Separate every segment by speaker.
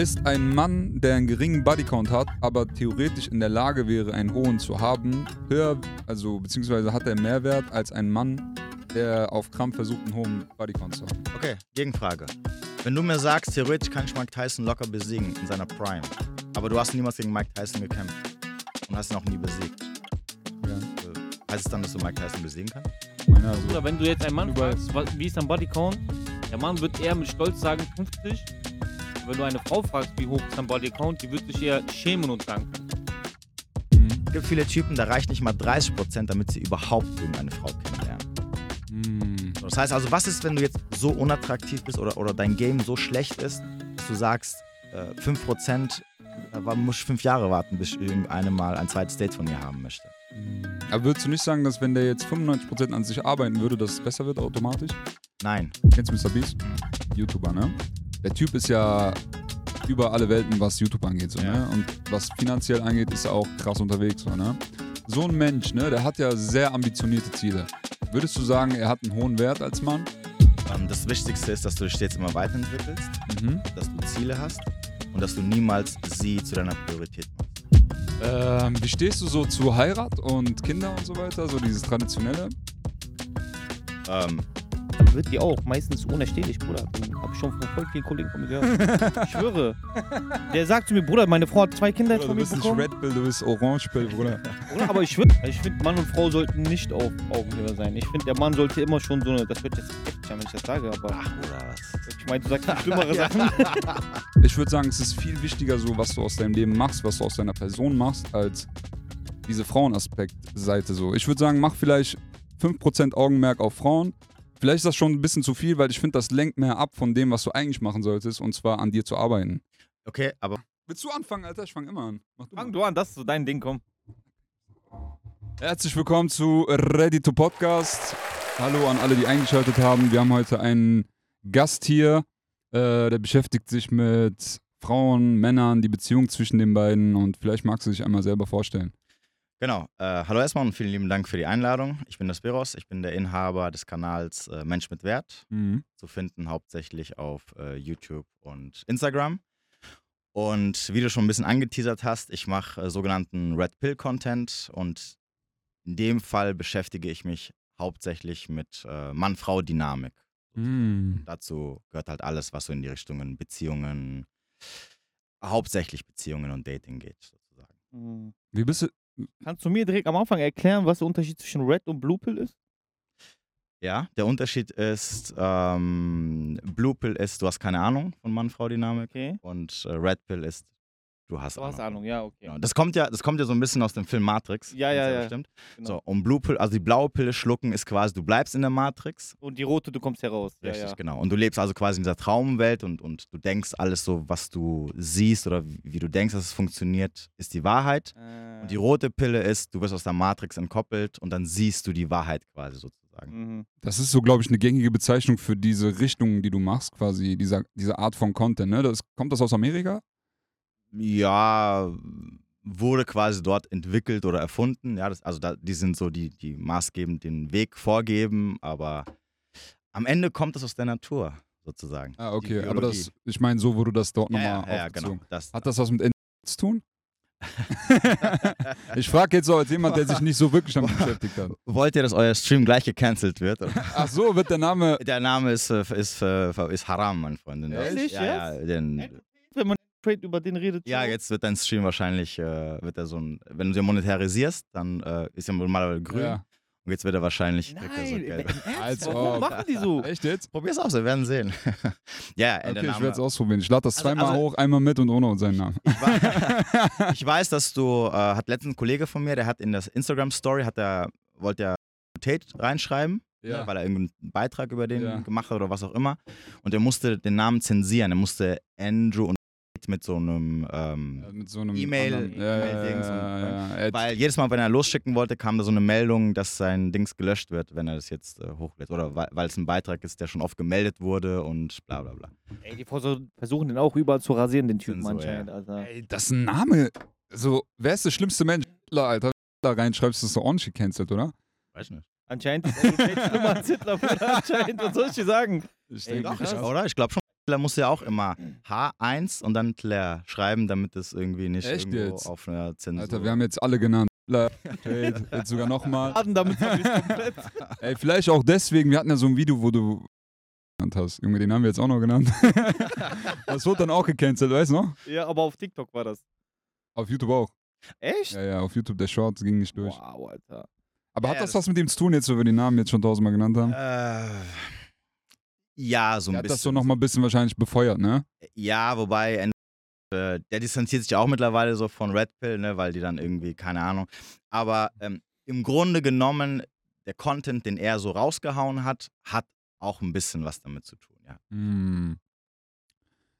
Speaker 1: ist ein Mann, der einen geringen Bodycount hat, aber theoretisch in der Lage wäre, einen hohen zu haben, höher, also beziehungsweise hat er mehr Wert als ein Mann, der auf Krampf versucht, einen hohen Bodycount zu haben.
Speaker 2: Okay, Gegenfrage. Wenn du mir sagst, theoretisch kann ich Mike Tyson locker besiegen in seiner Prime, aber du hast niemals gegen Mike Tyson gekämpft und hast ihn auch nie besiegt.
Speaker 1: Ja.
Speaker 2: Äh, Heißt es dann, dass du Mike Tyson besiegen kannst?
Speaker 1: Meine also,
Speaker 3: Oder wenn du jetzt einen Mann fragst, wie ist dein Bodycount? Der Mann wird eher mit Stolz sagen 50. Wenn du eine Frau fragst, wie hoch ist dein Bodycount, die wird sich eher schämen und danken.
Speaker 1: mhm.
Speaker 2: Es gibt viele Typen, da reicht nicht mal 30%, damit sie überhaupt irgendeine Frau kennenlernen.
Speaker 1: Mhm.
Speaker 2: Das heißt also, was ist, wenn du jetzt so unattraktiv bist oder, oder dein Game so schlecht ist, dass du sagst, äh, 5%, da war- muss ich fünf Jahre warten, bis ich irgendeine mal ein zweites Date von mir haben möchte.
Speaker 1: Aber würdest du nicht sagen, dass wenn der jetzt 95% an sich arbeiten würde, dass es besser wird automatisch?
Speaker 2: Nein.
Speaker 1: Kennst du Mr. Beast? YouTuber, ne? Der Typ ist ja über alle Welten, was YouTube angeht, so,
Speaker 2: Ja.
Speaker 1: ne? Und was finanziell angeht, ist er auch krass unterwegs, so, ne? So ein Mensch, ne, der hat ja sehr ambitionierte Ziele. Würdest du sagen, er hat einen hohen Wert als Mann?
Speaker 2: Ähm, das Wichtigste ist, dass du dich stets immer weiterentwickelst,
Speaker 1: Mhm.
Speaker 2: dass du Ziele hast und dass du niemals sie zu deiner Priorität machst.
Speaker 1: Ähm, wie stehst du so zu Heirat und Kinder und so weiter, so dieses Traditionelle?
Speaker 2: Ähm,
Speaker 3: Wird die auch meistens unerstehlich, Bruder. Hab ich schon von voll vielen Kollegen von mir gehört. Ich schwöre. Der sagt zu mir, Bruder, meine Frau hat zwei Kinder jetzt
Speaker 1: du
Speaker 3: von mir
Speaker 1: bist nicht
Speaker 3: bekommen.
Speaker 1: Red Pill, du bist Orange Pill, Bruder.
Speaker 3: Bruder, aber ich finde, ich find, Mann und Frau sollten nicht auf Augenhöhe sein. Ich finde, der Mann sollte immer schon so eine, das wird jetzt heftig, wenn ich das sage, aber
Speaker 2: ach, oder was?
Speaker 3: ich meine, du sagst schlimmere Sachen.
Speaker 1: Ich würde sagen, es ist viel wichtiger so, was du aus deinem Leben machst, was du aus deiner Person machst, als diese Frauenaspekt-Seite so. Ich würde sagen, mach vielleicht 5% Augenmerk auf Frauen. Vielleicht ist das schon ein bisschen zu viel, weil ich finde, das lenkt mehr ab von dem, was du eigentlich machen solltest, und zwar an dir zu arbeiten.
Speaker 2: Okay, aber
Speaker 1: Willst du anfangen, Alter? Ich fange immer an. Mach du
Speaker 3: Fang
Speaker 1: mal.
Speaker 3: du an, das ist so dein Ding, komm.
Speaker 1: Herzlich willkommen zu Ready to Podcast. Hallo an alle, die eingeschaltet haben. Wir haben heute einen Gast hier, äh, der beschäftigt sich mit Frauen, Männern, die Beziehung zwischen den beiden und vielleicht magst du dich einmal selber vorstellen.
Speaker 2: Genau. Äh, hallo erstmal und vielen lieben Dank für die Einladung. Ich bin der Spiros, ich bin der Inhaber des Kanals äh, Mensch mit Wert.
Speaker 1: Mhm.
Speaker 2: zu finden, hauptsächlich auf äh, YouTube und Instagram. Und wie du schon ein bisschen angeteasert hast, ich mache äh, sogenannten Red Pill Content und in dem Fall beschäftige ich mich hauptsächlich mit äh, Mann-Frau-Dynamik.
Speaker 1: Mhm.
Speaker 2: Dazu gehört halt alles, was so in die Richtungen Beziehungen, hauptsächlich Beziehungen und Dating geht, sozusagen.
Speaker 3: Hm.
Speaker 1: Wie bist du?
Speaker 3: Kannst du mir direkt am Anfang erklären, was der Unterschied zwischen Red und Blue Pill ist?
Speaker 2: Ja, der Unterschied ist, ähm, Blue Pill ist, du hast keine Ahnung von Mann-Frau-Dynamik
Speaker 3: Okay.
Speaker 2: und äh, Red Pill ist, du hast
Speaker 3: Du hast Ahnung, ja, okay.
Speaker 2: Genau. Das kommt ja, das kommt ja so ein bisschen aus dem Film Matrix.
Speaker 3: Ja, ja, ja.
Speaker 2: Stimmt.
Speaker 3: Genau.
Speaker 2: So, und Blue Pill, also die blaue Pille schlucken ist quasi, du bleibst in der Matrix.
Speaker 3: Und die rote, du kommst heraus. Ja,
Speaker 2: Richtig,
Speaker 3: ja.
Speaker 2: genau. Und du lebst also quasi in dieser Traumwelt und, und du denkst, alles so, was du siehst oder wie, wie du denkst, dass es funktioniert, ist die Wahrheit.
Speaker 3: Äh,
Speaker 2: Und die rote Pille ist, du wirst aus der Matrix entkoppelt und dann siehst du die Wahrheit quasi sozusagen.
Speaker 3: mhm.
Speaker 1: Das ist so, glaube ich, eine gängige Bezeichnung für diese Richtung, die du machst, quasi, dieser, diese Art von Content. Ne? Das, kommt das aus Amerika?
Speaker 2: Ja, wurde quasi dort entwickelt oder erfunden. Ja, das, also da, die sind so die, die maßgebend den Weg vorgeben, aber am Ende kommt es aus der Natur sozusagen.
Speaker 1: Ah, okay. Aber das, ich meine, so wurde das dort
Speaker 2: ja,
Speaker 1: nochmal
Speaker 2: ja, ja, genau. Das,
Speaker 1: Hat das was mit N zu tun? ich frage jetzt so als jemand, der sich nicht so wirklich damit beschäftigt hat.
Speaker 2: Wollt ihr, dass euer Stream gleich gecancelt wird? oder?
Speaker 1: Ach so, wird der Name.
Speaker 2: der Name ist, äh, ist, äh, ist Haram, mein Freund.
Speaker 3: Ehrlich,
Speaker 2: ja, ja,
Speaker 3: man Trade über den redet.
Speaker 2: ja, jetzt wird dein Stream wahrscheinlich, äh, wird er so ein, wenn du sie monetarisierst, dann äh, ist er normalerweise grün.
Speaker 1: Ja.
Speaker 2: Und jetzt wird er wahrscheinlich, kriegt er so
Speaker 3: Nein,
Speaker 2: Geld.
Speaker 3: im Ernst?
Speaker 1: Als
Speaker 3: Warum machen die so?
Speaker 1: Echt jetzt?
Speaker 2: Probier's aus, wir werden sehen. ja, äh,
Speaker 1: Okay,
Speaker 2: der
Speaker 1: ich
Speaker 2: Name,
Speaker 1: werde es ausprobieren. Ich lade das
Speaker 2: Also-
Speaker 1: zweimal
Speaker 2: also-
Speaker 1: hoch, einmal mit und ohne seinen Namen.
Speaker 2: Ich, wa- ich weiß, dass du, äh, hat letztens ein Kollege von mir, der hat in das Instagram-Story, hat er, wollte er Tate reinschreiben,
Speaker 1: Ja.
Speaker 2: weil er irgendeinen Beitrag über den
Speaker 1: Ja.
Speaker 2: gemacht hat oder was auch immer. Und er musste den Namen zensieren. Er musste Andrew und mit so einem, ähm,
Speaker 1: Mit so einem
Speaker 2: E-Mail-
Speaker 1: anderen- ja, ja,
Speaker 2: E-Mail-Dings
Speaker 1: ja,
Speaker 2: und-
Speaker 1: ja, ja.
Speaker 2: weil jedes Mal, wenn er losschicken wollte, kam da so eine Meldung, dass sein Dings gelöscht wird, wenn er das jetzt äh, hochlädt. Oder weil, es ein Beitrag ist, der schon oft gemeldet wurde und bla bla bla.
Speaker 3: Ey, die versuch- versuchen den auch überall zu rasieren, den Typen
Speaker 2: so,
Speaker 3: anscheinend.
Speaker 2: ja.
Speaker 3: Alter.
Speaker 1: Ey, das ist ein Name. So, wer ist der schlimmste Mensch? Hitler, Alter. Da reinschreibst, ist so ordentlich gecancelt, oder?
Speaker 2: Weiß nicht.
Speaker 3: Anscheinend ist Tate schlimmer als Hitler. Anscheinend, was soll ich dir sagen?
Speaker 1: Ich
Speaker 3: Ey, doch,
Speaker 1: krass.
Speaker 2: Oder? Ich glaube schon, Tler musst du ja auch immer H1 und dann Tler schreiben, damit es irgendwie nicht
Speaker 1: Echt
Speaker 2: irgendwo
Speaker 1: jetzt?
Speaker 2: auf einer Zensur.
Speaker 1: Alter, wir haben jetzt alle genannt. Jade, Jetzt sogar nochmal.
Speaker 3: Damit komplett.
Speaker 1: Ey, vielleicht auch deswegen, wir hatten ja so ein Video, wo du genannt hast. Junge, den haben wir jetzt auch noch genannt. das wurde dann auch gecancelt, weißt du noch?
Speaker 3: Ja, aber auf TikTok war das.
Speaker 1: Auf YouTube auch.
Speaker 3: Echt?
Speaker 1: Ja, ja, auf YouTube, der Short ging nicht durch.
Speaker 3: Wow, Alter.
Speaker 1: Aber
Speaker 2: Ja,
Speaker 1: hat das
Speaker 2: das-
Speaker 1: was mit ihm zu tun, jetzt, wo wir den Namen jetzt schon tausendmal genannt haben?
Speaker 2: Äh, ja, so ein
Speaker 1: Er hat
Speaker 2: bisschen.
Speaker 1: das so nochmal ein bisschen wahrscheinlich befeuert, ne?
Speaker 2: Ja, wobei äh, der distanziert sich auch mittlerweile so von Red Pill, ne, weil die dann irgendwie, keine Ahnung. Aber ähm, im Grunde genommen, der Content, den er so rausgehauen hat, hat auch ein bisschen was damit zu tun, ja.
Speaker 1: Hm.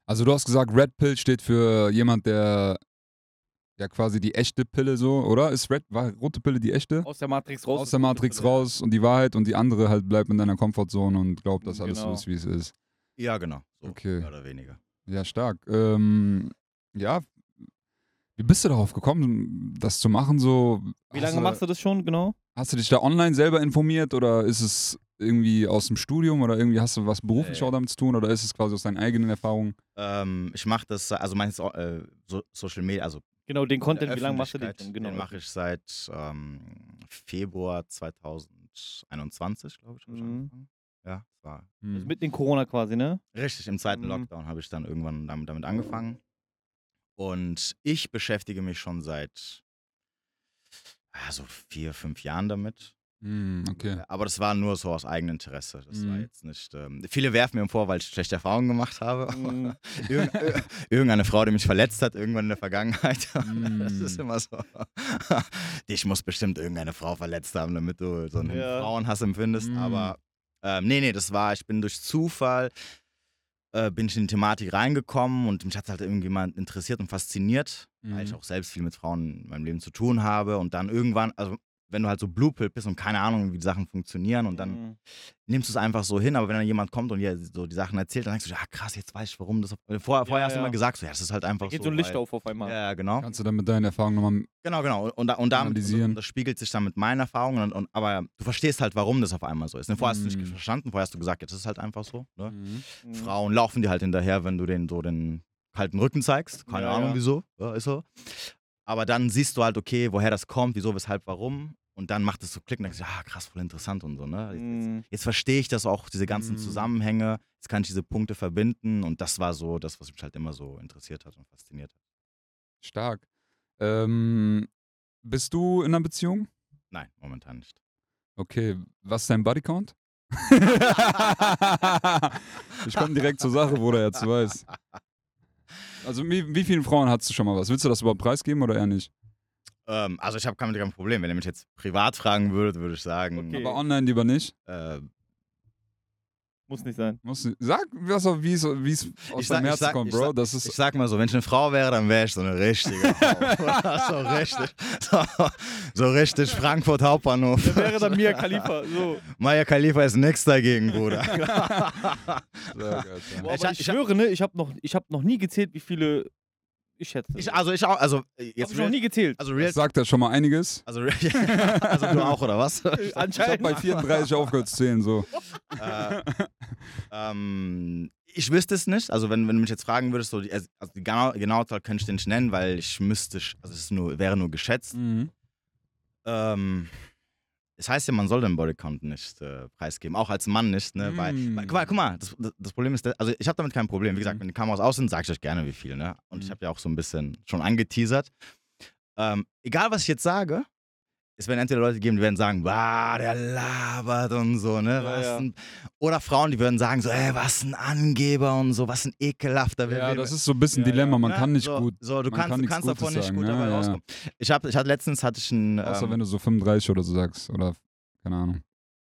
Speaker 1: Also du hast gesagt, Red Pill steht für jemand, der ja quasi die echte Pille so, oder? Ist Red, war rote Pille die echte?
Speaker 3: Aus der Matrix raus.
Speaker 1: Aus der Matrix raus und die Wahrheit und die andere halt bleibt in deiner Comfortzone und glaubt, dass alles
Speaker 3: Genau.
Speaker 1: so ist, wie es ist.
Speaker 2: Ja, genau. So,
Speaker 1: Okay.
Speaker 2: Mehr oder weniger.
Speaker 1: Ja, stark. Ähm, ja, wie bist du darauf gekommen, das zu machen? So,
Speaker 3: Wie lange machst du das schon, genau?
Speaker 1: Hast du dich da online selber informiert oder ist es irgendwie aus dem Studium oder irgendwie hast du was beruflich auch damit zu tun oder ist es quasi aus deinen eigenen Erfahrungen?
Speaker 2: Ähm, ich mache das, also meinst du äh, so, Social Media, also
Speaker 3: Genau, den Content, wie lange machst du den schon? Genau.
Speaker 2: Den mache ich seit ähm, Februar 2021, glaube ich. hab ich
Speaker 3: Mhm.
Speaker 2: angefangen. Ja, das war
Speaker 1: Hm.
Speaker 3: Also mit in Corona quasi, ne?
Speaker 2: Richtig, im zweiten
Speaker 3: Mhm.
Speaker 2: Lockdown habe ich dann irgendwann damit, damit angefangen. Und ich beschäftige mich schon seit so vier, fünf Jahren damit.
Speaker 1: Hm, okay.
Speaker 2: Aber das war nur so aus eigenem Interesse. Das war
Speaker 1: Mhm.
Speaker 2: jetzt nicht. Ähm, viele werfen mir vor, weil ich schlechte Erfahrungen gemacht habe.
Speaker 3: Mhm.
Speaker 2: Irgend, ir- irgendeine Frau, die mich verletzt hat, irgendwann in der Vergangenheit. Das ist
Speaker 1: Mm.
Speaker 2: immer so. Dich muss bestimmt irgendeine Frau verletzt haben, damit du so einen
Speaker 3: Ja.
Speaker 2: Frauenhass empfindest.
Speaker 1: Mm.
Speaker 2: Aber ähm, nee, nee, das war, ich bin durch Zufall, äh, bin ich in die Thematik reingekommen und mich hat halt irgendjemand interessiert und fasziniert, weil ich
Speaker 1: Mhm.
Speaker 2: auch selbst viel mit Frauen in meinem Leben zu tun habe. Und dann irgendwann, also wenn du halt so Blue Pill bist und keine Ahnung, wie die Sachen funktionieren und dann
Speaker 3: Mhm.
Speaker 2: nimmst du es einfach so hin, aber wenn dann jemand kommt und dir so die Sachen erzählt, dann denkst du, ja krass, jetzt weiß ich, warum das. Vorher, vorher
Speaker 3: Ja,
Speaker 2: hast du
Speaker 3: ja.
Speaker 2: immer gesagt, so, ja, das ist halt einfach
Speaker 3: Da geht
Speaker 2: so.
Speaker 3: so ein Licht
Speaker 2: weil,
Speaker 3: auf auf einmal.
Speaker 2: Ja, genau.
Speaker 1: Kannst du dann mit deinen Erfahrungen nochmal.
Speaker 2: Genau, genau. Und, da, und, damit, und das spiegelt sich dann mit meinen Erfahrungen. Und, und, aber du verstehst halt, warum das auf einmal so ist. Ne? Vorher hast du
Speaker 1: Mhm.
Speaker 2: nicht verstanden, vorher hast du gesagt, ja, das ist halt einfach so. Ne?
Speaker 3: Mhm.
Speaker 2: Frauen laufen dir halt hinterher, wenn du denen so den kalten Rücken zeigst. Keine
Speaker 3: Ja,
Speaker 2: Ahnung
Speaker 3: ja.
Speaker 2: wieso. Ja, ist so. Aber dann siehst du halt, okay, woher das kommt, wieso, weshalb, warum. Und dann macht es so Klick und denkst, ja, krass, voll interessant und so. Ne? Jetzt,
Speaker 3: Mhm.
Speaker 2: jetzt verstehe ich das auch, diese ganzen
Speaker 1: Mm.
Speaker 2: Zusammenhänge. Jetzt kann ich diese Punkte verbinden. Und das war so das, was mich halt immer so interessiert hat und fasziniert hat.
Speaker 1: Stark. Ähm, bist du in einer Beziehung?
Speaker 2: Nein, momentan nicht.
Speaker 1: Okay, was ist dein Bodycount? ich komme direkt zur Sache, Bruder, jetzt du weißt. Also, wie, wie vielen Frauen hattest du schon mal was? Willst du das überhaupt preisgeben oder eher nicht?
Speaker 2: Ähm, also ich habe damit kein Problem. Wenn ihr mich jetzt privat fragen würdet, würde ich sagen,
Speaker 3: Okay.
Speaker 1: Aber online lieber nicht?
Speaker 2: äh,
Speaker 3: Muss nicht sein.
Speaker 1: Musst du, sag, was auch- wie es wie es aus
Speaker 2: Ich sag-
Speaker 1: deinem
Speaker 2: ich
Speaker 1: Herzen
Speaker 2: sag-
Speaker 1: kommt,
Speaker 2: ich
Speaker 1: Bro.
Speaker 2: sag-
Speaker 1: das
Speaker 2: ich
Speaker 1: ist,
Speaker 2: sag mal so, wenn ich eine Frau wäre, dann wäre ich so eine richtige Frau. so richtig. So, so richtig Frankfurt Hauptbahnhof.
Speaker 3: Der wäre dann Mia Khalifa. So.
Speaker 2: Maya Khalifa ist nix dagegen, Bruder.
Speaker 1: Stark, Alter.
Speaker 3: Boah,
Speaker 2: Ich
Speaker 3: ich,
Speaker 2: ich
Speaker 3: schwöre, ne, ich habe noch, ich hab noch nie gezählt, wie viele ich schätze.
Speaker 2: Ich, also ich auch, also äh,
Speaker 3: Hab
Speaker 2: jetzt
Speaker 3: ich noch nie gezählt.
Speaker 2: also real,
Speaker 1: Das sagt ja schon mal einiges.
Speaker 2: also, real, also du auch, oder was?
Speaker 1: Ich habe
Speaker 3: Anscheinend.
Speaker 1: bei 34 aufgehört zu zählen, so.
Speaker 2: äh, ähm, ich wüsste es nicht. Also wenn, wenn du mich jetzt fragen würdest, so die, also die genaue, genaue Zahl könnte ich dir nicht nennen, weil ich müsste, sch- also es ist nur, wäre nur geschätzt.
Speaker 1: Mhm.
Speaker 2: Ähm, es heißt ja, man soll den Bodycount nicht äh, preisgeben, auch als Mann nicht, ne? Weil,
Speaker 1: Mm.
Speaker 2: weil, guck mal, guck mal das, das, das Problem ist, also ich habe damit kein Problem. Wie gesagt,
Speaker 1: Mhm.
Speaker 2: wenn die Kameras aus sind, sage ich euch gerne, wie viel, ne? Und ich
Speaker 1: Mhm.
Speaker 2: habe ja auch so ein bisschen schon angeteasert. Ähm, egal, was ich jetzt sage, es werden entweder Leute geben, die werden sagen, wow, der labert und so, ne?
Speaker 3: Ja, ja.
Speaker 2: Ein, oder Frauen, die würden sagen so, ey, was ein Angeber und so, was ein ekelhafter.
Speaker 1: Ja, das ist so ein bisschen Dilemma. Man
Speaker 2: Ne?
Speaker 1: kann nicht
Speaker 2: so,
Speaker 1: gut,
Speaker 2: So, du kannst,
Speaker 1: kann
Speaker 2: du kannst davon
Speaker 1: Gutes
Speaker 2: nicht
Speaker 1: sagen,
Speaker 2: gut
Speaker 1: ne?
Speaker 2: dabei rauskommen. Ich, hab, ich hatte letztens hatte ich ein.
Speaker 1: außer
Speaker 2: ähm,
Speaker 1: wenn du so 35 oder so sagst. Oder, keine Ahnung.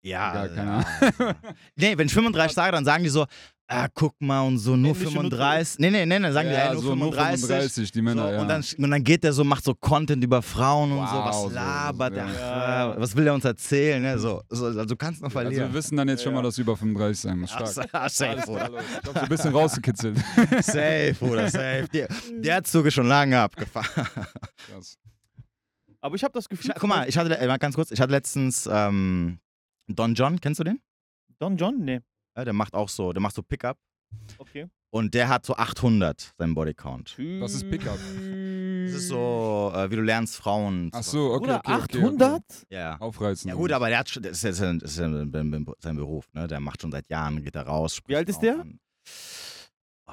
Speaker 2: Ja,
Speaker 1: Egal, keine
Speaker 2: ja. nee, wenn ich 35 sage, dann sagen die so, ah, guck mal und so, nur
Speaker 3: Männliche
Speaker 2: 35. Nee, nee, nee, nee, sagen die,
Speaker 1: ja,
Speaker 2: ey, nur
Speaker 1: so
Speaker 2: 35.
Speaker 1: 35, die Männer,
Speaker 2: so,
Speaker 1: ja.
Speaker 2: und, dann, und dann geht der so, macht so Content über Frauen und so,
Speaker 1: Wow,
Speaker 2: was
Speaker 1: so,
Speaker 2: labert
Speaker 1: ja.
Speaker 2: der?
Speaker 3: Ja.
Speaker 2: Was will der uns erzählen? Ne? So, so, also du kannst noch
Speaker 1: also
Speaker 2: verlieren.
Speaker 1: wir wissen dann jetzt schon
Speaker 3: Ja.
Speaker 1: mal, dass du über 35 sein musst.
Speaker 2: Ach,
Speaker 1: Stark.
Speaker 2: sa- safe, Bruder.
Speaker 1: Leute. Ich hab so ein bisschen rausgekitzelt.
Speaker 2: Safe, Bruder, safe. Der, der Zug ist schon lange abgefahren.
Speaker 1: Krass.
Speaker 3: Aber ich habe das
Speaker 2: Ich,
Speaker 3: Gefühl.
Speaker 2: guck mal, ich hatte, äh, mal ganz kurz, ich hatte letztens ähm, Don John, kennst du den?
Speaker 3: Don John? Nee.
Speaker 2: Ja, der macht auch so, der macht so Pickup.
Speaker 3: Okay.
Speaker 2: Und der hat so 800, sein Bodycount.
Speaker 1: Was ist Pickup?
Speaker 2: Das ist so, äh, wie du lernst, Frauen. zu-
Speaker 1: Ach so, okay,
Speaker 3: Bruder,
Speaker 1: okay, okay,
Speaker 3: 800?
Speaker 2: Ja.
Speaker 1: Okay. Aufreißen.
Speaker 2: Ja gut, aber der hat schon, das ist ja sein, das ist ja sein Beruf, ne? Der macht schon seit Jahren, geht da raus. spricht
Speaker 3: Wie alt ist der?
Speaker 2: an.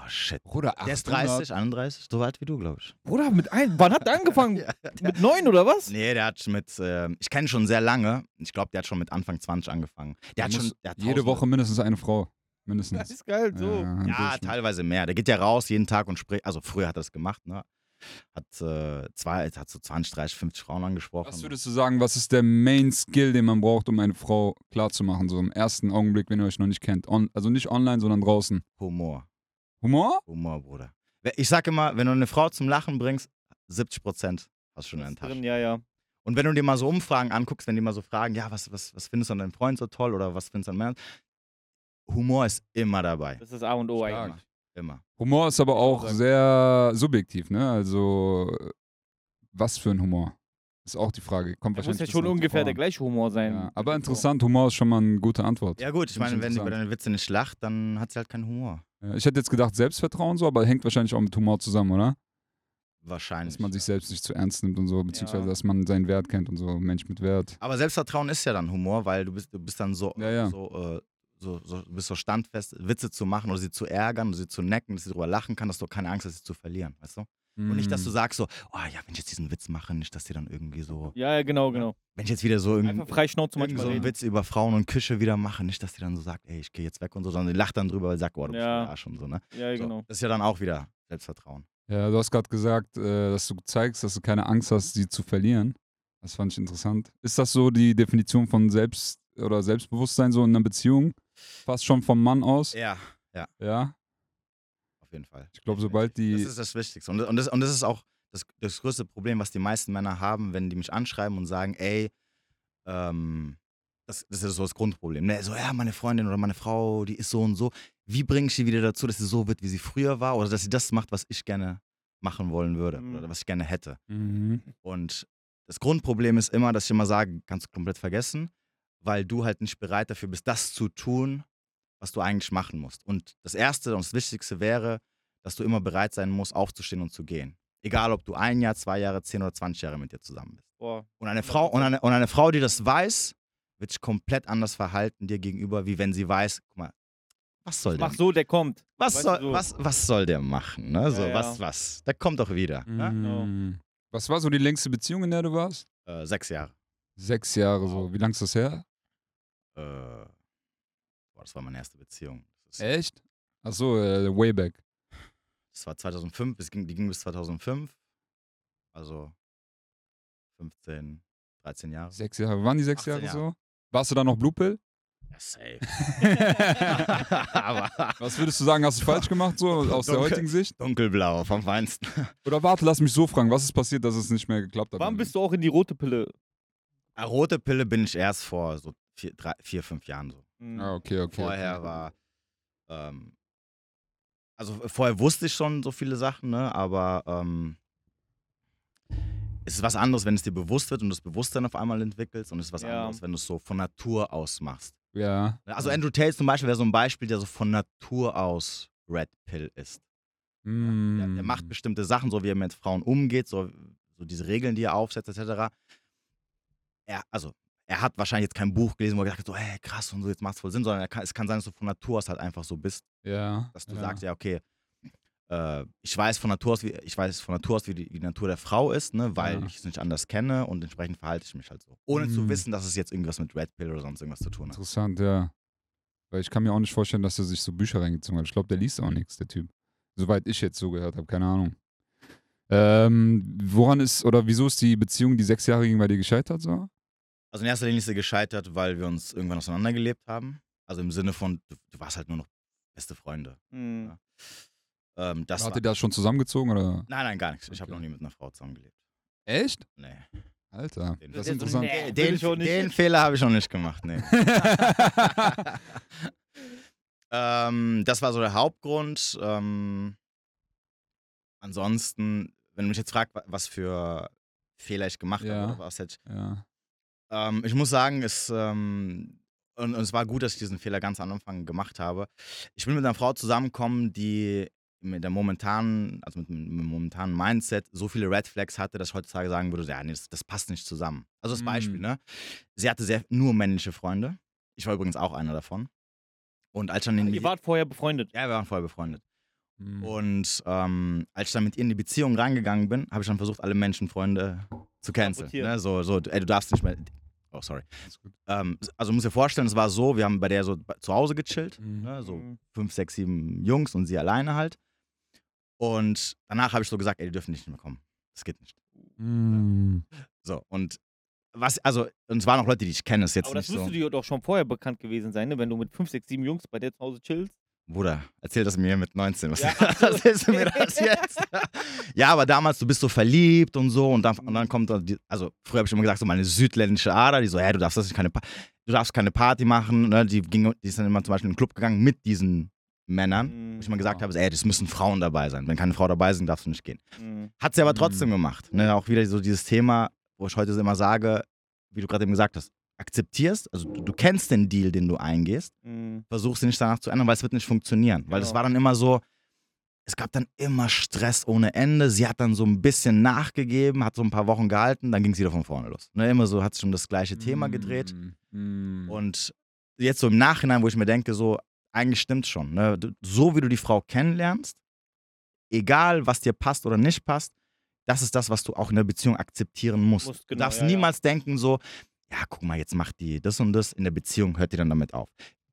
Speaker 2: Shit.
Speaker 1: Bruder,
Speaker 2: Der ist
Speaker 1: 800.
Speaker 2: 30, 31, so alt wie du, glaube ich.
Speaker 3: Bruder, mit ein, wann hat der angefangen? Mit neun oder was?
Speaker 2: Nee, der hat mit, ähm, ich kenne ihn schon sehr lange. Ich glaube, der hat schon mit Anfang 20 angefangen. Der hat
Speaker 1: Da
Speaker 2: schon, der hat
Speaker 1: Jede Woche mindestens eine Frau.
Speaker 3: Das
Speaker 1: Mindestens.
Speaker 3: ist geil, so.
Speaker 1: Ja,
Speaker 2: Ja, teilweise mehr. Der geht ja raus jeden Tag und spricht, also früher hat er das gemacht, ne? Hat, äh, zwei, hat so 20, 30, 50 Frauen angesprochen.
Speaker 1: Was würdest du sagen, was ist der Main Skill, den man braucht, um eine Frau klarzumachen, so im ersten Augenblick, wenn ihr euch noch nicht kennt? On, also nicht online, sondern draußen.
Speaker 2: Humor.
Speaker 1: Humor?
Speaker 2: Humor, Bruder. Ich sag immer, wenn du eine Frau zum Lachen bringst, 70 Prozent hast du schon in der Tasche.
Speaker 3: ja, ja.
Speaker 2: Und wenn du dir mal so Umfragen anguckst, wenn die mal so fragen, ja, was, was, was findest du an deinem Freund so toll oder was findest du an Männern? Humor ist immer dabei.
Speaker 3: Das ist A und O
Speaker 1: Stark.
Speaker 3: eigentlich.
Speaker 2: Immer.
Speaker 1: Humor ist aber auch sehr subjektiv, ne? Also, was für ein Humor? Ist auch die Frage. Kommt
Speaker 3: Da muss
Speaker 1: wahrscheinlich
Speaker 3: ja
Speaker 1: ein
Speaker 3: schon ungefähr der gleiche Humor sein.
Speaker 1: Ja, aber interessant, Humor ist schon mal eine gute Antwort.
Speaker 2: Ja gut, ich meine, wenn bei
Speaker 1: interessant.
Speaker 2: deinen Witze nicht lacht, dann hat sie halt keinen Humor.
Speaker 1: Ja, Ich hätte jetzt gedacht Selbstvertrauen so, aber hängt wahrscheinlich auch mit Humor zusammen, oder?
Speaker 2: Wahrscheinlich.
Speaker 1: Dass man sich
Speaker 2: ja.
Speaker 1: selbst nicht zu ernst nimmt und so, beziehungsweise
Speaker 3: Ja.
Speaker 1: dass man seinen Wert kennt und so, Mensch mit Wert.
Speaker 2: Aber Selbstvertrauen ist ja dann Humor, weil du bist, du bist dann so,
Speaker 1: Ja, ja.
Speaker 2: so, äh, so, so, du bist so standfest, Witze zu machen oder sie zu ärgern, oder sie zu necken, dass sie drüber lachen kann, dass du keine Angst hast, sie zu verlieren, weißt du? Und nicht, dass du
Speaker 1: Mm.
Speaker 2: sagst so, oh ja, wenn ich jetzt diesen Witz mache, nicht, dass die dann irgendwie so,
Speaker 3: Ja, ja, genau, genau.
Speaker 2: wenn ich jetzt wieder so irgendwie irgend so einen
Speaker 3: reden.
Speaker 2: Witz über Frauen und Küche wieder mache, nicht, dass die dann so sagt, ey, ich gehe jetzt weg und so, sondern lacht dann drüber, weil sie sagt, oh, du bist
Speaker 3: Ja.
Speaker 2: ein Arsch und so, ne?
Speaker 3: Ja,
Speaker 2: So,
Speaker 3: genau.
Speaker 2: Das ist ja dann auch wieder Selbstvertrauen.
Speaker 1: Ja, du hast gerade gesagt, äh, dass du zeigst, dass du keine Angst hast, sie zu verlieren. Das fand ich interessant. Ist das so die Definition von Selbst- oder Selbstbewusstsein so in einer Beziehung? Fast schon vom Mann aus?
Speaker 2: Ja,
Speaker 1: Ja?
Speaker 2: Auf jeden Fall.
Speaker 1: Ich glaube, sobald die.
Speaker 2: Das ist das Wichtigste. Und, und, das, und das ist auch das, das größte Problem, was die meisten Männer haben, wenn die mich anschreiben und sagen, ey, ähm, das, das ist so das Grundproblem. Ne? So, ja, meine Freundin oder meine Frau, die ist so und so. Wie bringe ich sie wieder dazu, dass sie so wird, wie sie früher war? Oder dass sie das macht, was ich gerne machen wollen würde
Speaker 3: Mhm.
Speaker 2: oder was ich gerne hätte.
Speaker 1: Mhm.
Speaker 2: Und das Grundproblem ist immer, dass ich immer sage, kannst du komplett vergessen, weil du halt nicht bereit dafür bist, das zu tun, was du eigentlich machen musst. Und das Erste und das Wichtigste wäre, dass du immer bereit sein musst, aufzustehen und zu gehen. Egal, ob du ein Jahr, zwei Jahre, zehn oder 20 Jahre mit dir zusammen bist.
Speaker 3: Boah.
Speaker 2: Und eine Frau, und eine, und eine Frau, die das weiß, wird sich komplett anders verhalten dir gegenüber, wie wenn sie weiß, guck mal, was soll der
Speaker 3: Mach so, der kommt.
Speaker 2: was
Speaker 3: weißt
Speaker 2: soll,
Speaker 3: so.
Speaker 2: was, was soll der machen? Ne? So,
Speaker 3: Ja, ja.
Speaker 2: Was, was? Der kommt doch wieder. Ne?
Speaker 1: Mhm. Was war so die längste Beziehung, in der du warst?
Speaker 2: Äh, sechs Jahre.
Speaker 1: Sechs Jahre so. Wie lang ist das her?
Speaker 2: Äh, boah, das war meine erste Beziehung. Das, ist,
Speaker 1: Echt? Achso, äh, way back.
Speaker 2: das war 2005, es ging, die ging bis 2005. Also 15, 13 Jahre.
Speaker 1: Sechs Jahre. Waren die sechs
Speaker 2: 18
Speaker 1: Jahre,
Speaker 2: Jahre.
Speaker 1: so? Warst du da noch Blue Pill?
Speaker 2: Ja, safe.
Speaker 1: Was würdest du sagen, hast du falsch gemacht, so aus der
Speaker 2: Dunkel.
Speaker 1: heutigen Sicht?
Speaker 2: dunkelblau vom Feinsten.
Speaker 1: Oder warte, lass mich so fragen, was ist passiert, dass es nicht mehr geklappt hat?
Speaker 3: Wann bist du auch in die rote Pille?
Speaker 2: Ah, Rote Pille bin ich erst vor so vier, drei, vier fünf Jahren so.
Speaker 3: Hm.
Speaker 1: Ah, okay, okay.
Speaker 2: Vorher
Speaker 1: okay.
Speaker 2: war. Ähm, also vorher wusste ich schon so viele Sachen, ne? aber ähm, es ist was anderes, wenn es dir bewusst wird und das Bewusstsein auf einmal entwickelst und es ist was
Speaker 3: Ja.
Speaker 2: anderes, wenn du es so von Natur aus machst.
Speaker 1: Ja.
Speaker 2: Also
Speaker 1: ja.
Speaker 2: Andrew Tate zum Beispiel wäre so ein Beispiel, der so von Natur aus Red Pill ist. Der,
Speaker 1: Mm.
Speaker 2: der macht bestimmte Sachen, so wie er mit Frauen umgeht, so, so diese Regeln, die er aufsetzt, etc. Er, also, er hat wahrscheinlich jetzt kein Buch gelesen, wo er gesagt hat, so, hey, krass und so, jetzt macht es voll Sinn, sondern er kann, es kann sein, dass du von Natur aus halt einfach so bist,
Speaker 1: Ja.
Speaker 2: dass du
Speaker 1: ja.
Speaker 2: sagst, ja, okay, äh, ich weiß von Natur aus, wie, ich weiß von Natur aus, wie die, wie die Natur der Frau ist, ne, weil
Speaker 1: Ja.
Speaker 2: ich es nicht anders kenne und entsprechend verhalte ich mich halt so. Ohne zu
Speaker 1: Mhm.
Speaker 2: wissen, dass es jetzt irgendwas mit Red Pill oder sonst irgendwas zu tun hat.
Speaker 1: Interessant, ja. Weil ich kann mir auch nicht vorstellen, dass er sich so Bücher reingezogen hat. Ich glaube, der liest auch nichts, der Typ. Soweit ich jetzt so gehört habe, keine Ahnung. Ähm, woran ist, oder wieso ist die Beziehung, die sechs Jahre ging, bei dir gescheitert so?
Speaker 2: Also in erster Linie ist sie gescheitert, weil wir uns irgendwann auseinandergelebt haben. Also im Sinne von, du, du warst halt nur noch beste Freunde.
Speaker 3: Hm.
Speaker 2: Ja. Ähm, das war,
Speaker 1: ihr da schon zusammengezogen oder?
Speaker 2: nein, nein, gar nichts. Ich habe
Speaker 1: Okay.
Speaker 2: noch nie mit einer Frau zusammengelebt.
Speaker 1: Echt?
Speaker 2: Nee.
Speaker 1: Alter,
Speaker 2: Den-
Speaker 1: das ist
Speaker 3: Den-
Speaker 1: interessant.
Speaker 3: Nee.
Speaker 2: Den,
Speaker 3: nicht.
Speaker 2: den Fehler habe ich noch nicht gemacht, nee. ähm, das war so der Hauptgrund. Ähm, ansonsten, wenn du mich jetzt fragst, wa- was für Fehler ich gemacht
Speaker 1: Ja.
Speaker 2: habe, oder was hätte ich
Speaker 1: ja.
Speaker 2: Ähm, ich muss sagen, es, ähm, Und, und es war gut, dass ich diesen Fehler ganz am Anfang gemacht habe. Ich bin mit einer Frau zusammengekommen, die mit der momentanen, also mit dem momentanen Mindset so viele Red Flags hatte, dass ich heutzutage sagen würde, ja, nee, das, das passt nicht zusammen. Also das Beispiel,
Speaker 1: Mm.
Speaker 2: ne? Sie hatte sehr, nur männliche Freunde. Ich war übrigens auch einer davon. Und als ich dann in die,
Speaker 3: Ihr wart vorher befreundet.
Speaker 2: ja, wir waren vorher befreundet.
Speaker 1: Mhm.
Speaker 2: Und ähm, als ich dann mit ihr in die Beziehung reingegangen bin, habe ich dann versucht, alle Menschenfreunde zu canceln. Ne? So, so, ey, du darfst nicht mehr. Oh, sorry. Ähm, also muss dir vorstellen, es war so, wir haben bei der so zu Hause gechillt,
Speaker 1: Mhm.
Speaker 2: ne? so
Speaker 3: Mhm.
Speaker 2: fünf, sechs, sieben Jungs und sie alleine halt. Und danach habe ich so gesagt, ey, die dürfen nicht mehr kommen. Das geht nicht.
Speaker 1: Mhm.
Speaker 2: So, und was, also, und es waren auch Leute, die ich kenne, ist jetzt
Speaker 3: Aber das
Speaker 2: nicht so.
Speaker 3: müsste dir doch schon vorher bekannt gewesen sein, ne? wenn du mit 5, 6, 7 Jungs bei dir zu Hause chillst.
Speaker 2: Bruder, erzähl das mir mit 19. Was
Speaker 3: Ja,
Speaker 2: erzählst du mir das jetzt? ja, aber damals, du bist so verliebt und so und dann, und dann kommt, da die, also früher habe ich immer gesagt, so meine südländische Ader, die so, hey, du darfst das nicht keine, Pa- du darfst keine Party machen. Ne? Die, ging, die ist dann immer zum Beispiel in den Club gegangen mit diesen Männern.
Speaker 3: Mhm.
Speaker 2: Wo ich immer gesagt habe, so, ey, das müssen Frauen dabei sein. Wenn keine Frau dabei sind, darfst du nicht gehen.
Speaker 3: Mhm.
Speaker 2: Hat sie aber
Speaker 1: Mhm.
Speaker 2: trotzdem gemacht. Ne? Auch wieder so dieses Thema, wo ich heute so immer sage, wie du gerade eben gesagt hast, akzeptierst, also du, du kennst den Deal, den du eingehst,
Speaker 3: Mhm.
Speaker 2: versuchst ihn nicht danach zu ändern, weil es wird nicht funktionieren. Weil es
Speaker 3: Genau.
Speaker 2: war dann immer so, es gab dann immer Stress ohne Ende. Sie hat dann so ein bisschen nachgegeben, hat so ein paar Wochen gehalten, dann ging es wieder von vorne los. Ne? Immer so hat sich um das gleiche Thema gedreht.
Speaker 1: Mhm.
Speaker 2: Und jetzt so im Nachhinein, wo ich mir denke, so, eigentlich stimmt's schon. Ne? Du- So wie du die Frau kennenlernst, egal was dir passt oder nicht passt, das ist das, was du auch in der Beziehung akzeptieren musst.
Speaker 3: Musst,
Speaker 2: du
Speaker 3: genau,
Speaker 2: darfst
Speaker 3: ja, ja.
Speaker 2: niemals denken, so, ja, guck mal, jetzt macht die das und das. In der Beziehung hört die dann damit auf.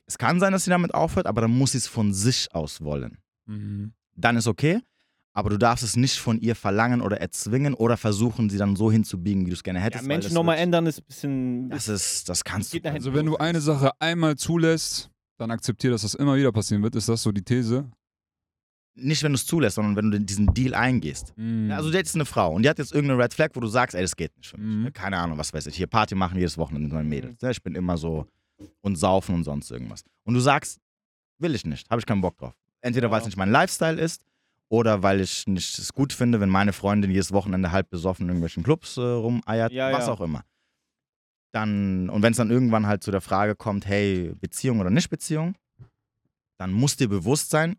Speaker 2: Es kann sein, dass sie damit aufhört, aber dann muss sie es von sich aus wollen.
Speaker 1: Mhm.
Speaker 2: Dann ist okay, aber du darfst es nicht von ihr verlangen oder erzwingen oder versuchen, sie dann so hinzubiegen, wie du es gerne
Speaker 3: Ja,
Speaker 2: hättest. weil
Speaker 3: Menschen
Speaker 2: das
Speaker 3: nochmal ändern ist ein bisschen.
Speaker 2: Das ist, das kannst du.
Speaker 1: Also wenn du eine Sache einmal zulässt, dann akzeptier, dass das immer wieder passieren wird. Ist das so die These?
Speaker 2: Nicht, wenn du es zulässt, sondern wenn du diesen Deal eingehst.
Speaker 1: Mhm.
Speaker 2: Ja, also du jetzt eine Frau und die hat jetzt irgendeine Red Flag, wo du sagst, ey, das geht nicht für mich.
Speaker 1: Mhm.
Speaker 2: Ne? Keine Ahnung, was weiß ich. Hier Party machen jedes Wochenende mit meinen Mädels. Ne? Ich bin immer so und saufen und sonst irgendwas. Und du sagst, will ich nicht, habe ich keinen Bock drauf. Entweder weil es
Speaker 3: Ja.
Speaker 2: nicht mein Lifestyle ist oder weil ich nicht es gut finde, wenn meine Freundin jedes Wochenende halb besoffen in irgendwelchen Clubs äh, rumeiert,
Speaker 3: Ja,
Speaker 2: was
Speaker 3: ja.
Speaker 2: auch immer. Dann, und wenn es dann irgendwann halt zu der Frage kommt, hey, Beziehung oder nicht Beziehung, dann muss dir bewusst sein,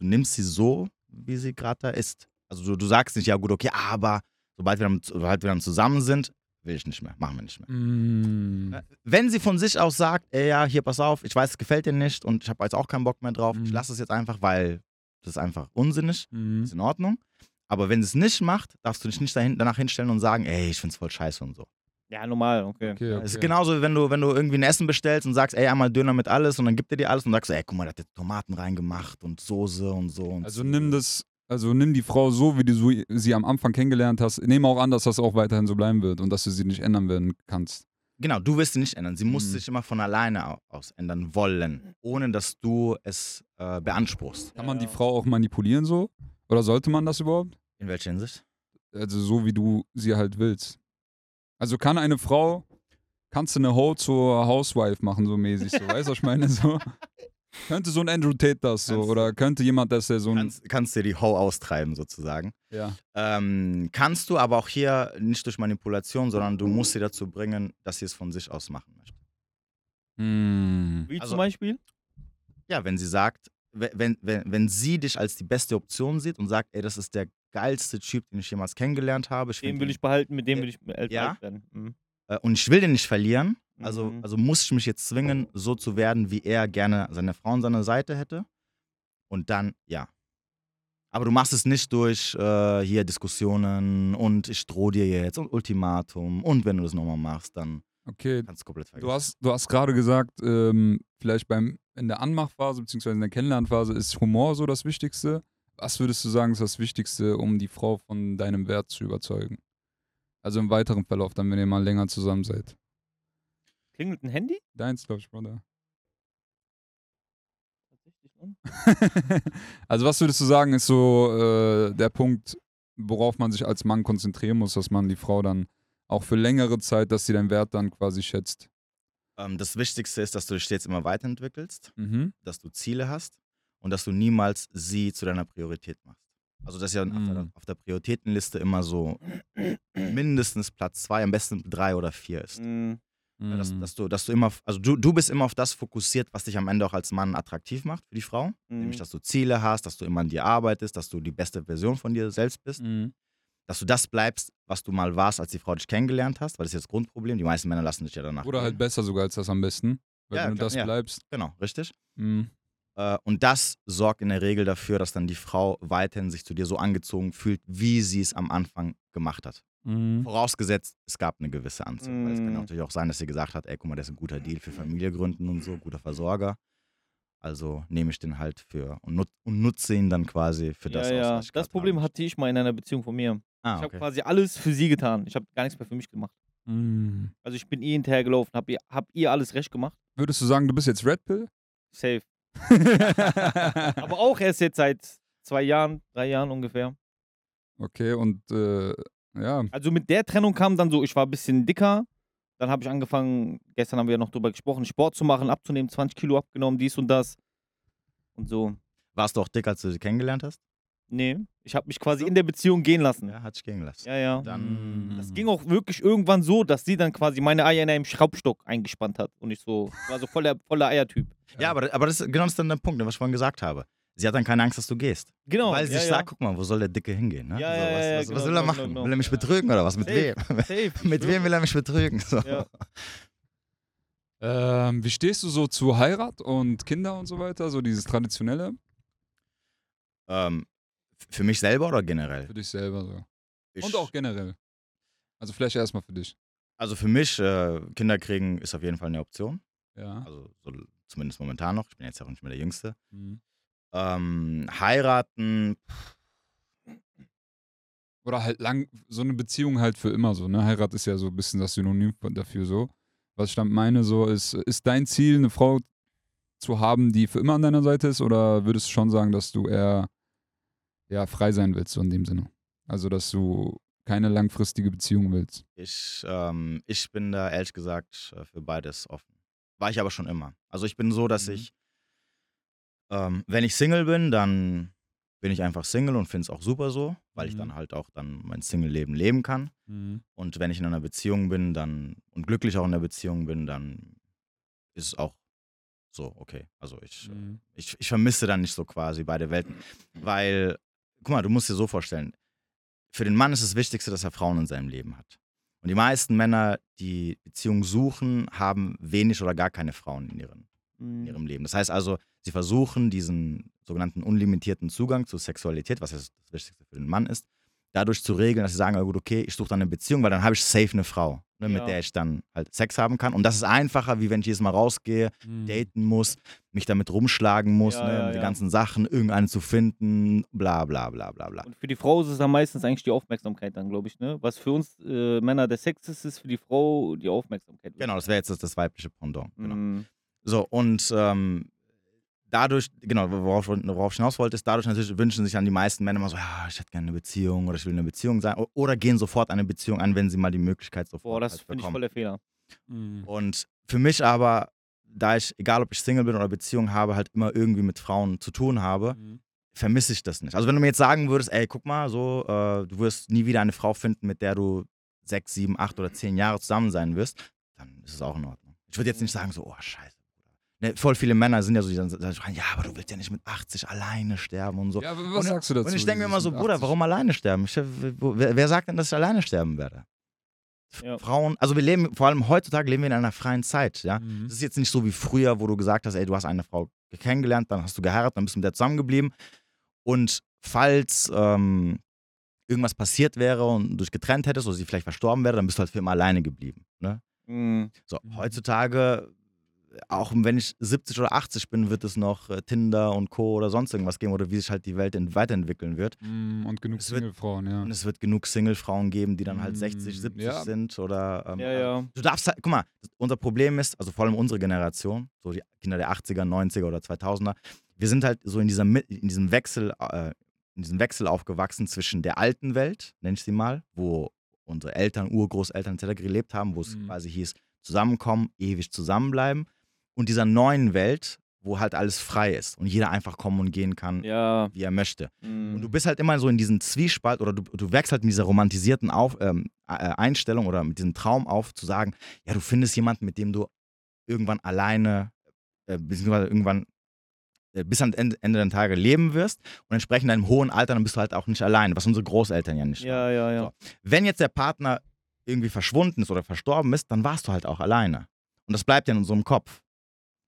Speaker 2: du nimmst sie so, wie sie gerade da ist. Also du, du sagst nicht, ja gut, okay, aber sobald wir, dann, sobald wir dann zusammen sind, will ich nicht mehr, machen wir nicht mehr.
Speaker 1: Mhm.
Speaker 2: Wenn sie von sich aus sagt, ey, ja, hier, pass auf, ich weiß, es gefällt dir nicht und ich habe jetzt auch keinen Bock mehr drauf, ich
Speaker 1: Mhm.
Speaker 2: lasse es jetzt einfach, weil das ist einfach unsinnig,
Speaker 1: Mhm.
Speaker 2: ist in Ordnung. Aber wenn sie es nicht macht, darfst du dich nicht dahin, danach hinstellen und sagen, ey, ich find's voll scheiße und so.
Speaker 3: Ja, normal, okay.
Speaker 1: Okay, okay.
Speaker 2: Es ist genauso, wie wenn du, wenn du irgendwie ein Essen bestellst und sagst, ey, einmal Döner mit alles und dann gibt er dir alles und sagst, ey, guck mal, der hat jetzt Tomaten reingemacht und Soße und so. Und
Speaker 1: Also nimm das, also nimm die Frau so, wie du so- sie am Anfang kennengelernt hast. Nehme auch an, dass das auch weiterhin so bleiben wird und dass du sie nicht ändern werden kannst.
Speaker 2: Genau, du wirst sie nicht ändern. Sie muss
Speaker 1: Mhm.
Speaker 2: sich immer von alleine au- aus ändern wollen, ohne dass du es äh, beanspruchst.
Speaker 1: Kann man die. Frau auch manipulieren so? Oder sollte man das überhaupt?
Speaker 2: In welcher Hinsicht?
Speaker 1: Also so, wie du sie halt willst. Also kann eine Frau, kannst du eine Ho zur Housewife machen, so mäßig, so, weißt du, was ich meine? So. Könnte so ein Andrew Tate das so,
Speaker 2: Kannst
Speaker 1: oder könnte jemand, dass der so ein,
Speaker 2: Kannst, kannst dir die Ho austreiben, sozusagen.
Speaker 1: ja.
Speaker 2: Ähm, kannst du aber auch hier nicht durch Manipulation, sondern du musst sie dazu bringen, dass sie es von sich aus machen möchte.
Speaker 1: Hm.
Speaker 3: Wie
Speaker 2: Also-
Speaker 3: zum Beispiel?
Speaker 2: Ja, wenn sie sagt, we- wenn, wenn, wenn sie dich als die beste Option sieht und sagt, ey, das ist der geilste Typ, den ich jemals kennengelernt habe. Ich
Speaker 3: Den will ich behalten, mit dem
Speaker 2: Ja.
Speaker 3: will ich älter
Speaker 2: Ja?
Speaker 3: alt werden. Mhm.
Speaker 2: äh, und ich will den nicht verlieren. Also,
Speaker 3: Mhm.
Speaker 2: also muss ich mich jetzt zwingen, so zu werden, wie er gerne seine Frau an seiner Seite hätte. Und dann, ja. Aber du machst es nicht durch äh, hier Diskussionen und ich drohe dir jetzt und Ultimatum und wenn du das nochmal machst, dann
Speaker 1: Okay,
Speaker 2: kannst du komplett vergessen.
Speaker 1: Du hast, du hast gerade gesagt, ähm, vielleicht beim, in der Anmachphase bzw. in der Kennenlernphase ist Humor so das Wichtigste. Was würdest du sagen, ist das Wichtigste, um die Frau von deinem Wert zu überzeugen? Also im weiteren Verlauf, dann, wenn ihr mal länger zusammen seid.
Speaker 3: Klingelt ein Handy?
Speaker 1: Deins, glaube ich, Bruder. Also was würdest du sagen, ist so äh, der Punkt, worauf man sich als Mann konzentrieren muss, dass man die Frau dann auch für längere Zeit, dass sie deinen Wert dann quasi schätzt?
Speaker 2: ähm, das Wichtigste ist, dass du dich stets immer weiterentwickelst,
Speaker 1: Mhm.
Speaker 2: dass du Ziele hast und dass du niemals sie zu deiner Priorität machst. Also das ist ja auf, der,
Speaker 1: Mhm.
Speaker 2: auf der Prioritätenliste immer so mindestens Platz zwei, am besten drei oder vier ist.
Speaker 3: Mhm.
Speaker 2: Ja, Dass,
Speaker 1: Mhm.
Speaker 2: dass, du, dass du immer, also du, du bist immer auf das fokussiert, was dich am Ende auch als Mann attraktiv macht für die Frau.
Speaker 3: Mhm.
Speaker 2: Nämlich, dass du Ziele hast, dass du immer an dir arbeitest, dass du die beste Version von dir selbst bist.
Speaker 1: Mhm.
Speaker 2: Dass du das bleibst, was du mal warst, als die Frau dich kennengelernt hast, weil das ist jetzt das Grundproblem. Die meisten Männer lassen dich ja danach.
Speaker 1: Oder halt
Speaker 2: gehen.
Speaker 1: besser sogar als das am besten. Weil
Speaker 2: Ja,
Speaker 1: wenn du
Speaker 2: klar,
Speaker 1: das
Speaker 2: ja.
Speaker 1: bleibst.
Speaker 2: Genau, richtig.
Speaker 1: Mhm.
Speaker 2: Äh, Und das sorgt in der Regel dafür, dass dann die Frau weiterhin sich zu dir so angezogen fühlt, wie sie es am Anfang gemacht hat.
Speaker 1: Mhm.
Speaker 2: Vorausgesetzt, es gab eine gewisse Anziehung. Weil es kann
Speaker 3: Mm.
Speaker 2: natürlich auch sein, dass sie gesagt hat, ey, guck mal, das ist ein guter Deal für Familie gründen und so, guter Versorger. Also nehme ich den halt für und, nut und nutze ihn dann quasi für das
Speaker 3: ja,
Speaker 2: aus,
Speaker 3: ja.
Speaker 2: was ich
Speaker 3: Das Problem
Speaker 2: haben
Speaker 3: hatte ich mal in einer Beziehung von mir.
Speaker 2: Ah,
Speaker 3: Ich habe
Speaker 2: okay.
Speaker 3: quasi alles für sie getan. Ich habe gar nichts mehr für mich gemacht.
Speaker 1: Mhm.
Speaker 3: Also ich bin ihr hinterhergelaufen, habe ihr, hab ihr alles recht gemacht.
Speaker 1: Würdest du sagen, du bist jetzt Red Pill?
Speaker 3: Safe. Aber auch erst jetzt seit zwei Jahren, drei Jahren ungefähr.
Speaker 1: okay, und äh, ja.
Speaker 3: Also mit der Trennung kam dann so, ich war ein bisschen dicker. Dann habe ich angefangen, gestern haben wir ja noch drüber gesprochen, Sport zu machen, abzunehmen, 20 Kilo abgenommen, dies und das. Und so.
Speaker 2: Warst du auch dick, als du sie kennengelernt hast?
Speaker 3: Nee, ich habe mich quasi in der Beziehung gehen lassen.
Speaker 2: Ja, hat sich gehen lassen.
Speaker 3: Ja, ja.
Speaker 2: Dann.
Speaker 3: Das ging auch wirklich irgendwann so, dass sie dann quasi meine Eier in einem Schraubstock eingespannt hat. Und ich so, war so voller, voller Eiertyp.
Speaker 2: Ja, aber, aber das ist genau das ist dann der Punkt, was ich vorhin gesagt habe. Sie hat dann keine Angst, dass du gehst.
Speaker 3: Genau.
Speaker 2: Weil sie
Speaker 3: ja,
Speaker 2: sich
Speaker 3: ja.
Speaker 2: sagt, guck mal, wo soll der Dicke hingehen? Ne?
Speaker 3: Ja,
Speaker 2: so,
Speaker 3: ja,
Speaker 2: was,
Speaker 3: ja,
Speaker 2: was,
Speaker 3: genau,
Speaker 2: was will er
Speaker 3: genau,
Speaker 2: machen?
Speaker 3: genau,
Speaker 2: Will er mich
Speaker 3: ja.
Speaker 2: betrügen oder was? Mit
Speaker 3: Safe,
Speaker 2: wem?
Speaker 3: Safe,
Speaker 2: Mit wem will er mich betrügen? So.
Speaker 3: Ja.
Speaker 1: Ähm, wie stehst du so zu Heirat und Kinder und so weiter? So dieses Traditionelle
Speaker 2: Ähm, für mich selber oder generell?
Speaker 1: für dich selber so.
Speaker 2: Ich,
Speaker 1: Und auch generell. Also vielleicht erstmal für dich.
Speaker 2: Also für mich, äh, Kinder kriegen ist auf jeden Fall eine Option.
Speaker 1: Ja.
Speaker 2: Also so, zumindest momentan noch. Ich bin jetzt auch nicht mehr der Jüngste.
Speaker 1: Mhm.
Speaker 2: Ähm, heiraten,
Speaker 1: Oder halt lang, so eine Beziehung halt für immer so, ne? Heirat ist ja so ein bisschen das Synonym dafür so. Was ich damit meine, so ist, ist dein Ziel, eine Frau zu haben, die für immer an deiner Seite ist, oder würdest du schon sagen, dass du eher ja, frei sein willst, so in dem Sinne? Also, dass du keine langfristige Beziehung willst.
Speaker 2: ich, ähm, ich bin da ehrlich gesagt äh, für beides offen. War ich aber schon immer. Also ich bin so, dass
Speaker 1: Mhm.
Speaker 2: ich, ähm, wenn ich Single bin, dann bin ich einfach Single und finde es auch super so, weil ich
Speaker 1: Mhm.
Speaker 2: dann halt auch dann mein Single-Leben leben kann. Und wenn ich in einer Beziehung bin, dann und glücklich auch in der Beziehung bin, dann ist es auch so okay. Also ich,
Speaker 1: Mhm.
Speaker 2: ich, ich vermisse dann nicht so quasi beide Welten. Weil, guck mal, du musst dir so vorstellen, für den Mann ist das Wichtigste, dass er Frauen in seinem Leben hat. Und die meisten Männer, die Beziehung suchen, haben wenig oder gar keine Frauen in, ihren, in
Speaker 3: Mhm.
Speaker 2: ihrem Leben. Das heißt also, sie versuchen diesen sogenannten unlimitierten Zugang zur Sexualität, was das Wichtigste für den Mann ist, dadurch zu regeln, dass sie sagen, ah, gut, okay, ich suche dann eine Beziehung, weil dann habe ich safe eine Frau, ne, mit
Speaker 3: Ja.
Speaker 2: der ich dann halt Sex haben kann. Und das ist einfacher, wie wenn ich jedes Mal rausgehe,
Speaker 1: Mhm.
Speaker 2: daten muss, mich damit rumschlagen muss,
Speaker 3: Ja,
Speaker 2: ne,
Speaker 3: ja,
Speaker 2: die ganzen Sachen, irgendeinen zu finden, bla bla bla bla bla.
Speaker 3: Und für die Frau ist es dann meistens eigentlich die Aufmerksamkeit dann, glaube ich, ne? Was für uns äh, Männer der Sex ist, ist für die Frau die Aufmerksamkeit.
Speaker 2: Genau, das wäre jetzt das, das weibliche Pendant. Genau.
Speaker 3: Mhm.
Speaker 2: So, und ähm, dadurch, genau, worauf, worauf ich hinaus wollte, ist, dadurch natürlich wünschen sich dann die meisten Männer immer so, ja, ich hätte gerne eine Beziehung oder ich will eine Beziehung sein. Oder gehen sofort eine Beziehung an, wenn sie mal die Möglichkeit sofort
Speaker 3: Boah, das
Speaker 2: halt
Speaker 3: finde ich voll der Fehler.
Speaker 1: Mhm.
Speaker 2: Und für mich aber, da ich, egal ob ich Single bin oder Beziehung habe, halt immer irgendwie mit Frauen zu tun habe,
Speaker 1: Mhm.
Speaker 2: vermisse ich das nicht. Also wenn du mir jetzt sagen würdest, ey, guck mal, so, äh, du wirst nie wieder eine Frau finden, mit der du sechs, sieben, acht oder zehn Jahre zusammen sein wirst, dann ist es auch in Ordnung. Ich würde jetzt nicht sagen so, oh scheiße. Ne, voll viele Männer sind ja so, die dann sagen, ja, aber du willst ja nicht mit 80 alleine sterben und so.
Speaker 1: Ja, aber was
Speaker 2: und,
Speaker 1: sagst du dazu?
Speaker 2: Und ich denke mir immer so, Bruder,
Speaker 1: 80?
Speaker 2: warum alleine sterben? Ich, wo, wer, wer sagt denn, dass ich alleine sterben werde?
Speaker 3: Ja.
Speaker 2: Frauen, also wir leben, vor allem heutzutage leben wir in einer freien Zeit, ja.
Speaker 1: Mhm.
Speaker 2: Das ist jetzt nicht so wie früher, wo du gesagt hast, ey, du hast eine Frau kennengelernt, dann hast du geheiratet, dann bist du mit der zusammengeblieben. Und falls ähm, irgendwas passiert wäre und du dich getrennt hättest oder sie vielleicht verstorben wäre, dann bist du halt für immer alleine geblieben. Ne?
Speaker 3: Mhm.
Speaker 2: So,
Speaker 1: Mhm.
Speaker 2: heutzutage, auch wenn ich 70 oder 80 bin, wird es noch äh, Tinder und Co. oder sonst irgendwas geben oder wie sich halt die Welt ent- weiterentwickeln wird.
Speaker 1: Mhm, Und genug Singlefrauen, ja.
Speaker 2: Und es wird genug Single-Frauen geben, die dann halt
Speaker 1: Mhm,
Speaker 2: 60, 70
Speaker 1: ja.
Speaker 2: sind oder. Ähm,
Speaker 3: Ja, ja.
Speaker 2: Du darfst halt, guck mal, unser Problem ist, also vor allem unsere Generation, so die Kinder der 80er, 90er oder 2000er, wir sind halt so in, dieser, in diesem Wechsel, äh, in diesem Wechsel aufgewachsen zwischen der alten Welt, nenn ich sie mal, wo unsere Eltern, Urgroßeltern etc. gelebt haben, wo es
Speaker 1: Mhm.
Speaker 2: quasi hieß, zusammenkommen, ewig zusammenbleiben und dieser neuen Welt, wo halt alles frei ist und jeder einfach kommen und gehen kann,
Speaker 3: Ja.
Speaker 2: wie er möchte.
Speaker 3: mm.
Speaker 2: Und du bist halt immer so in diesem Zwiespalt oder du, du wächst halt mit dieser romantisierten auf, ähm, äh, Einstellung oder mit diesem Traum auf, zu sagen, ja, du findest jemanden, mit dem du irgendwann alleine, äh, beziehungsweise irgendwann äh, bis ans Ende, Ende deiner Tage leben wirst und entsprechend in deinem hohen Alter, dann bist du halt auch nicht alleine, was unsere Großeltern ja nicht.
Speaker 3: Ja, ja, ja.
Speaker 2: So. Wenn jetzt der Partner irgendwie verschwunden ist oder verstorben ist, dann warst du halt auch alleine. Und das bleibt ja in unserem Kopf.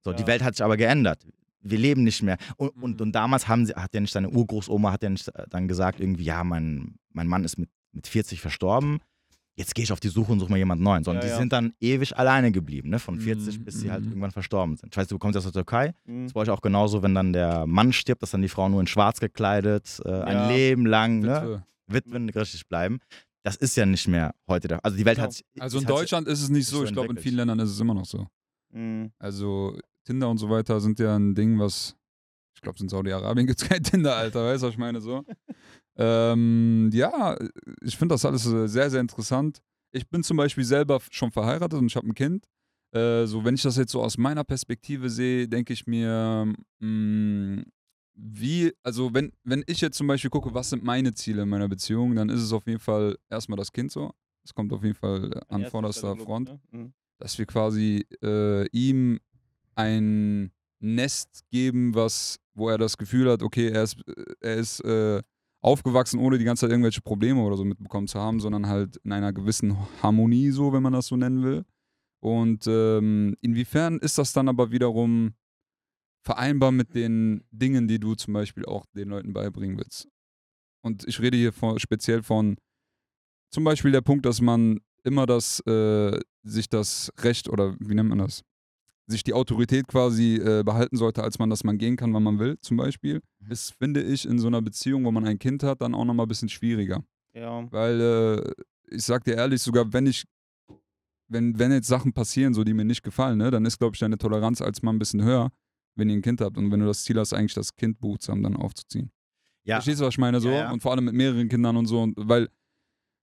Speaker 2: So, die
Speaker 3: Ja.
Speaker 2: Welt hat sich aber geändert. Wir leben nicht mehr. Und, und,
Speaker 1: Mhm.
Speaker 2: und damals haben sie, hat ja nicht deine Urgroßoma hat ja nicht äh, dann gesagt, irgendwie, ja, mein, mein Mann ist mit, mit 40 verstorben. Jetzt gehe ich auf die Suche und suche mal jemand Neuen. Sondern
Speaker 3: Ja,
Speaker 2: die
Speaker 3: ja.
Speaker 2: sind dann ewig alleine geblieben, ne? Von 40
Speaker 1: Mhm,
Speaker 2: bis sie halt
Speaker 1: mhm.
Speaker 2: irgendwann verstorben sind. Ich weiß, du kommst aus der Türkei.
Speaker 3: Mm.
Speaker 2: Das war ich auch genauso, wenn dann der Mann stirbt, dass dann die Frau nur in schwarz gekleidet, äh, ein. Leben lang, ne?
Speaker 1: Witwe.
Speaker 2: Witwen richtig bleiben. Das ist ja nicht mehr heute der Also die Welt
Speaker 3: Ja.
Speaker 2: hat sich.
Speaker 1: Also in Deutschland ist es nicht so. Ich glaube, in vielen Ländern ist es immer noch so.
Speaker 3: Mm.
Speaker 1: Also Tinder und so weiter sind ja ein Ding, was. Ich glaube, in Saudi-Arabien gibt es kein Tinder, Alter. Weißt du, was ich meine? So. ähm, ja, ich finde das alles äh, sehr, sehr interessant. Ich bin zum Beispiel selber schon verheiratet und ich habe ein Kind. Äh, so, wenn ich das jetzt so aus meiner Perspektive sehe, denke ich mir, mh, wie, also wenn, wenn ich jetzt zum Beispiel gucke, was sind meine Ziele in meiner Beziehung, dann ist es auf jeden Fall erstmal das Kind so. Das kommt auf jeden Fall an
Speaker 3: Erste
Speaker 1: vorderster Front
Speaker 3: ne? Mm.
Speaker 1: dass wir quasi äh, ihm ein Nest geben, was, wo er das Gefühl hat, okay, er ist, er ist äh, aufgewachsen, ohne die ganze Zeit irgendwelche Probleme oder so mitbekommen zu haben, sondern halt in einer gewissen Harmonie, so wenn man das so nennen will. Und ähm, inwiefern ist das dann aber wiederum vereinbar mit den Dingen, die du zum Beispiel auch den Leuten beibringen willst? Und ich rede hier von, speziell von zum Beispiel der Punkt, dass man immer das, äh, sich das Recht oder wie nennt man das? Sich die Autorität quasi äh, behalten sollte, als man, dass man gehen kann, wann man will, zum Beispiel,
Speaker 2: Mhm.
Speaker 1: ist, finde ich, in so einer Beziehung, wo man ein Kind hat, dann auch nochmal ein bisschen schwieriger.
Speaker 3: Ja.
Speaker 1: Weil, äh, ich sag dir ehrlich, sogar wenn ich, wenn, wenn jetzt Sachen passieren, so die mir nicht gefallen, ne, dann ist, glaube ich, deine Toleranz als Mann ein bisschen höher, wenn ihr ein Kind habt und wenn du das Ziel hast, eigentlich das Kind behutsam dann aufzuziehen.
Speaker 2: Ja,
Speaker 1: Verstehst du, was ich meine? So?
Speaker 2: Ja, ja.
Speaker 1: Und vor allem mit mehreren Kindern und so. Und, weil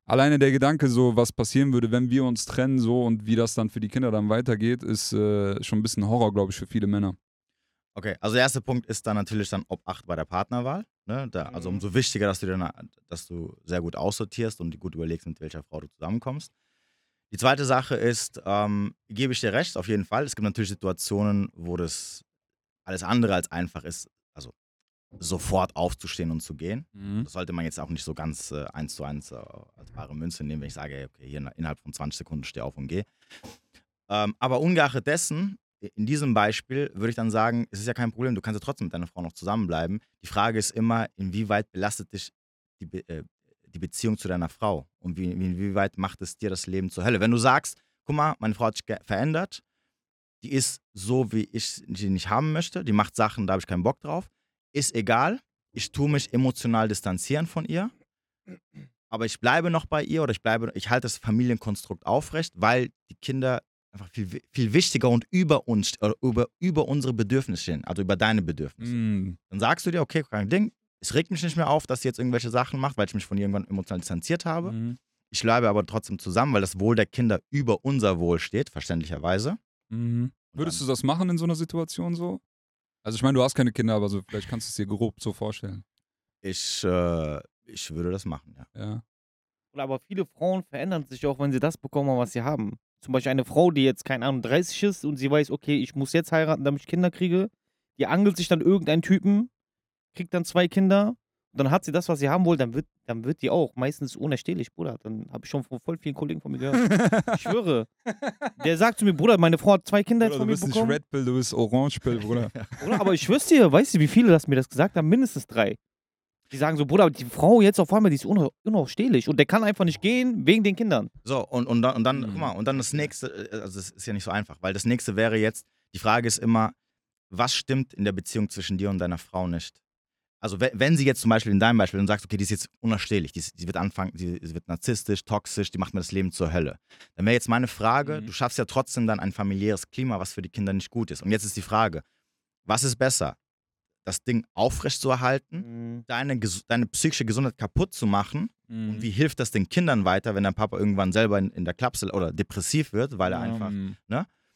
Speaker 1: alleine der Gedanke, so was passieren würde, wenn wir uns trennen, so und wie das dann für die Kinder dann weitergeht, ist äh, schon ein bisschen Horror, glaube ich, für viele Männer.
Speaker 2: Okay, also der erste Punkt ist dann natürlich dann Obacht bei der Partnerwahl. Ne? Da, also
Speaker 3: Mhm.
Speaker 2: umso wichtiger, dass du, dir, dass du sehr gut aussortierst und gut überlegst, mit welcher Frau du zusammenkommst. Die zweite Sache ist, ähm, gebe ich dir recht, auf jeden Fall. Es gibt natürlich Situationen, wo das alles andere als einfach ist, also sofort aufzustehen und zu gehen. Das sollte man jetzt auch nicht so ganz äh, eins zu eins äh, als bare Münze nehmen, wenn ich sage, okay, hier in- innerhalb von 20 Sekunden steh auf und geh. Ähm, aber ungeachtet dessen, in diesem Beispiel würde ich dann sagen, es ist ja kein Problem, du kannst ja trotzdem mit deiner Frau noch zusammenbleiben. Die Frage ist immer, inwieweit belastet dich die, Be äh, die Beziehung zu deiner Frau und wie, wie- inwieweit macht es dir das Leben zur Hölle. Wenn du sagst, guck mal, meine Frau hat sich verändert, die ist so, wie ich sie nicht haben möchte, die macht Sachen, da habe ich keinen Bock drauf, ist egal, ich tue mich emotional distanzieren von ihr, aber ich bleibe noch bei ihr oder ich bleibe, ich halte das Familienkonstrukt aufrecht, weil die Kinder einfach viel, viel wichtiger und über uns, oder über, über unsere Bedürfnisse stehen, also über deine Bedürfnisse.
Speaker 1: Mm.
Speaker 2: Dann sagst du dir, okay, kein Ding, es regt mich nicht mehr auf, dass sie jetzt irgendwelche Sachen macht, weil ich mich von ihr irgendwann emotional distanziert habe.
Speaker 1: Mhm.
Speaker 2: Ich bleibe aber trotzdem zusammen, weil das Wohl der Kinder über unser Wohl steht, verständlicherweise. Und
Speaker 1: Würdest du das machen in so einer Situation so? Also ich meine, du hast keine Kinder, aber so, vielleicht kannst du es dir grob so vorstellen.
Speaker 2: Ich, äh, ich würde das machen, ja.
Speaker 1: Ja.
Speaker 3: Oder Aber viele Frauen verändern sich auch, wenn sie das bekommen, was sie haben. Zum Beispiel eine Frau, die jetzt, keine Ahnung, 30 ist und sie weiß, okay, ich muss jetzt heiraten, damit ich Kinder kriege. Die angelt sich dann irgendeinen Typen, kriegt dann zwei Kinder dann hat sie das, was sie haben wollte, dann wird, dann wird die auch meistens unerstehlich, Bruder. Dann habe ich schon von voll vielen Kollegen von mir gehört. Ich schwöre. Der sagt zu mir, Bruder, meine Frau hat zwei Kinder jetzt
Speaker 1: Bruder,
Speaker 3: von
Speaker 1: du
Speaker 3: mir
Speaker 1: bist nicht
Speaker 3: bekommen.
Speaker 1: Red Pill, du bist Orange Pill, Bruder.
Speaker 3: Bruder, aber ich schwör's dir, weißt du, wie viele das mir das gesagt haben? Mindestens drei. Die sagen so, Bruder, die Frau jetzt auf einmal, die ist unaus- unausstehlich und der kann einfach nicht gehen wegen den Kindern.
Speaker 2: So, und, und dann, und dann
Speaker 1: Mhm.
Speaker 2: guck mal, und dann das nächste, äh, also das ist ja nicht so einfach, weil das nächste wäre jetzt, die Frage ist immer, was stimmt in der Beziehung zwischen dir und deiner Frau nicht? Also we- wenn sie jetzt zum Beispiel in deinem Beispiel dann sagst, okay, die ist jetzt unerstehlich, die, die wird anfangen, die, sie wird narzisstisch, toxisch, die macht mir das Leben zur Hölle. Dann wäre jetzt meine Frage,
Speaker 1: Mhm.
Speaker 2: du schaffst ja trotzdem dann ein familiäres Klima, was für die Kinder nicht gut ist. Und jetzt ist die Frage, was ist besser? Das Ding aufrechtzuerhalten,
Speaker 3: Mhm.
Speaker 2: deine, deine psychische Gesundheit kaputt zu machen
Speaker 1: Mhm.
Speaker 2: und wie hilft das den Kindern weiter, wenn der Papa irgendwann selber in, in der Klapsel oder depressiv wird, weil er einfach.
Speaker 1: Mhm.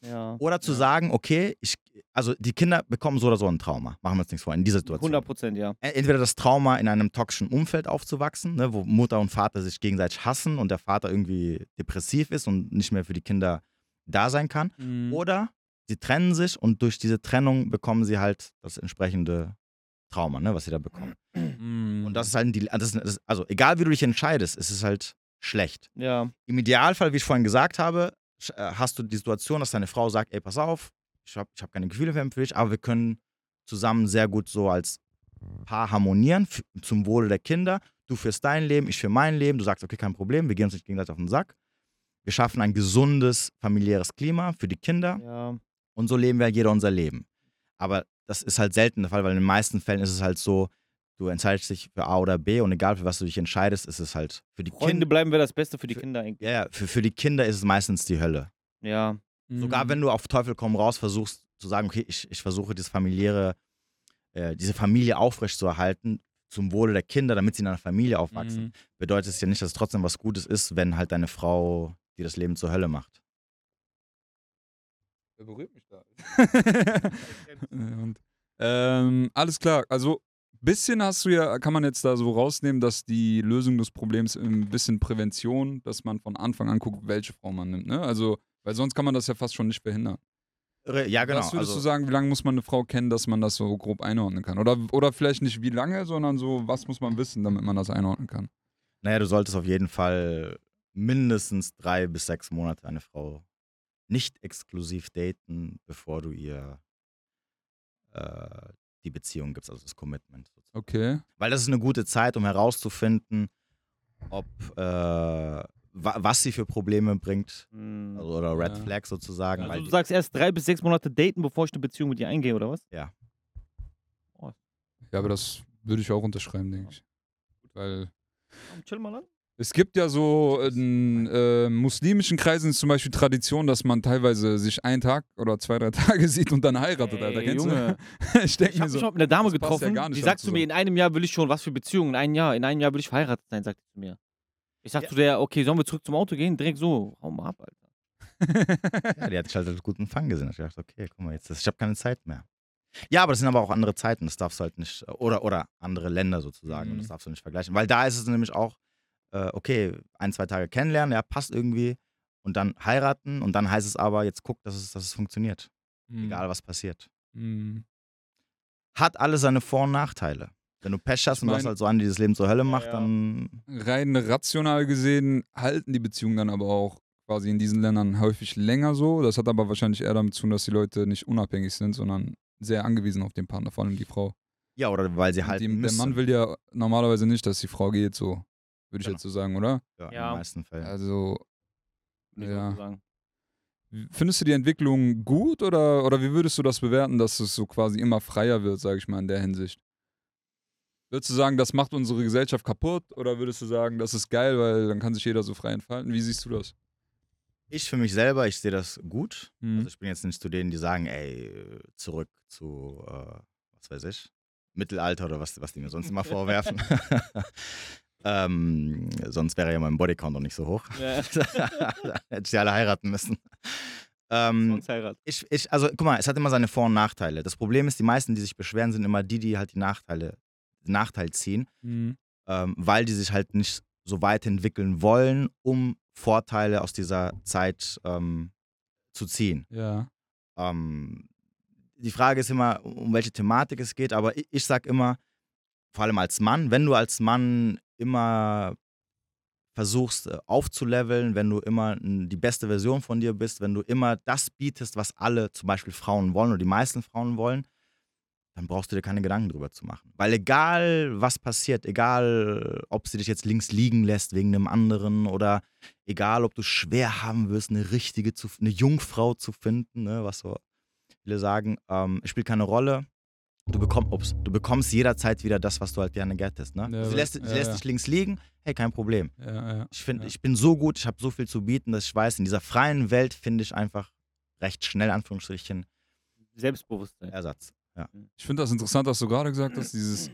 Speaker 3: Ja.
Speaker 2: Oder zu
Speaker 1: Ja.
Speaker 2: sagen, okay, ich, also die Kinder bekommen so oder so ein Trauma. Machen wir uns nichts vor, in dieser Situation.
Speaker 3: 100 Prozent, ja.
Speaker 2: Entweder das Trauma, in einem toxischen Umfeld aufzuwachsen, ne, wo Mutter und Vater sich gegenseitig hassen und der Vater irgendwie depressiv ist und nicht mehr für die Kinder da sein kann.
Speaker 1: Mhm.
Speaker 2: Oder sie trennen sich und durch diese Trennung bekommen sie halt das entsprechende Trauma, ne, was sie da bekommen.
Speaker 1: Mhm.
Speaker 2: Und das ist halt, die, das ist, ist, also egal wie du dich entscheidest, ist es halt schlecht.
Speaker 3: Ja.
Speaker 2: Im Idealfall, wie ich vorhin gesagt habe, hast du die Situation, dass deine Frau sagt, ey, pass auf, ich habe ich hab keine Gefühle für dich, aber wir können zusammen sehr gut so als Paar harmonieren zum Wohle der Kinder. Du führst dein Leben, ich für mein Leben. Du sagst, okay, kein Problem, wir gehen uns nicht gegenseitig auf den Sack. Wir schaffen ein gesundes familiäres Klima für die Kinder
Speaker 3: Ja.
Speaker 2: und so leben wir jeder unser Leben. Aber das ist halt selten der Fall, weil in den meisten Fällen ist es halt so, du entscheidest dich für A oder B und egal für was du dich entscheidest, ist es halt für die
Speaker 3: Freunde
Speaker 2: Kinder.
Speaker 3: bleiben wir das Beste für die
Speaker 2: Für-
Speaker 3: Kinder eigentlich.
Speaker 2: Ja, ja, für, für die Kinder ist es meistens die Hölle.
Speaker 3: Ja.
Speaker 2: Sogar
Speaker 1: Mhm.
Speaker 2: wenn du auf Teufel komm raus versuchst zu sagen, okay, ich, ich versuche dieses familiäre, äh, diese Familie aufrechtzuerhalten zum Wohle der Kinder, damit sie in einer Familie aufwachsen,
Speaker 1: Mhm.
Speaker 2: bedeutet es ja nicht, dass es trotzdem was Gutes ist, wenn halt deine Frau dir das Leben zur Hölle macht.
Speaker 1: Wer berührt mich da? Und, ähm, alles klar. Also, bisschen hast du ja, kann man jetzt da so rausnehmen, dass die Lösung des Problems ein bisschen Prävention, dass man von Anfang an guckt, welche Frau man nimmt. Ne? Also, weil sonst kann man das ja fast schon nicht verhindern.
Speaker 2: Ja, genau.
Speaker 1: Was würdest
Speaker 2: Also,
Speaker 1: du sagen, wie lange muss man eine Frau kennen, dass man das so grob einordnen kann? Oder, oder vielleicht nicht wie lange, sondern so, was muss man wissen, damit man das einordnen kann?
Speaker 2: naja, du solltest auf jeden Fall mindestens drei bis sechs Monate eine Frau nicht exklusiv daten, bevor du ihr äh, die Beziehung gibst, also das Commitment.
Speaker 1: Okay.
Speaker 2: Weil das ist eine gute Zeit, um herauszufinden, ob äh, wa was sie für Probleme bringt
Speaker 3: Hm.
Speaker 2: also, oder Red
Speaker 1: Ja.
Speaker 2: Flag sozusagen.
Speaker 3: Also
Speaker 2: weil
Speaker 3: du sagst erst drei bis sechs Monate daten, bevor ich eine Beziehung mit dir eingehe, oder was?
Speaker 1: Ja, aber das würde ich auch unterschreiben, denke ich. Weil
Speaker 3: Chill mal an.
Speaker 1: Es gibt ja so in äh, muslimischen Kreisen ist zum Beispiel Tradition, dass man teilweise sich einen Tag oder zwei, drei Tage sieht und dann heiratet, Alter.
Speaker 3: Ey,
Speaker 1: Kennst
Speaker 3: Junge.
Speaker 1: du? ich denke
Speaker 3: Ich
Speaker 1: mir
Speaker 3: habe mich
Speaker 1: so.
Speaker 3: mal mit einer Dame
Speaker 1: ja
Speaker 3: getroffen,
Speaker 1: nicht
Speaker 3: die sagt zu mir, in einem Jahr will ich schon, was für Beziehungen, in einem Jahr, in einem Jahr will ich verheiratet sein, sagt sie zu mir. Ich sag
Speaker 2: Ja.
Speaker 3: zu der, okay, sollen wir zurück zum Auto gehen? Direkt so, hau mal ab, Alter.
Speaker 2: ja, die hat sich halt als guten Fang gesehen. Ich dachte, okay, guck mal, jetzt, ich habe keine Zeit mehr. Ja, aber das sind aber auch andere Zeiten, das darfst du halt nicht, oder, oder andere Länder sozusagen, und das
Speaker 1: Mhm.
Speaker 2: darfst du nicht vergleichen. Weil da ist es nämlich auch, äh, okay, ein, zwei Tage kennenlernen, ja, passt irgendwie, und dann heiraten, und dann heißt es aber, jetzt guck, dass es, dass es funktioniert,
Speaker 1: Hm,
Speaker 2: egal was passiert.
Speaker 1: hm.
Speaker 2: Hat alles seine Vor- und Nachteile. Wenn du Pech hast
Speaker 1: Ich
Speaker 2: und du hast halt so einen, die das Leben zur Hölle macht,
Speaker 3: ja.
Speaker 2: dann
Speaker 1: Rein rational gesehen halten die Beziehungen dann aber auch quasi in diesen Ländern häufig länger so. Das hat aber wahrscheinlich eher damit zu tun, dass die Leute nicht unabhängig sind, sondern sehr angewiesen auf den Partner, vor allem die Frau.
Speaker 2: ja, oder weil sie halt
Speaker 1: der. Mann will ja normalerweise nicht, dass die Frau geht, so. Würde ich
Speaker 2: Genau.
Speaker 1: jetzt so sagen, oder?
Speaker 2: ja, in
Speaker 3: Ja.
Speaker 2: den meisten Fällen.
Speaker 1: Also,
Speaker 3: Wie
Speaker 1: Ja. Findest du die Entwicklung gut oder, oder wie würdest du das bewerten, dass es so quasi immer freier wird, sage ich mal, in der Hinsicht? Würdest du sagen, das macht unsere Gesellschaft kaputt oder würdest du sagen, das ist geil, weil dann kann sich jeder so frei entfalten? Wie siehst du das?
Speaker 2: Ich für mich selber, ich sehe das gut.
Speaker 1: Mhm.
Speaker 2: Also ich bin jetzt nicht zu denen, die sagen, ey, zurück zu, äh, was weiß ich, Mittelalter oder was, was die mir sonst immer vorwerfen. Ähm, sonst wäre ja mein Bodycount noch nicht so hoch.
Speaker 3: Ja.
Speaker 2: hätte ich die alle heiraten müssen. Ähm,
Speaker 3: Sonst Heirat.
Speaker 2: ich, ich, also guck mal, es hat immer seine Vor- und Nachteile. Das Problem ist, die meisten, die sich beschweren, sind immer die, die halt die Nachteile, den Nachteil ziehen,
Speaker 1: Mhm.
Speaker 2: ähm, weil die sich halt nicht so weit entwickeln wollen, um Vorteile aus dieser Zeit ähm, zu ziehen.
Speaker 1: Ja.
Speaker 2: Ähm, die Frage ist immer, um welche Thematik es geht, aber ich, ich sag immer, vor allem als Mann, wenn du als Mann immer versuchst äh, aufzuleveln, wenn du immer die beste Version von dir bist, wenn du immer das bietest, was alle zum Beispiel Frauen wollen oder die meisten Frauen wollen, dann brauchst du dir keine Gedanken drüber zu machen. Weil egal was passiert, egal ob sie dich jetzt links liegen lässt wegen einem anderen oder egal ob du schwer haben wirst, eine richtige, zu, eine Jungfrau zu finden, ne, was so viele sagen, ähm, spielt keine Rolle. Du, bekomm, ups, du bekommst jederzeit wieder das, was du halt gerne gettest. Ne?
Speaker 1: Ja,
Speaker 2: sie
Speaker 1: weil-
Speaker 2: lässt,
Speaker 1: ja,
Speaker 2: sie lässt
Speaker 1: ja.
Speaker 2: dich links liegen, hey, kein Problem.
Speaker 1: Ja, ja.
Speaker 2: Ich, find,
Speaker 1: ja.
Speaker 2: ich bin so gut, ich habe so viel zu bieten, dass ich weiß, in dieser freien Welt finde ich einfach recht schnell, Anführungsstrichen,
Speaker 3: Selbstbewusstsein.
Speaker 2: Ersatz. Ja.
Speaker 1: Ich finde das interessant, was du gerade gesagt hast, dieses,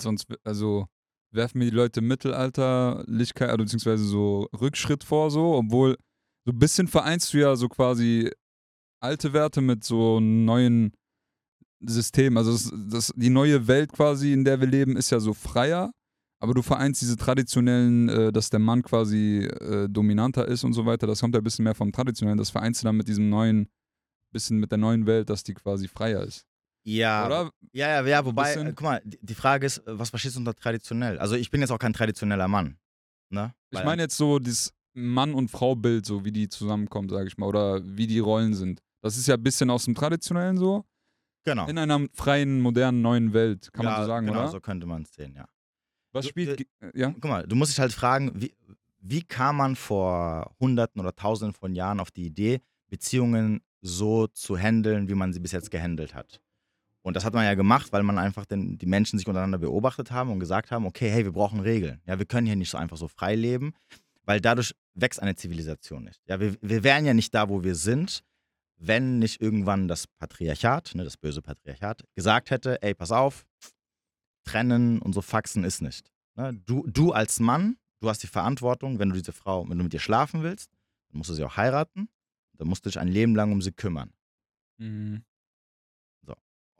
Speaker 1: sonst, also werfen mir die Leute Mittelalterlichkeit, also beziehungsweise so Rückschritt vor, so, obwohl so ein bisschen vereinst du ja so quasi alte Werte mit so neuen System. Also das, das, die neue Welt quasi, in der wir leben, ist ja so freier. Aber du vereinst diese traditionellen, äh, dass der Mann quasi äh, dominanter ist und so weiter. Das kommt ja ein bisschen mehr vom traditionellen. Das vereinst du dann mit diesem neuen, bisschen mit der neuen Welt, dass die quasi freier ist.
Speaker 2: Ja,
Speaker 1: Oder?
Speaker 2: ja, ja, ja, wobei, äh, guck mal, die Frage ist, äh, was verstehst du unter traditionell? Also ich bin jetzt auch kein traditioneller Mann. Ne?
Speaker 1: Ich meine jetzt so dieses Mann- und Frau-Bild, so wie die zusammenkommen, sage ich mal. Oder wie die Rollen sind. Das ist ja ein bisschen aus dem Traditionellen so.
Speaker 2: Genau.
Speaker 1: In einer freien, modernen, neuen Welt, kann man
Speaker 2: ja,
Speaker 1: so sagen,
Speaker 2: genau,
Speaker 1: oder?
Speaker 2: so könnte man es sehen, ja.
Speaker 1: Was
Speaker 2: Du-
Speaker 1: spielt. ja?
Speaker 2: Guck mal, du musst dich halt fragen, wie, wie kam man vor Hunderten oder Tausenden von Jahren auf die Idee, Beziehungen so zu handeln, wie man sie bis jetzt gehandelt hat? Und das hat man ja gemacht, weil man einfach den, die Menschen sich untereinander beobachtet haben und gesagt haben, okay, hey, wir brauchen Regeln. Ja, wir können hier nicht so einfach so frei leben, weil dadurch wächst eine Zivilisation nicht. Ja, wir, wir wären ja nicht da, wo wir sind, wenn nicht irgendwann das Patriarchat, ne, das böse Patriarchat, gesagt hätte, ey, pass auf, trennen und so faxen ist nicht. Ne? Du, du als Mann, du hast die Verantwortung, wenn du diese Frau, wenn du mit ihr schlafen willst, dann musst du sie auch heiraten, dann musst du dich ein Leben lang um sie kümmern.
Speaker 1: Mhm.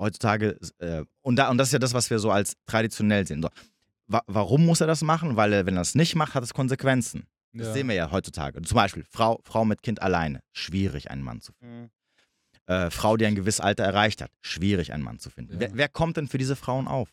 Speaker 2: Heutzutage, äh, und, da, und das ist ja das, was wir so als traditionell sehen. So, wa warum muss er das machen? Weil er, wenn er das nicht macht, hat es Konsequenzen. Das
Speaker 1: Ja.
Speaker 2: sehen wir ja heutzutage. Zum Beispiel Frau, Frau mit Kind alleine, schwierig einen Mann zu finden.
Speaker 3: Mhm.
Speaker 2: Äh, Frau, die ein gewisses Alter erreicht hat, schwierig einen Mann zu finden.
Speaker 1: Ja.
Speaker 2: Wer, wer kommt denn für diese Frauen auf?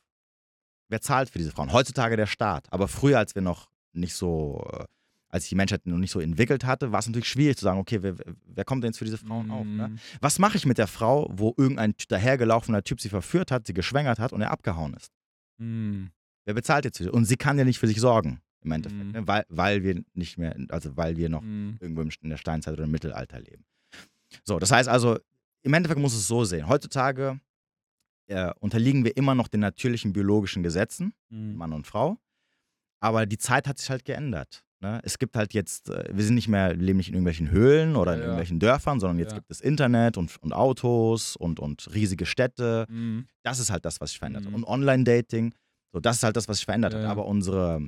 Speaker 2: Wer zahlt für diese Frauen? Heutzutage der Staat. Aber früher, als wir noch nicht so, äh, als sich die Menschheit noch nicht so entwickelt hatte, war es natürlich schwierig zu sagen, okay, wer, wer kommt denn jetzt für diese Frauen auf? Ne?
Speaker 1: Mhm.
Speaker 2: Was mache ich mit der Frau, wo irgendein dahergelaufener Typ sie verführt hat, sie geschwängert hat und er abgehauen ist?
Speaker 1: Mhm.
Speaker 2: Wer bezahlt jetzt für sie? Und sie kann ja nicht für sich sorgen, im Endeffekt,
Speaker 1: Mhm.
Speaker 2: ne? weil, weil wir nicht mehr, also weil wir noch
Speaker 1: Mhm.
Speaker 2: irgendwo in der Steinzeit oder im Mittelalter leben. So, das heißt also, im Endeffekt muss es so sehen. Heutzutage äh, unterliegen wir immer noch den natürlichen biologischen Gesetzen,
Speaker 1: Mhm.
Speaker 2: Mann und Frau, aber die Zeit hat sich halt geändert. Ne? Es gibt halt jetzt, äh, wir sind nicht mehr, leben nicht in irgendwelchen Höhlen oder in
Speaker 1: ja.
Speaker 2: irgendwelchen Dörfern, sondern jetzt
Speaker 1: Ja.
Speaker 2: gibt es Internet und, und Autos und, und riesige Städte.
Speaker 1: Mhm.
Speaker 2: Das ist halt das, was sich verändert hat.
Speaker 1: Mhm.
Speaker 2: Und Online-Dating, so, das ist halt das, was sich verändert
Speaker 1: Ja,
Speaker 2: hat. Aber unsere,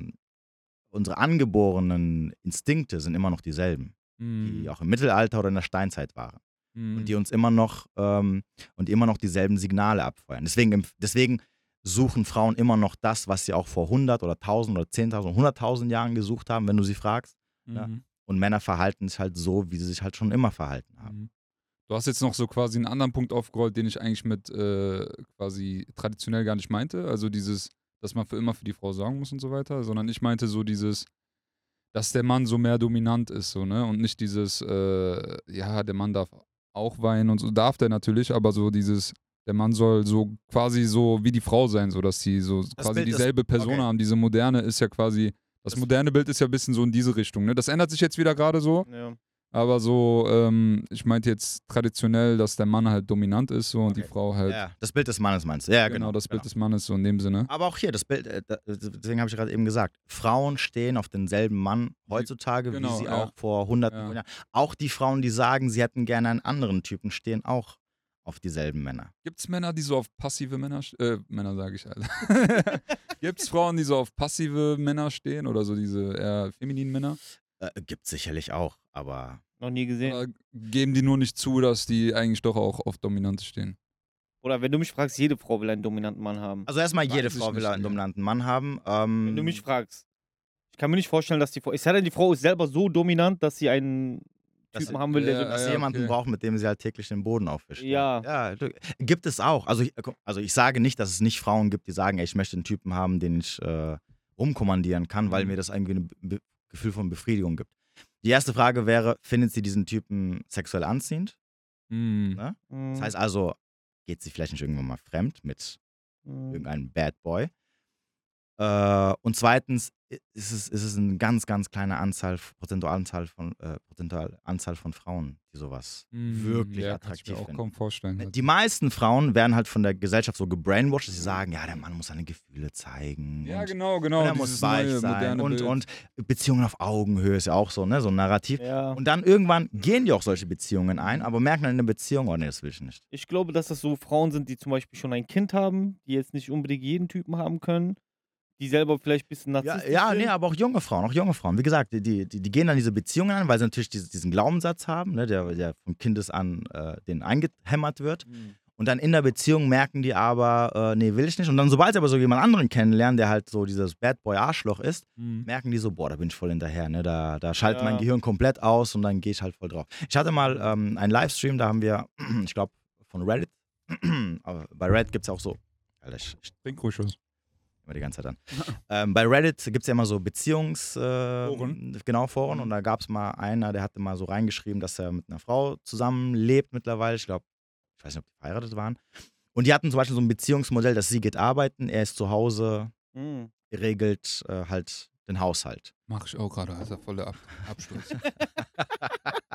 Speaker 2: unsere angeborenen Instinkte sind immer noch dieselben,
Speaker 1: Mhm.
Speaker 2: die auch im Mittelalter oder in der Steinzeit waren.
Speaker 1: Mhm.
Speaker 2: Und die uns immer noch ähm, und immer noch dieselben Signale abfeuern. Deswegen, deswegen suchen Frauen immer noch das, was sie auch vor 100 oder 1000 oder 10.000 oder 100.000 Jahren gesucht haben, wenn du sie fragst. ja.
Speaker 1: Mhm.
Speaker 2: Und Männer verhalten sich halt so, wie sie sich halt schon immer verhalten haben.
Speaker 1: Mhm. Du hast jetzt noch so quasi einen anderen Punkt aufgerollt, den ich eigentlich mit äh, quasi traditionell gar nicht meinte. Also dieses, dass man für immer für die Frau sorgen muss und so weiter, sondern ich meinte so dieses, dass der Mann so mehr dominant ist, so, ne? Und nicht dieses, äh, ja, der Mann darf auch weinen und so, darf der natürlich, aber so dieses, der Mann soll so quasi so wie die Frau sein, so dass sie so quasi
Speaker 2: Bild ist-
Speaker 1: dieselbe Person
Speaker 2: okay.
Speaker 1: haben. Diese moderne ist ja quasi, das
Speaker 2: Das-
Speaker 1: moderne Bild ist ja ein bisschen so in diese Richtung, ne? Das ändert sich jetzt wieder gerade so.
Speaker 3: Ja.
Speaker 1: Aber so, ähm, ich meinte jetzt traditionell, dass der Mann halt dominant ist so und die
Speaker 2: Okay.
Speaker 1: Frau halt.
Speaker 2: Ja, das Bild des Mannes meinst du? Ja,
Speaker 1: genau,
Speaker 2: genau.
Speaker 1: das Bild
Speaker 2: genau.
Speaker 1: des Mannes so in dem Sinne.
Speaker 2: Aber auch hier, das Bild, äh, deswegen habe ich gerade eben gesagt, Frauen stehen auf denselben Mann heutzutage,
Speaker 1: genau,
Speaker 2: wie sie
Speaker 1: ja.
Speaker 2: auch vor hunderten
Speaker 1: Ja.
Speaker 2: von Jahren. Auch die Frauen, die sagen, sie hätten gerne einen anderen Typen, stehen auch auf dieselben Männer.
Speaker 1: Gibt es Männer, die so auf passive Männer, st- äh, Männer sage ich halt. Gibt es Frauen, die so auf passive Männer stehen oder so diese eher femininen Männer?
Speaker 2: Äh, gibt sicherlich auch, aber
Speaker 3: Noch nie gesehen.
Speaker 1: Oder geben die nur nicht zu, dass die eigentlich doch auch auf Dominante stehen?
Speaker 3: Oder wenn du mich fragst, jede Frau will einen dominanten Mann haben.
Speaker 2: also erstmal
Speaker 1: Weiß
Speaker 2: jede Frau will einen
Speaker 1: ne.
Speaker 2: dominanten Mann haben. Ähm,
Speaker 3: Wenn du mich fragst. Ich kann mir nicht vorstellen, dass die Frau. Es sei denn, die Frau ist selber so dominant, dass sie einen
Speaker 2: Dass
Speaker 3: Typen
Speaker 2: sie-
Speaker 3: haben will, der.
Speaker 1: Ja,
Speaker 3: so-
Speaker 2: dass
Speaker 1: ja,
Speaker 2: sie jemanden
Speaker 1: okay.
Speaker 2: braucht, mit dem sie halt täglich den Boden aufwischt.
Speaker 3: Ja.
Speaker 2: ja du- gibt es auch. Also ich, also ich sage nicht, dass es nicht Frauen gibt, die sagen, ey, ich möchte einen Typen haben, den ich äh, rumkommandieren kann, weil
Speaker 1: Mhm.
Speaker 2: mir das irgendwie ein Be Gefühl von Befriedigung gibt. Die erste Frage wäre, findet sie diesen Typen sexuell anziehend?
Speaker 1: Hm.
Speaker 2: Ne?
Speaker 3: Mhm.
Speaker 2: Das heißt also, geht sie vielleicht nicht irgendwann mal fremd mit
Speaker 3: Mhm.
Speaker 2: irgendeinem Bad Boy? Äh, und zweitens ist es, ist es eine ganz, ganz kleine Anzahl, prozentuale Anzahl von, äh, prozentuale Anzahl von Frauen, die sowas
Speaker 1: Hm,
Speaker 2: wirklich
Speaker 1: ja, kann ich
Speaker 2: attraktiv
Speaker 1: mir auch
Speaker 2: finden.
Speaker 1: kaum vorstellen. halt.
Speaker 2: Die meisten Frauen werden halt von der Gesellschaft so gebrainwashed, dass sie sagen, ja, der Mann muss seine Gefühle zeigen.
Speaker 1: ja,
Speaker 2: und,
Speaker 1: genau, genau.
Speaker 2: und er muss weich
Speaker 1: neue,
Speaker 2: sein. Und, und Beziehungen auf Augenhöhe ist ja auch so, ne, so ein Narrativ.
Speaker 3: Ja.
Speaker 2: Und dann irgendwann gehen die auch solche Beziehungen ein, aber merken dann in der Beziehung, oh nee, das will ich nicht.
Speaker 3: Ich glaube, dass das so Frauen sind, die zum Beispiel schon ein Kind haben, die jetzt nicht unbedingt jeden Typen haben können, die selber vielleicht ein bisschen
Speaker 2: Ja,
Speaker 3: narzisstisch
Speaker 2: ja
Speaker 3: sind.
Speaker 2: nee, aber auch junge Frauen, auch junge Frauen. Wie gesagt, die, die, die gehen dann diese Beziehungen an, weil sie natürlich diesen, diesen Glaubenssatz haben, ne, der, der von Kindes an äh, denen eingehämmert wird.
Speaker 3: Mhm.
Speaker 2: Und dann in der Beziehung merken die aber, äh, nee, will ich nicht. Und dann, sobald sie aber so jemand anderen kennenlernen, der halt so dieses Bad Boy Arschloch ist,
Speaker 1: Mhm.
Speaker 2: merken die so, boah, da bin ich voll hinterher. Ne? Da, da schaltet mein
Speaker 3: Ja.
Speaker 2: Gehirn komplett aus und dann gehe ich halt voll drauf. Ich hatte mal ähm, einen Livestream, da haben wir, ich glaube, von Reddit. aber bei Reddit gibt es auch so. Alter, ich, ich
Speaker 1: Trink ruhig was.
Speaker 2: Immer die ganze Zeit an. ähm, bei Reddit gibt es ja immer so Beziehungs... Äh,
Speaker 1: Foren.
Speaker 2: Genau, Foren. Und da gab es mal einer, der hatte mal so reingeschrieben, dass er mit einer Frau zusammenlebt mittlerweile. Ich glaube, ich weiß nicht, ob die verheiratet waren. Und die hatten zum Beispiel so ein Beziehungsmodell, dass sie geht arbeiten, er ist zu Hause,
Speaker 3: Mhm.
Speaker 2: regelt äh, halt den Haushalt.
Speaker 1: Mach ich auch gerade, Alter, voller Ab Absturz.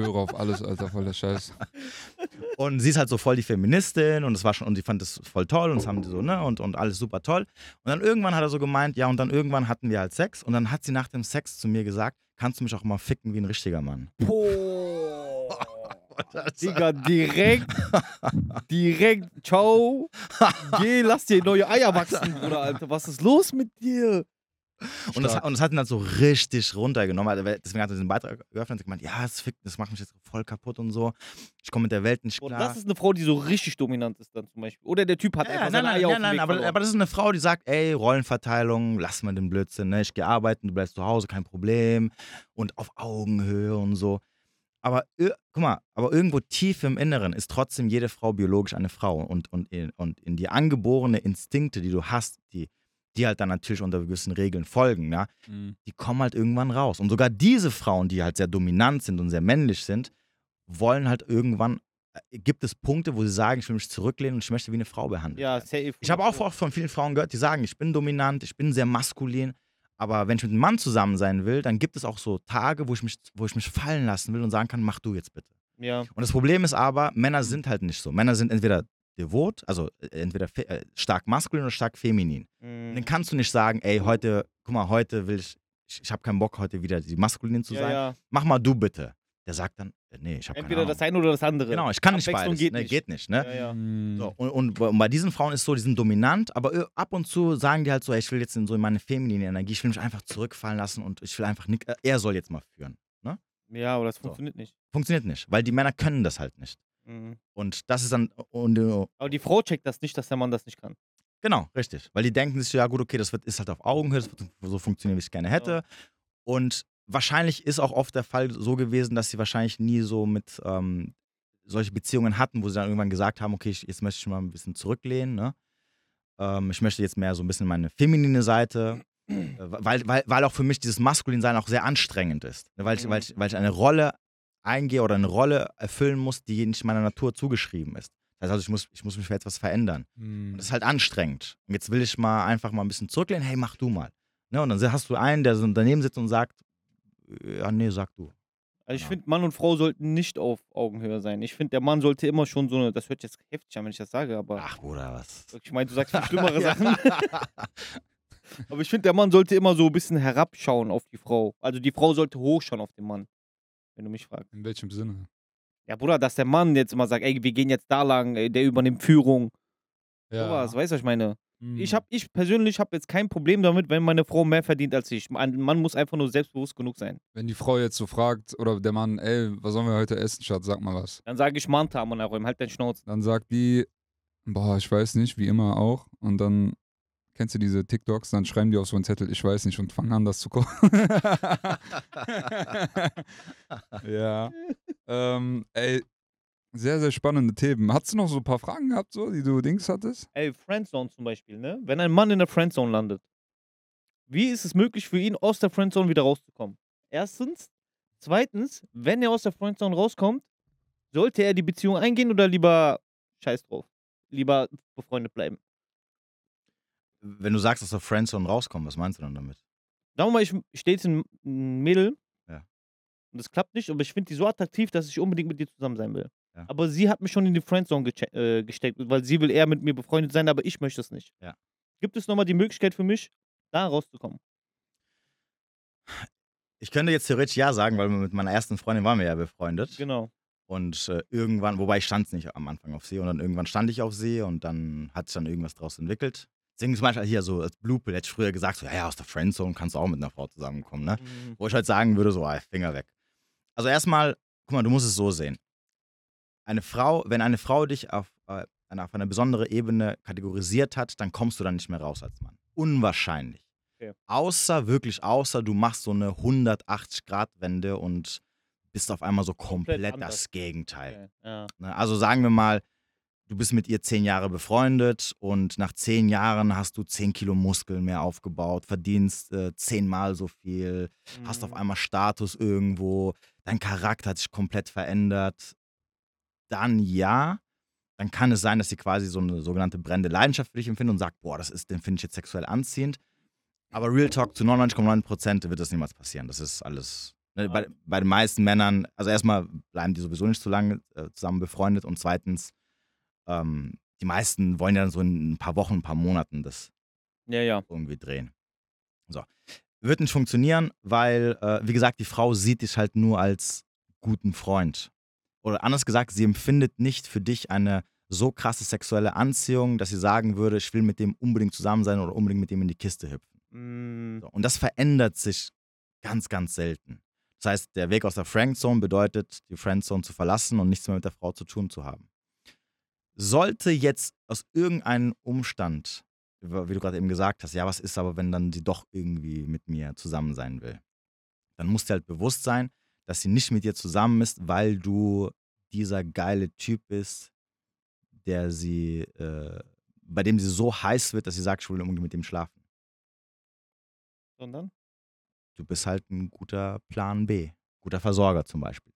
Speaker 1: ich schwöre auf alles, Alter, voller Scheiß.
Speaker 2: Und sie ist halt so voll die Feministin und es war schon, und die fand das voll toll und das haben die so, ne, und, und alles super toll. Und dann irgendwann hat er so gemeint, ja, und dann irgendwann hatten wir halt Sex und dann hat sie nach dem Sex zu mir gesagt, kannst du mich auch mal ficken wie ein richtiger Mann.
Speaker 3: Boah. Digga, direkt, direkt, ciao. Geh, lass dir neue Eier wachsen, Bruder, Alter. Was ist los mit dir?
Speaker 2: Und das, und das hat ihn halt so richtig runtergenommen. Also, deswegen hat er diesen Beitrag geöffnet und gemeint, ja, das, fickt, das macht mich jetzt voll kaputt und so. Ich komme mit der Welt nicht klar.
Speaker 3: das ist eine Frau, die so richtig dominant ist dann zum Beispiel. Oder der Typ hat
Speaker 2: ja,
Speaker 3: einfach
Speaker 2: nein,
Speaker 3: seine
Speaker 2: nein,
Speaker 3: Eier auf
Speaker 2: nein,
Speaker 3: dem
Speaker 2: nein,
Speaker 3: Weg
Speaker 2: aber,
Speaker 3: verloren.
Speaker 2: aber das ist eine Frau, die sagt, ey, Rollenverteilung, lass mal den Blödsinn, ne? Ich gehe arbeiten, du bleibst zu Hause, kein Problem. Und auf Augenhöhe und so. Aber guck mal, aber irgendwo tief im Inneren ist trotzdem jede Frau biologisch eine Frau. Und, und, in, und in die angeborene Instinkte, die du hast, die, die halt dann natürlich unter gewissen Regeln folgen, ja,
Speaker 1: Mhm.
Speaker 2: die kommen halt irgendwann raus. Und sogar diese Frauen, die halt sehr dominant sind und sehr männlich sind, wollen halt irgendwann, äh, gibt es Punkte, wo sie sagen, ich will mich zurücklehnen und ich möchte wie eine Frau behandelt
Speaker 3: ja, safe.
Speaker 2: Ich habe auch oft von vielen Frauen gehört, die sagen, ich bin dominant, ich bin sehr maskulin, aber wenn ich mit einem Mann zusammen sein will, dann gibt es auch so Tage, wo ich mich, wo ich mich fallen lassen will und sagen kann, mach du jetzt bitte.
Speaker 3: Ja.
Speaker 2: Und das Problem ist aber, Männer sind halt nicht so. Männer sind entweder devot, also äh, entweder äh, stark maskulin oder stark feminin.
Speaker 3: Mhm.
Speaker 2: dann kannst du nicht sagen, ey, heute, guck mal, heute will ich, ich, ich habe keinen Bock, heute wieder die maskulin zu
Speaker 3: ja,
Speaker 2: sein.
Speaker 3: ja.
Speaker 2: Mach mal du bitte. Der sagt dann, äh, nee, ich habe keine
Speaker 3: Entweder das eine oder das andere.
Speaker 2: Genau, ich kann nicht beides.
Speaker 3: geht
Speaker 2: ne,
Speaker 3: nicht.
Speaker 2: Geht nicht, ne?
Speaker 3: Ja, ja.
Speaker 1: Mhm.
Speaker 2: So, und, und bei- und bei diesen Frauen ist so, die sind dominant, aber ö- ab und zu sagen die halt so, ey, ich will jetzt in so in meine feminine Energie, ich will mich einfach zurückfallen lassen und ich will einfach nicht, äh, er soll jetzt mal führen.
Speaker 3: ja, aber das
Speaker 2: So.
Speaker 3: funktioniert nicht.
Speaker 2: Funktioniert nicht, weil die Männer können das halt nicht.
Speaker 3: Mhm.
Speaker 2: Und das ist dann, und,
Speaker 3: Aber die Frau checkt das nicht, dass der Mann das nicht kann.
Speaker 2: genau, richtig. Weil die denken sich, ja gut, okay, das wird, ist halt auf Augenhöhe, das wird so funktionieren, wie ich es gerne hätte. Und wahrscheinlich ist auch oft der Fall so gewesen, dass sie wahrscheinlich nie so mit ähm, solche Beziehungen hatten, wo sie dann irgendwann gesagt haben, okay, ich, jetzt möchte ich mal ein bisschen zurücklehnen, ne? Ähm, ich möchte jetzt mehr so ein bisschen meine feminine Seite, äh, weil, weil, weil auch für mich dieses Maskulinsein auch sehr anstrengend ist. Ne? Weil, ich,
Speaker 3: Mhm.
Speaker 2: weil, ich, weil ich eine Rolle eingehe oder eine Rolle erfüllen muss, die nicht meiner Natur zugeschrieben ist. Das heißt also, ich muss, ich muss mich für etwas verändern.
Speaker 1: Mhm.
Speaker 2: Und das ist halt anstrengend. Und jetzt will ich mal einfach mal ein bisschen zurücklehnen, hey, mach du mal. Ne? Und dann hast du einen, der so daneben sitzt und sagt, äh, ja, nee, sag du.
Speaker 3: Also ich
Speaker 2: Genau.
Speaker 3: finde, Mann und Frau sollten nicht auf Augenhöhe sein. Ich finde, der Mann sollte immer schon so eine, das hört jetzt heftig an, wenn ich das sage, aber
Speaker 2: Ach, Bruder, was?
Speaker 3: ich meine, du sagst viel schlimmere
Speaker 2: Ja.
Speaker 3: Sachen. Aber ich finde, der Mann sollte immer so ein bisschen herabschauen auf die Frau. Also die Frau sollte hochschauen auf den Mann, wenn du mich fragst.
Speaker 1: In welchem Sinne?
Speaker 3: Ja, Bruder, dass der Mann jetzt immer sagt, ey, wir gehen jetzt da lang, ey, der übernimmt Führung. Sowas, weißt du, was ich meine?
Speaker 1: Mhm.
Speaker 3: Ich, hab, ich persönlich habe jetzt kein Problem damit, wenn meine Frau mehr verdient als ich. Ein Mann muss einfach nur selbstbewusst genug sein.
Speaker 1: Wenn die Frau jetzt so fragt, oder der Mann, ey, was sollen wir heute essen, Schatz, sag mal was.
Speaker 3: Dann sage ich Manta, Mann, halt deinen Schnauz.
Speaker 1: Dann sagt die, boah, ich weiß nicht, wie immer auch. Und dann kennst du diese TikToks, dann schreiben die auf so einen Zettel, ich weiß nicht, und fangen an, das zu kochen. ja. Ähm, ey, sehr, sehr spannende Themen. Hattest du noch so ein paar Fragen gehabt, so, die du Dings hattest?
Speaker 3: Ey, Friendzone zum Beispiel, ne? Wenn ein Mann in der Friendzone landet, wie ist es möglich für ihn, aus der Friendzone wieder rauszukommen? Erstens. Zweitens, wenn er aus der Friendzone rauskommt, sollte er die Beziehung eingehen oder lieber scheiß drauf? Lieber befreundet bleiben?
Speaker 2: Wenn du sagst, dass der Friendzone rauskommt, was meinst du dann damit?
Speaker 3: Sagen wir mal, ich stehe jetzt ein Mädel
Speaker 2: Ja.
Speaker 3: und das klappt nicht, aber ich finde die so attraktiv, dass ich unbedingt mit dir zusammen sein will.
Speaker 2: Ja.
Speaker 3: Aber sie hat mich schon in die Friendzone geche- äh, gesteckt, weil sie will eher mit mir befreundet sein, aber ich möchte es nicht.
Speaker 2: Ja.
Speaker 3: Gibt es nochmal die Möglichkeit für mich, da rauszukommen?
Speaker 2: Ich könnte jetzt theoretisch ja sagen, weil mit meiner ersten Freundin waren wir ja befreundet.
Speaker 3: Genau.
Speaker 2: Und äh, irgendwann, wobei ich stand nicht am Anfang auf sie und dann irgendwann stand ich auf sie und dann hat sich dann irgendwas draus entwickelt. Deswegen zum Beispiel hier so als Blue hätte ich früher gesagt, so, ja, ja, aus der Friendzone kannst du auch mit einer Frau zusammenkommen, ne?
Speaker 3: Mhm.
Speaker 2: Wo ich halt sagen würde, so, ah, Finger weg. Also erstmal, guck mal, du musst es so sehen. Eine Frau, wenn eine Frau dich auf, äh, auf eine besondere Ebene kategorisiert hat, dann kommst du dann nicht mehr raus als Mann. Unwahrscheinlich.
Speaker 3: Okay.
Speaker 2: Außer, wirklich außer, du machst so eine 180-Grad-Wende und bist auf einmal so komplett,
Speaker 3: Komplett
Speaker 2: das Gegenteil.
Speaker 3: Okay. Ja.
Speaker 2: Ne? Also sagen wir mal, du bist mit ihr zehn Jahre befreundet und nach zehn Jahren hast du zehn Kilo Muskeln mehr aufgebaut, verdienst äh, zehnmal so viel, hast auf
Speaker 3: Mhm.
Speaker 2: einmal Status irgendwo, dein Charakter hat sich komplett verändert. Dann ja, dann kann es sein, dass sie quasi so eine sogenannte brennende Leidenschaft für dich empfindet und sagt, boah, das ist, den finde ich jetzt sexuell anziehend. Aber Real Talk zu 99,9% wird das niemals passieren. Das ist alles. Ne, bei, bei den meisten Männern, also erstmal bleiben die sowieso nicht so lange äh, zusammen befreundet und zweitens, ähm, die meisten wollen ja dann so in ein paar Wochen, ein paar Monaten das
Speaker 3: Ja, ja.
Speaker 2: irgendwie drehen. So. Wird nicht funktionieren, weil, äh, wie gesagt, die Frau sieht dich halt nur als guten Freund. Oder anders gesagt, sie empfindet nicht für dich eine so krasse sexuelle Anziehung, dass sie sagen würde, ich will mit dem unbedingt zusammen sein oder unbedingt mit dem in die Kiste hüpfen.
Speaker 3: Mm,
Speaker 2: So. Und das verändert sich ganz, ganz selten. Das heißt, der Weg aus der Friendzone bedeutet, die Friendzone zu verlassen und nichts mehr mit der Frau zu tun zu haben. Sollte jetzt aus irgendeinem Umstand, wie du gerade eben gesagt hast, ja, was ist aber, wenn dann sie doch irgendwie mit mir zusammen sein will? Dann muss dir halt bewusst sein, dass sie nicht mit dir zusammen ist, weil du dieser geile Typ bist, der sie, äh, bei dem sie so heiß wird, dass sie sagt, ich will unbedingt mit dem schlafen.
Speaker 3: Sondern?
Speaker 2: Du bist halt ein guter Plan B, guter Versorger zum Beispiel.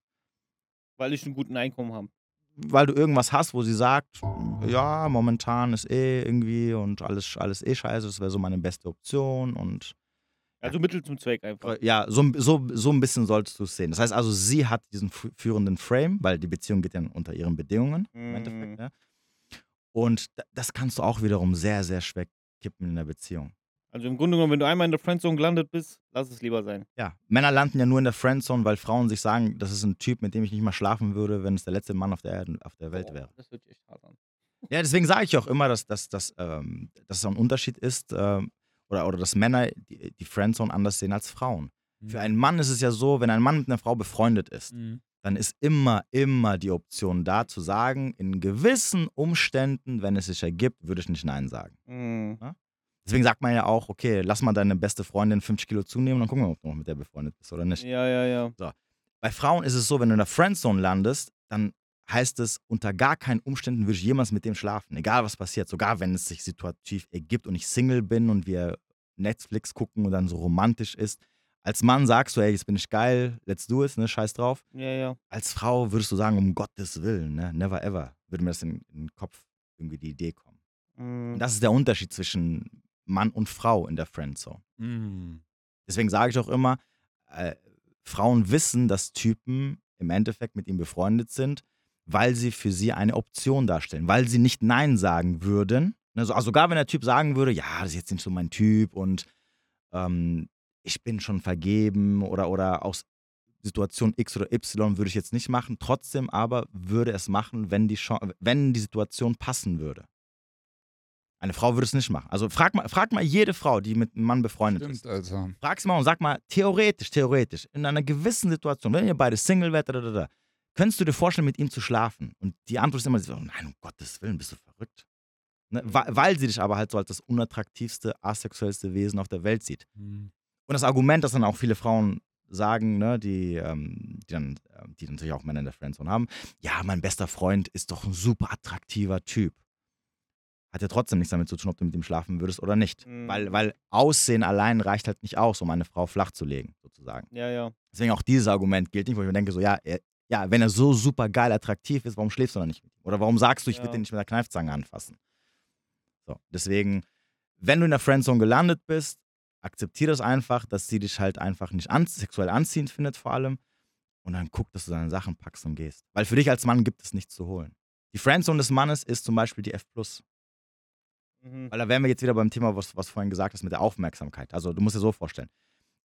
Speaker 3: Weil ich einen guten Einkommen habe.
Speaker 2: Weil du irgendwas hast, wo sie sagt, ja, momentan ist eh irgendwie und alles, alles eh scheiße, das wäre so meine beste Option und
Speaker 3: Also Mittel zum Zweck einfach.
Speaker 2: äh, ja, so, so, so ein bisschen solltest du es sehen. Das heißt also, sie hat diesen fü- führenden Frame, weil die Beziehung geht ja unter ihren Bedingungen im
Speaker 3: Mhm.
Speaker 2: Endeffekt. Ne? Und da- das kannst du auch wiederum sehr, sehr schwer kippen in der Beziehung.
Speaker 3: Also im Grunde genommen, wenn du einmal in der Friendzone gelandet bist, lass es lieber sein.
Speaker 2: Ja, Männer landen ja nur in der Friendzone, weil Frauen sich sagen, das ist ein Typ, mit dem ich nicht mal schlafen würde, wenn es der letzte Mann auf der, Erde, auf der Welt
Speaker 3: Boah,
Speaker 2: wäre.
Speaker 3: Das sich echt hart an.
Speaker 2: Ja, deswegen sage ich auch immer, dass, dass, dass, ähm, dass es ein Unterschied ist ähm, oder, oder dass Männer die, die Friendzone anders sehen als Frauen. Für einen Mann ist es ja so, wenn ein Mann mit einer Frau befreundet ist,
Speaker 1: Mhm.
Speaker 2: dann ist immer, immer die Option da zu sagen, in gewissen Umständen, wenn es sich ergibt, würde ich nicht Nein sagen.
Speaker 3: Mm.
Speaker 2: Deswegen sagt man ja auch, okay, lass mal deine beste Freundin 50 Kilo zunehmen und dann gucken wir, ob du noch mit der befreundet bist oder nicht.
Speaker 3: Ja, ja, ja.
Speaker 2: Bei Frauen ist es so, wenn du in der Friendzone landest, dann heißt es, unter gar keinen Umständen würde ich jemals mit dem schlafen, egal was passiert, sogar wenn es sich situativ ergibt und ich Single bin und wir Netflix gucken und dann so romantisch ist. Als Mann sagst du, ey, jetzt bin ich geil, let's do it, ne, scheiß drauf.
Speaker 3: Ja, ja.
Speaker 2: Als Frau würdest du sagen, um Gottes Willen, ne, never ever, würde mir das in, in den Kopf irgendwie die Idee kommen.
Speaker 3: Mm.
Speaker 2: Und das ist der Unterschied zwischen Mann und Frau in der Friendzone.
Speaker 1: Mhm.
Speaker 2: Deswegen sage ich auch immer, äh, Frauen wissen, dass Typen im Endeffekt mit ihm befreundet sind, weil sie für sie eine Option darstellen, weil sie nicht Nein sagen würden. Ne, so- Also sogar wenn der Typ sagen würde, ja, das ist jetzt nicht so mein Typ und ähm, ich bin schon vergeben oder, oder aus Situation X oder Y würde ich jetzt nicht machen, trotzdem aber würde es machen, wenn die, Chance, wenn die Situation passen würde. Eine Frau würde es nicht machen. Also frag mal, frag mal jede Frau, die mit einem Mann befreundet ist.
Speaker 1: Stimmt, Alter.
Speaker 2: Frag's mal und sag mal, theoretisch, theoretisch, in einer gewissen Situation, wenn ihr beide Single werdet, da, da, da, könntest du dir vorstellen, mit ihm zu schlafen? Und die Antwort ist immer so, nein, um Gottes Willen, bist du verrückt. Ne? Weil, weil sie dich aber halt so als das unattraktivste, asexuellste Wesen auf der Welt sieht.
Speaker 1: Mhm.
Speaker 2: Und das Argument, das dann auch viele Frauen sagen, ne, die, ähm, die, dann, ähm, die natürlich auch Männer in der Friendzone haben, ja, mein bester Freund ist doch ein super attraktiver Typ. Hat ja trotzdem nichts damit zu tun, ob du mit ihm schlafen würdest oder nicht.
Speaker 3: Mhm.
Speaker 2: Weil, weil Aussehen allein reicht halt nicht aus, um eine Frau flach zu legen, sozusagen.
Speaker 3: Ja, ja.
Speaker 2: Deswegen auch dieses Argument gilt nicht, wo ich mir denke, so, ja, er, ja, wenn er so super geil attraktiv ist, warum schläfst du dann nicht mit ihm? Oder warum sagst du, ich
Speaker 3: Ja.
Speaker 2: will den nicht mit der Kneifzange anfassen? So, deswegen, wenn du in der Friendzone gelandet bist, akzeptiere das einfach, dass sie dich halt einfach nicht an, sexuell anziehend findet, vor allem. Und dann guck, dass du deine Sachen packst und gehst. Weil für dich als Mann gibt es nichts zu holen. Die Friendzone des Mannes ist zum Beispiel die F.
Speaker 3: Mhm.
Speaker 2: Weil da wären wir jetzt wieder beim Thema, was, was vorhin gesagt hast, mit der Aufmerksamkeit. Also du musst dir so vorstellen.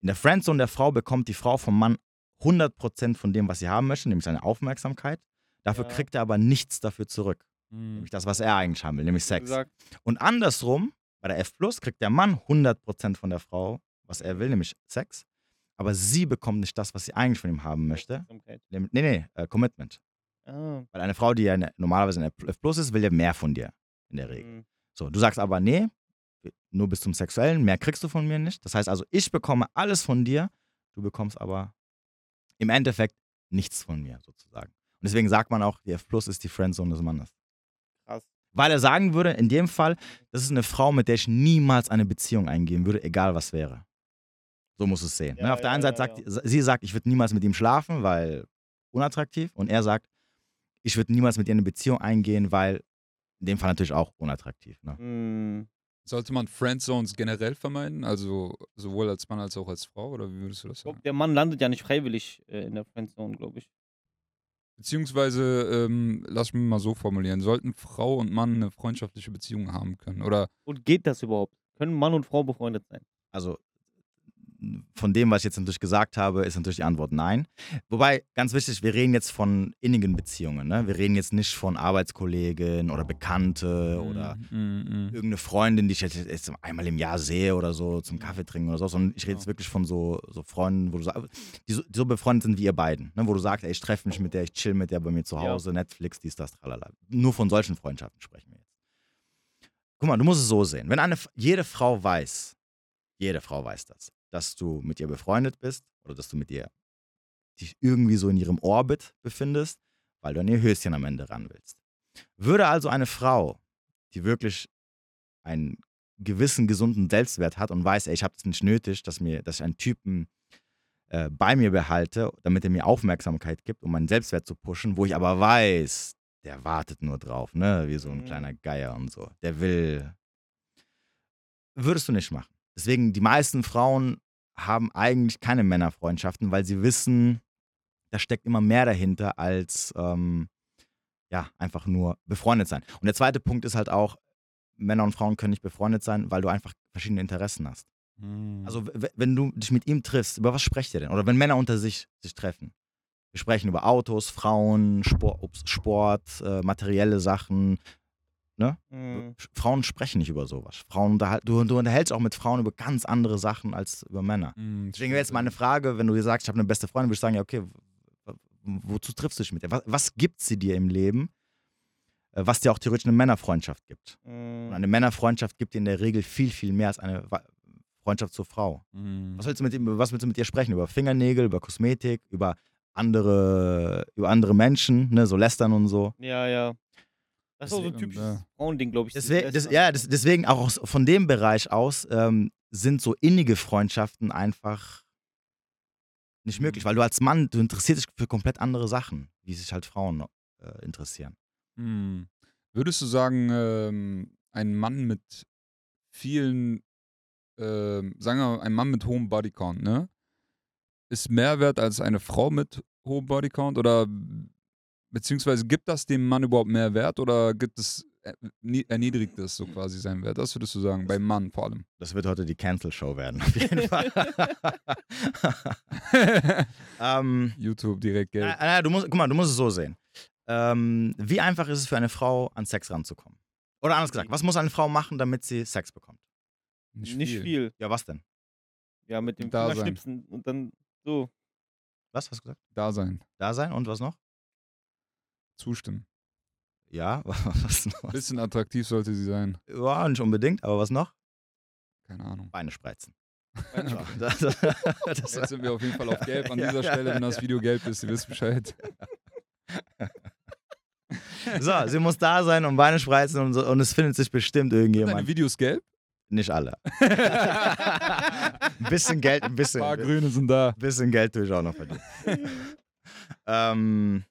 Speaker 2: In der Friendzone der Frau bekommt die Frau vom Mann 100% von dem, was sie haben möchte, nämlich seine Aufmerksamkeit. Dafür
Speaker 3: Ja.
Speaker 2: kriegt er aber nichts dafür zurück.
Speaker 1: Mhm.
Speaker 2: Nämlich das, was er eigentlich haben will, nämlich Sex.
Speaker 3: gesagt,
Speaker 2: Und andersrum, bei der F kriegt der Mann 100% von der Frau, was er will, nämlich Sex. Aber sie bekommt nicht das, was sie eigentlich von ihm haben möchte. Nee, nee, äh, Commitment.
Speaker 3: Ah.
Speaker 2: Weil eine Frau, die ja normalerweise eine F Plus ist, will ja mehr von dir in der Regel.
Speaker 3: Mhm.
Speaker 2: So, du sagst aber, nee, nur bis zum Sexuellen, mehr kriegst du von mir nicht. Das heißt also, ich bekomme alles von dir, du bekommst aber im Endeffekt nichts von mir sozusagen. Und deswegen sagt man auch, die F Plus ist die Friendzone des Mannes.
Speaker 3: Krass.
Speaker 2: Weil er sagen würde, in dem Fall, das ist eine Frau, mit der ich niemals eine Beziehung eingehen würde, egal was wäre. So muss es sehen. ne?
Speaker 3: Ja,
Speaker 2: Auf der
Speaker 3: ja,
Speaker 2: einen Seite
Speaker 3: ja,
Speaker 2: sagt, sie sagt, ich würde niemals mit ihm schlafen, weil unattraktiv. Und er sagt, ich würde niemals mit ihr eine Beziehung eingehen, weil in dem Fall natürlich auch unattraktiv. Ne?
Speaker 3: Mhm.
Speaker 1: Sollte man Friendzones generell vermeiden? Also sowohl als Mann als auch als Frau? Oder wie würdest du das
Speaker 3: Ich glaub,
Speaker 1: sagen?
Speaker 3: Der Mann landet ja nicht freiwillig äh, in der Friendzone, glaube ich.
Speaker 1: Beziehungsweise, ähm, lass mich mal so formulieren, sollten Frau und Mann eine freundschaftliche Beziehung haben können? Oder
Speaker 3: Und geht das überhaupt? Können Mann und Frau befreundet sein?
Speaker 2: Also von dem, was ich jetzt natürlich gesagt habe, ist natürlich die Antwort nein. Wobei, ganz wichtig, wir reden jetzt von innigen Beziehungen. Ne? Wir reden jetzt nicht von Arbeitskollegen oder Bekannte oder
Speaker 1: Mm, mm, mm.
Speaker 2: irgendeine Freundin, die ich jetzt, jetzt einmal im Jahr sehe oder so zum Kaffee trinken oder so, sondern ich rede jetzt
Speaker 1: Ja.
Speaker 2: wirklich von so, so Freunden, wo du sagst, die so, die so befreundet sind wie ihr beiden, ne? wo du sagst, ey, ich treffe mich mit der, ich chill mit der bei mir zu
Speaker 3: Ja.
Speaker 2: Hause, Netflix, dies, das, tralala. Nur von solchen Freundschaften sprechen wir jetzt. Guck mal, du musst es so sehen. Wenn eine, jede Frau weiß, jede Frau weiß das, dass du mit ihr befreundet bist oder dass du mit ihr dich irgendwie so in ihrem Orbit befindest, weil du an ihr Höschen am Ende ran willst. Würde also eine Frau, die wirklich einen gewissen gesunden Selbstwert hat und weiß, ey, ich habe es nicht nötig, dass, mir, dass ich einen Typen äh, bei mir behalte, damit er mir Aufmerksamkeit gibt, um meinen Selbstwert zu pushen, wo ich aber weiß, der wartet nur drauf, ne, wie so ein
Speaker 3: Mhm.
Speaker 2: kleiner Geier und so. Der will. Würdest du nicht machen. Deswegen, die meisten Frauen haben eigentlich keine Männerfreundschaften, weil sie wissen, da steckt immer mehr dahinter als ähm, ja, einfach nur befreundet sein. Und der zweite Punkt ist halt auch, Männer und Frauen können nicht befreundet sein, weil du einfach verschiedene Interessen hast. Also w- wenn du dich mit ihm triffst, über was sprecht ihr denn? Oder wenn Männer unter sich sich treffen. Wir sprechen über Autos, Frauen, Sport, Sport äh, materielle Sachen.
Speaker 3: Mhm.
Speaker 2: Sch- Frauen sprechen nicht über sowas. Frauen unterhal- du, du unterhältst auch mit Frauen über ganz andere Sachen als über Männer.
Speaker 1: Mm,
Speaker 2: Deswegen wäre jetzt meine Frage, wenn du dir sagst, ich habe eine beste Freundin, würde ich sagen, ja, okay, wozu triffst du dich mit ihr? Was, was gibt sie dir im Leben, äh, was dir auch theoretisch eine Männerfreundschaft gibt? Und
Speaker 3: Mhm.
Speaker 2: eine Männerfreundschaft gibt dir in der Regel viel, viel mehr als eine Freundschaft zur Frau.
Speaker 1: Mm.
Speaker 2: Was willst du mit, was willst du mit ihr sprechen? Über Fingernägel, über Kosmetik, über andere, über andere Menschen, ne, so lästern und so.
Speaker 3: Ja, ja. Das ist auch so ein
Speaker 1: Deswegen,
Speaker 3: typisches
Speaker 1: ja.
Speaker 3: Frauending, glaube ich.
Speaker 2: Deswegen, das, ja, das, deswegen auch aus, von dem Bereich aus ähm, sind so innige Freundschaften einfach nicht möglich, weil du als Mann, du interessierst dich für komplett andere Sachen, wie sich halt Frauen äh, interessieren.
Speaker 1: Mm. Würdest du sagen, ähm, ein Mann mit vielen, ähm, sagen wir mal, ein Mann mit hohem Bodycount, ne? Ist mehr wert als eine Frau mit hohem Bodycount? Oder beziehungsweise gibt das dem Mann überhaupt mehr Wert oder gibt es, äh, nie- erniedrigt es so quasi seinen Wert? Das würdest du sagen, beim Mann vor allem.
Speaker 2: Das wird heute die Cancel-Show werden, auf jeden Fall. ähm,
Speaker 1: YouTube direkt Geld.
Speaker 2: Na, na, du musst, guck mal, du musst es so sehen. Ähm, wie einfach ist es für eine Frau, an Sex ranzukommen? Oder anders gesagt, was muss eine Frau machen, damit sie Sex bekommt?
Speaker 3: Nicht viel.
Speaker 2: Ja, was denn?
Speaker 3: Ja, mit dem
Speaker 1: Da sein.
Speaker 3: Fingerschnipsen und dann so.
Speaker 2: Was hast du gesagt?
Speaker 1: Da sein.
Speaker 2: Da sein und was noch?
Speaker 1: Zustimmen.
Speaker 2: Ja, was noch?
Speaker 1: Bisschen attraktiv sollte sie sein.
Speaker 2: Ja, nicht unbedingt, aber was noch?
Speaker 1: Keine Ahnung.
Speaker 2: Beine spreizen.
Speaker 3: Beine
Speaker 2: Ja, das, das,
Speaker 1: Jetzt sind wir auf jeden Fall auf gelb. An dieser Stelle, wenn das. Video gelb ist, ihr wisst Bescheid.
Speaker 2: so, sie muss da sein und Beine spreizen und, so, und es findet sich bestimmt
Speaker 1: Sind
Speaker 2: irgendjemand.
Speaker 1: deine Videos gelb?
Speaker 2: Nicht alle. ein bisschen Geld, ein
Speaker 1: Ein
Speaker 2: bisschen.
Speaker 1: paar Grüne sind da.
Speaker 2: bisschen Geld tue ich auch noch verdienen. ähm,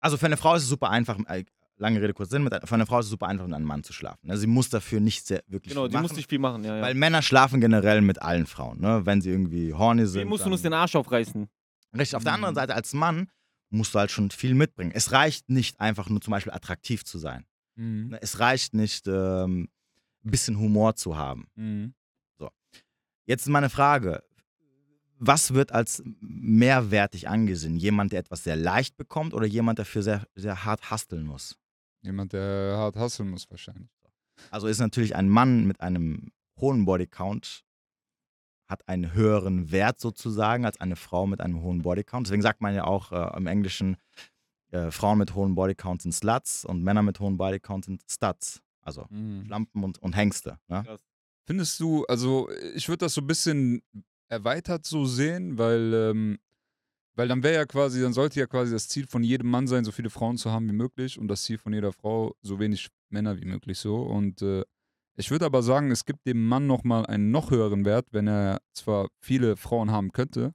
Speaker 2: also für eine Frau ist es super einfach, äh, lange Rede, kurz Sinn, mit, für eine Frau ist es super einfach, mit einem Mann zu schlafen. Also sie muss dafür nicht sehr wirklich
Speaker 3: Genau,
Speaker 2: viel
Speaker 3: die
Speaker 2: machen,
Speaker 3: muss nicht viel machen, ja, ja.
Speaker 2: weil Männer schlafen generell mit allen Frauen, ne? wenn sie irgendwie horny sind.
Speaker 3: Wie musst du uns den Arsch aufreißen?
Speaker 2: Richtig, auf der anderen
Speaker 1: Mhm.
Speaker 2: Seite als Mann musst du halt schon viel mitbringen. Es reicht nicht einfach nur zum Beispiel attraktiv zu sein.
Speaker 1: Mhm.
Speaker 2: Ne, Es reicht nicht, ähm, ein bisschen Humor zu haben.
Speaker 1: Mhm.
Speaker 2: Jetzt meine Frage. Was wird als mehrwertig angesehen? Jemand, der etwas sehr leicht bekommt oder jemand, der für sehr, sehr hart hasteln muss?
Speaker 1: Jemand, der hart hustlen muss wahrscheinlich.
Speaker 2: Also ist natürlich ein Mann mit einem hohen Bodycount hat einen höheren Wert sozusagen als eine Frau mit einem hohen Bodycount. Deswegen sagt man ja auch äh, im Englischen, äh, Frauen mit hohen Bodycounts sind Sluts und Männer mit hohen Bodycounts sind Studs. Also
Speaker 1: Mhm.
Speaker 2: Schlampen und, und Hengste. Ne?
Speaker 1: Findest du, also ich würde das so ein bisschen erweitert so sehen, weil, ähm, weil dann wäre ja quasi, dann sollte ja quasi das Ziel von jedem Mann sein, so viele Frauen zu haben wie möglich und das Ziel von jeder Frau, so wenig Männer wie möglich so. Und äh, ich würde aber sagen, es gibt dem Mann nochmal einen noch höheren Wert, wenn er zwar viele Frauen haben könnte,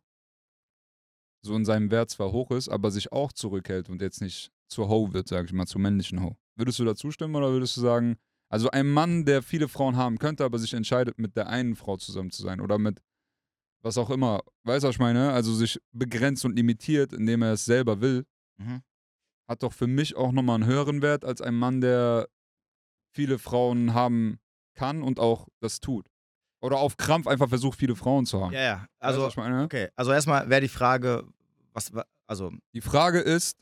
Speaker 1: so in seinem Wert zwar hoch ist, aber sich auch zurückhält und jetzt nicht zur Ho wird, sage ich mal, zur männlichen Ho. Würdest du da zustimmen oder würdest du sagen, also ein Mann, der viele Frauen haben könnte, aber sich entscheidet, mit der einen Frau zusammen zu sein oder mit was auch immer, weißt du, was ich meine? Also sich begrenzt und limitiert, indem er es selber will,
Speaker 2: Mhm.
Speaker 1: hat doch für mich auch nochmal einen höheren Wert als ein Mann, der viele Frauen haben kann und auch das tut. Oder auf Krampf einfach versucht, viele Frauen zu haben.
Speaker 2: Ja, ja.
Speaker 1: Weißt
Speaker 2: Also,
Speaker 1: meine?
Speaker 2: okay. Also erstmal wäre die Frage, was, wa- also,
Speaker 1: Die Frage ist,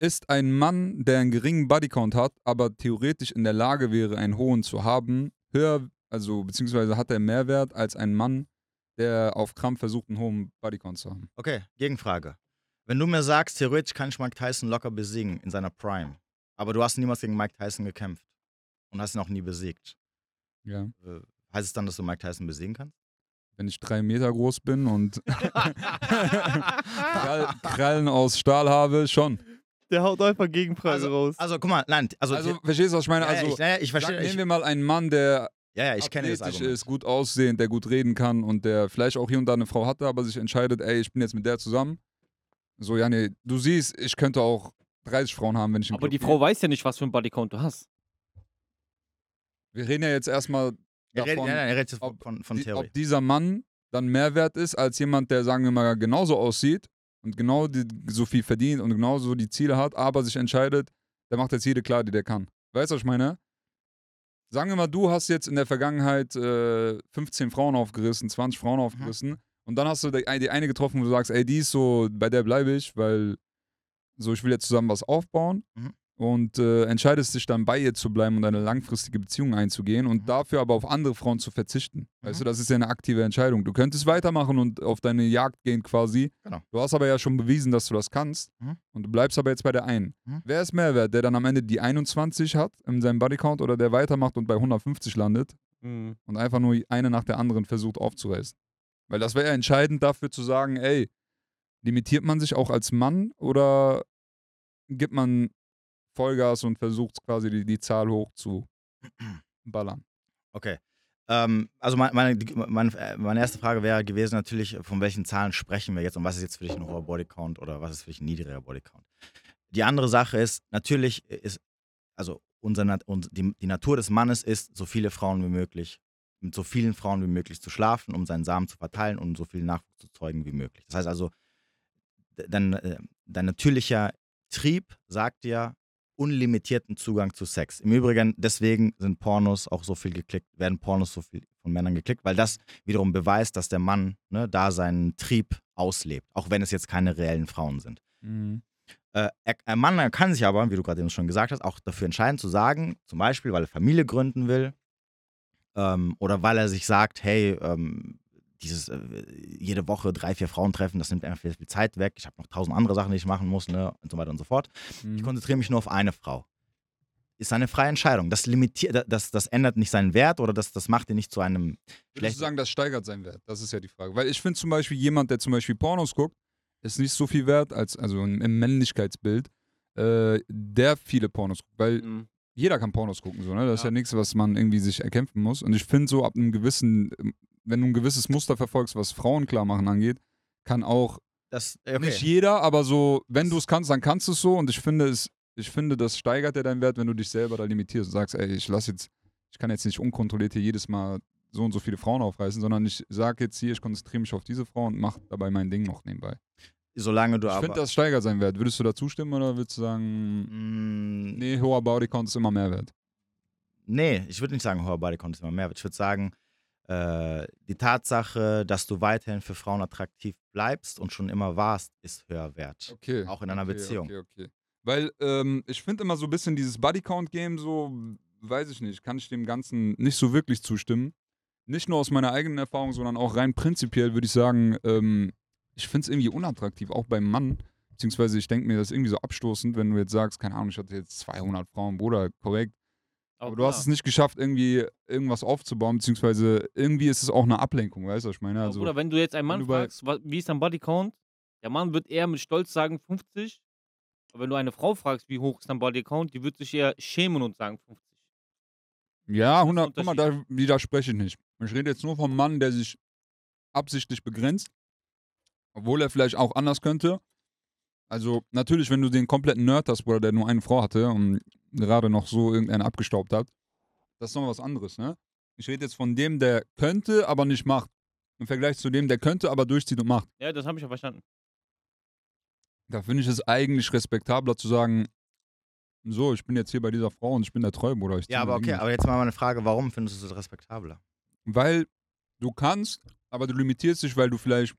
Speaker 1: ist ein Mann, der einen geringen Bodycount hat, aber theoretisch in der Lage wäre, einen hohen zu haben, höher, also beziehungsweise hat er mehr Wert als ein Mann, der auf Krampf versucht, einen hohen Bodycount zu haben?
Speaker 2: okay, Gegenfrage. Wenn du mir sagst, theoretisch kann ich Mike Tyson locker besiegen in seiner Prime, aber du hast niemals gegen Mike Tyson gekämpft und hast ihn auch nie besiegt,
Speaker 1: Ja.
Speaker 2: äh, heißt es dann, dass du Mike Tyson besiegen kannst?
Speaker 1: Wenn ich drei Meter groß bin und Krall, Krallen aus Stahl habe, schon.
Speaker 3: Der haut einfach Gegenpreise raus.
Speaker 2: Also, guck mal, nein, also,
Speaker 1: Also, verstehst du, was ich meine?
Speaker 2: ja, ja,
Speaker 1: Also,
Speaker 2: ich, ja, ich
Speaker 1: sag,
Speaker 2: verstehe,
Speaker 1: nehmen
Speaker 2: ich,
Speaker 1: wir mal einen Mann, der
Speaker 2: ja, ja, ich kenne das Argument.
Speaker 1: ist, gut aussehend, der gut reden kann und der vielleicht auch hier und da eine Frau hatte, aber sich entscheidet, ey, ich bin jetzt mit der zusammen. So, ja, nee, du siehst, ich könnte auch 30 Frauen haben, wenn ich im
Speaker 3: Aber
Speaker 1: Club
Speaker 3: die. Frau weiß ja nicht, was für ein Bodycount du hast.
Speaker 1: Wir reden ja jetzt erstmal
Speaker 2: Er redet,
Speaker 1: davon,
Speaker 2: ja, nein, er redet jetzt
Speaker 1: ob
Speaker 2: von, von
Speaker 1: die,
Speaker 2: Theorie.
Speaker 1: ob dieser Mann dann mehr wert ist als jemand, der, sagen wir mal, genauso aussieht und genau die, so viel verdient und genauso die Ziele hat, aber sich entscheidet, der macht jetzt jede klar, die der kann. Weißt du, was ich meine? Sagen wir mal, du hast jetzt in der Vergangenheit äh, 15 Frauen aufgerissen, 20 Frauen
Speaker 2: Mhm.
Speaker 1: aufgerissen und dann hast du die, die eine getroffen, wo du sagst, ey, die ist so, bei der bleibe ich, weil so, ich will jetzt zusammen was aufbauen
Speaker 2: Mhm.
Speaker 1: Und äh, entscheidest dich dann bei ihr zu bleiben und eine langfristige Beziehung einzugehen und
Speaker 2: Mhm.
Speaker 1: dafür aber auf andere Frauen zu verzichten. Weißt
Speaker 2: Mhm.
Speaker 1: du, das ist ja eine aktive Entscheidung. Du könntest weitermachen und auf deine Jagd gehen quasi.
Speaker 2: Genau.
Speaker 1: Du hast aber ja schon bewiesen, dass du das kannst
Speaker 2: Mhm.
Speaker 1: und du bleibst aber jetzt bei der einen.
Speaker 2: Mhm.
Speaker 1: Wer ist mehr wert, der dann am Ende die 21 hat in seinem Bodycount oder der weitermacht und bei 150 landet
Speaker 3: Mhm.
Speaker 1: und einfach nur eine nach der anderen versucht aufzureißen? Weil das wäre ja entscheidend dafür zu sagen, ey, limitiert man sich auch als Mann oder gibt man Vollgas und versucht quasi die, die Zahl hoch zu ballern?
Speaker 2: Okay. Ähm, also meine, meine, die- meine, äh, meine erste Frage wäre gewesen natürlich, von welchen Zahlen sprechen wir jetzt und was ist jetzt für dich ein hoher Bodycount oder was ist für dich ein niedriger Bodycount? Die andere Sache ist, natürlich ist, also unser, und die, die Natur des Mannes ist, so viele Frauen wie möglich, mit so vielen Frauen wie möglich zu schlafen, um seinen Samen zu verteilen und so viel Nachwuchs zu zeugen wie möglich. Das heißt also, de- dein, äh, dein natürlicher Trieb sagt dir, unlimitierten Zugang zu Sex. Im Übrigen, deswegen sind Pornos auch so viel geklickt, werden Pornos so viel von Männern geklickt, weil das wiederum beweist, dass der Mann ne, da seinen Trieb auslebt, auch wenn es jetzt keine reellen Frauen sind.
Speaker 1: Mhm.
Speaker 2: Äh, er, ein Mann kann sich aber, wie du gerade eben schon gesagt hast, auch dafür entscheiden zu sagen, zum Beispiel, weil er Familie gründen will ähm, oder weil er sich sagt, hey, ähm, dieses äh, jede Woche drei, vier Frauen treffen, das nimmt einfach viel, viel Zeit weg. Ich habe noch tausend andere Sachen, die ich machen muss, ne, und so weiter und so fort. Ich
Speaker 1: Mhm.
Speaker 2: konzentriere mich nur auf eine Frau. Ist eine freie Entscheidung. Das limitiert, das, das ändert nicht seinen Wert oder das, das macht ihn nicht zu einem
Speaker 1: Würdest du sagen, das steigert seinen Wert? Das ist ja die Frage. Weil ich finde zum Beispiel, jemand, der zum Beispiel Pornos guckt, ist nicht so viel wert, als also im Männlichkeitsbild, äh, der viele Pornos guckt. Weil
Speaker 3: Mhm.
Speaker 1: jeder kann Pornos gucken, so, ne? Das ist
Speaker 3: Ja.
Speaker 1: ja nichts, was man irgendwie sich erkämpfen muss. Und ich finde so ab einem gewissen, wenn du ein gewisses Muster verfolgst, was Frauen klar machen angeht, kann auch
Speaker 2: Das, okay.
Speaker 1: nicht jeder, aber so, wenn du es kannst, dann kannst du es so. Und ich finde es, ich finde, das steigert ja deinen Wert, wenn du dich selber da limitierst und sagst, ey, ich lass jetzt, ich kann jetzt nicht unkontrolliert hier jedes Mal so und so viele Frauen aufreißen, sondern ich sage jetzt hier, ich konzentriere mich auf diese Frau und mache dabei mein Ding noch nebenbei.
Speaker 2: Solange du
Speaker 1: Ich
Speaker 2: aber.
Speaker 1: finde, das steigert seinen Wert. Würdest du da zustimmen oder würdest du sagen,
Speaker 2: Mm,
Speaker 1: nee, hoher Bodycount ist immer mehr wert?
Speaker 2: Nee, ich würde nicht sagen, hoher Bodycount ist immer mehr. Ich würde sagen, äh, die Tatsache, dass du weiterhin für Frauen attraktiv bleibst und schon immer warst, ist höher wert.
Speaker 1: Okay.
Speaker 2: Auch in einer
Speaker 1: okay,
Speaker 2: Beziehung.
Speaker 1: Okay, okay. Weil ähm, ich finde immer so ein bisschen dieses Bodycount-Game so, weiß ich nicht, kann ich dem Ganzen nicht so wirklich zustimmen. Nicht nur aus meiner eigenen Erfahrung, sondern auch rein prinzipiell würde ich sagen, ähm, ich finde es irgendwie unattraktiv, auch beim Mann, beziehungsweise ich denke mir, das ist irgendwie so abstoßend, wenn du jetzt sagst, keine Ahnung, ich hatte jetzt 200 Frauen, Bruder, korrekt. Aber du hast es nicht geschafft, irgendwie irgendwas aufzubauen, beziehungsweise irgendwie ist es auch eine Ablenkung, weißt du, was ich meine? Also,
Speaker 3: Bruder, wenn du jetzt einen Mann fragst, wa- wie ist dein Bodycount, der Mann wird eher mit Stolz sagen 50. Aber wenn du eine Frau fragst, wie hoch ist dein Bodycount, die wird sich eher schämen und sagen 50.
Speaker 1: ja,
Speaker 3: ein
Speaker 1: 100, guck mal, da widerspreche ich nicht. Ich rede jetzt nur vom Mann, der sich absichtlich begrenzt, obwohl er vielleicht auch anders könnte. Also natürlich, wenn du den kompletten Nerd hast, Bruder, der nur eine Frau hatte und gerade noch so irgendeinen abgestaubt hat, das ist noch was anderes, ne? Ich rede jetzt von dem, der könnte, aber nicht macht. Im Vergleich zu dem, der könnte, aber durchzieht und macht.
Speaker 3: Ja, das habe ich ja verstanden.
Speaker 1: Da finde ich es eigentlich respektabler zu sagen, so, ich bin jetzt hier bei dieser Frau und ich bin der treu, Bruder. Ich zieh
Speaker 2: Ja, aber okay, aber jetzt mal eine Frage, warum findest du es respektabler?
Speaker 1: Weil du kannst, aber du limitierst dich, weil du vielleicht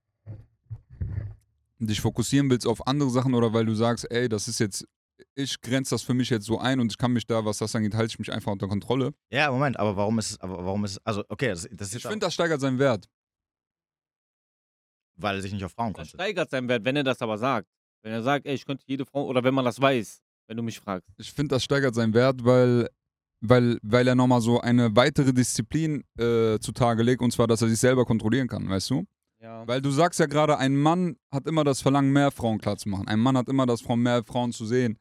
Speaker 1: dich fokussieren willst auf andere Sachen oder weil du sagst, ey, das ist jetzt, ich grenze das für mich jetzt so ein und ich kann mich da, was das angeht, halte ich mich einfach unter Kontrolle.
Speaker 2: Ja, Moment, aber warum ist es, aber warum ist es, also okay, das, das ist
Speaker 1: Ich finde, das steigert seinen Wert.
Speaker 2: weil er sich nicht auf Frauen
Speaker 3: Das
Speaker 2: konzentriert.
Speaker 3: steigert seinen Wert, wenn er das aber sagt. Wenn er sagt, ey, ich könnte jede Frau, oder wenn man das weiß, wenn du mich fragst.
Speaker 1: Ich finde, das steigert seinen Wert, weil, weil, weil er nochmal so eine weitere Disziplin äh, zutage legt und zwar, dass er sich selber kontrollieren kann, weißt du?
Speaker 3: Ja.
Speaker 1: Weil du sagst ja gerade, ein Mann hat immer das Verlangen, mehr Frauen klar zu machen. Ein Mann hat immer das Verlangen, mehr Frauen zu sehen.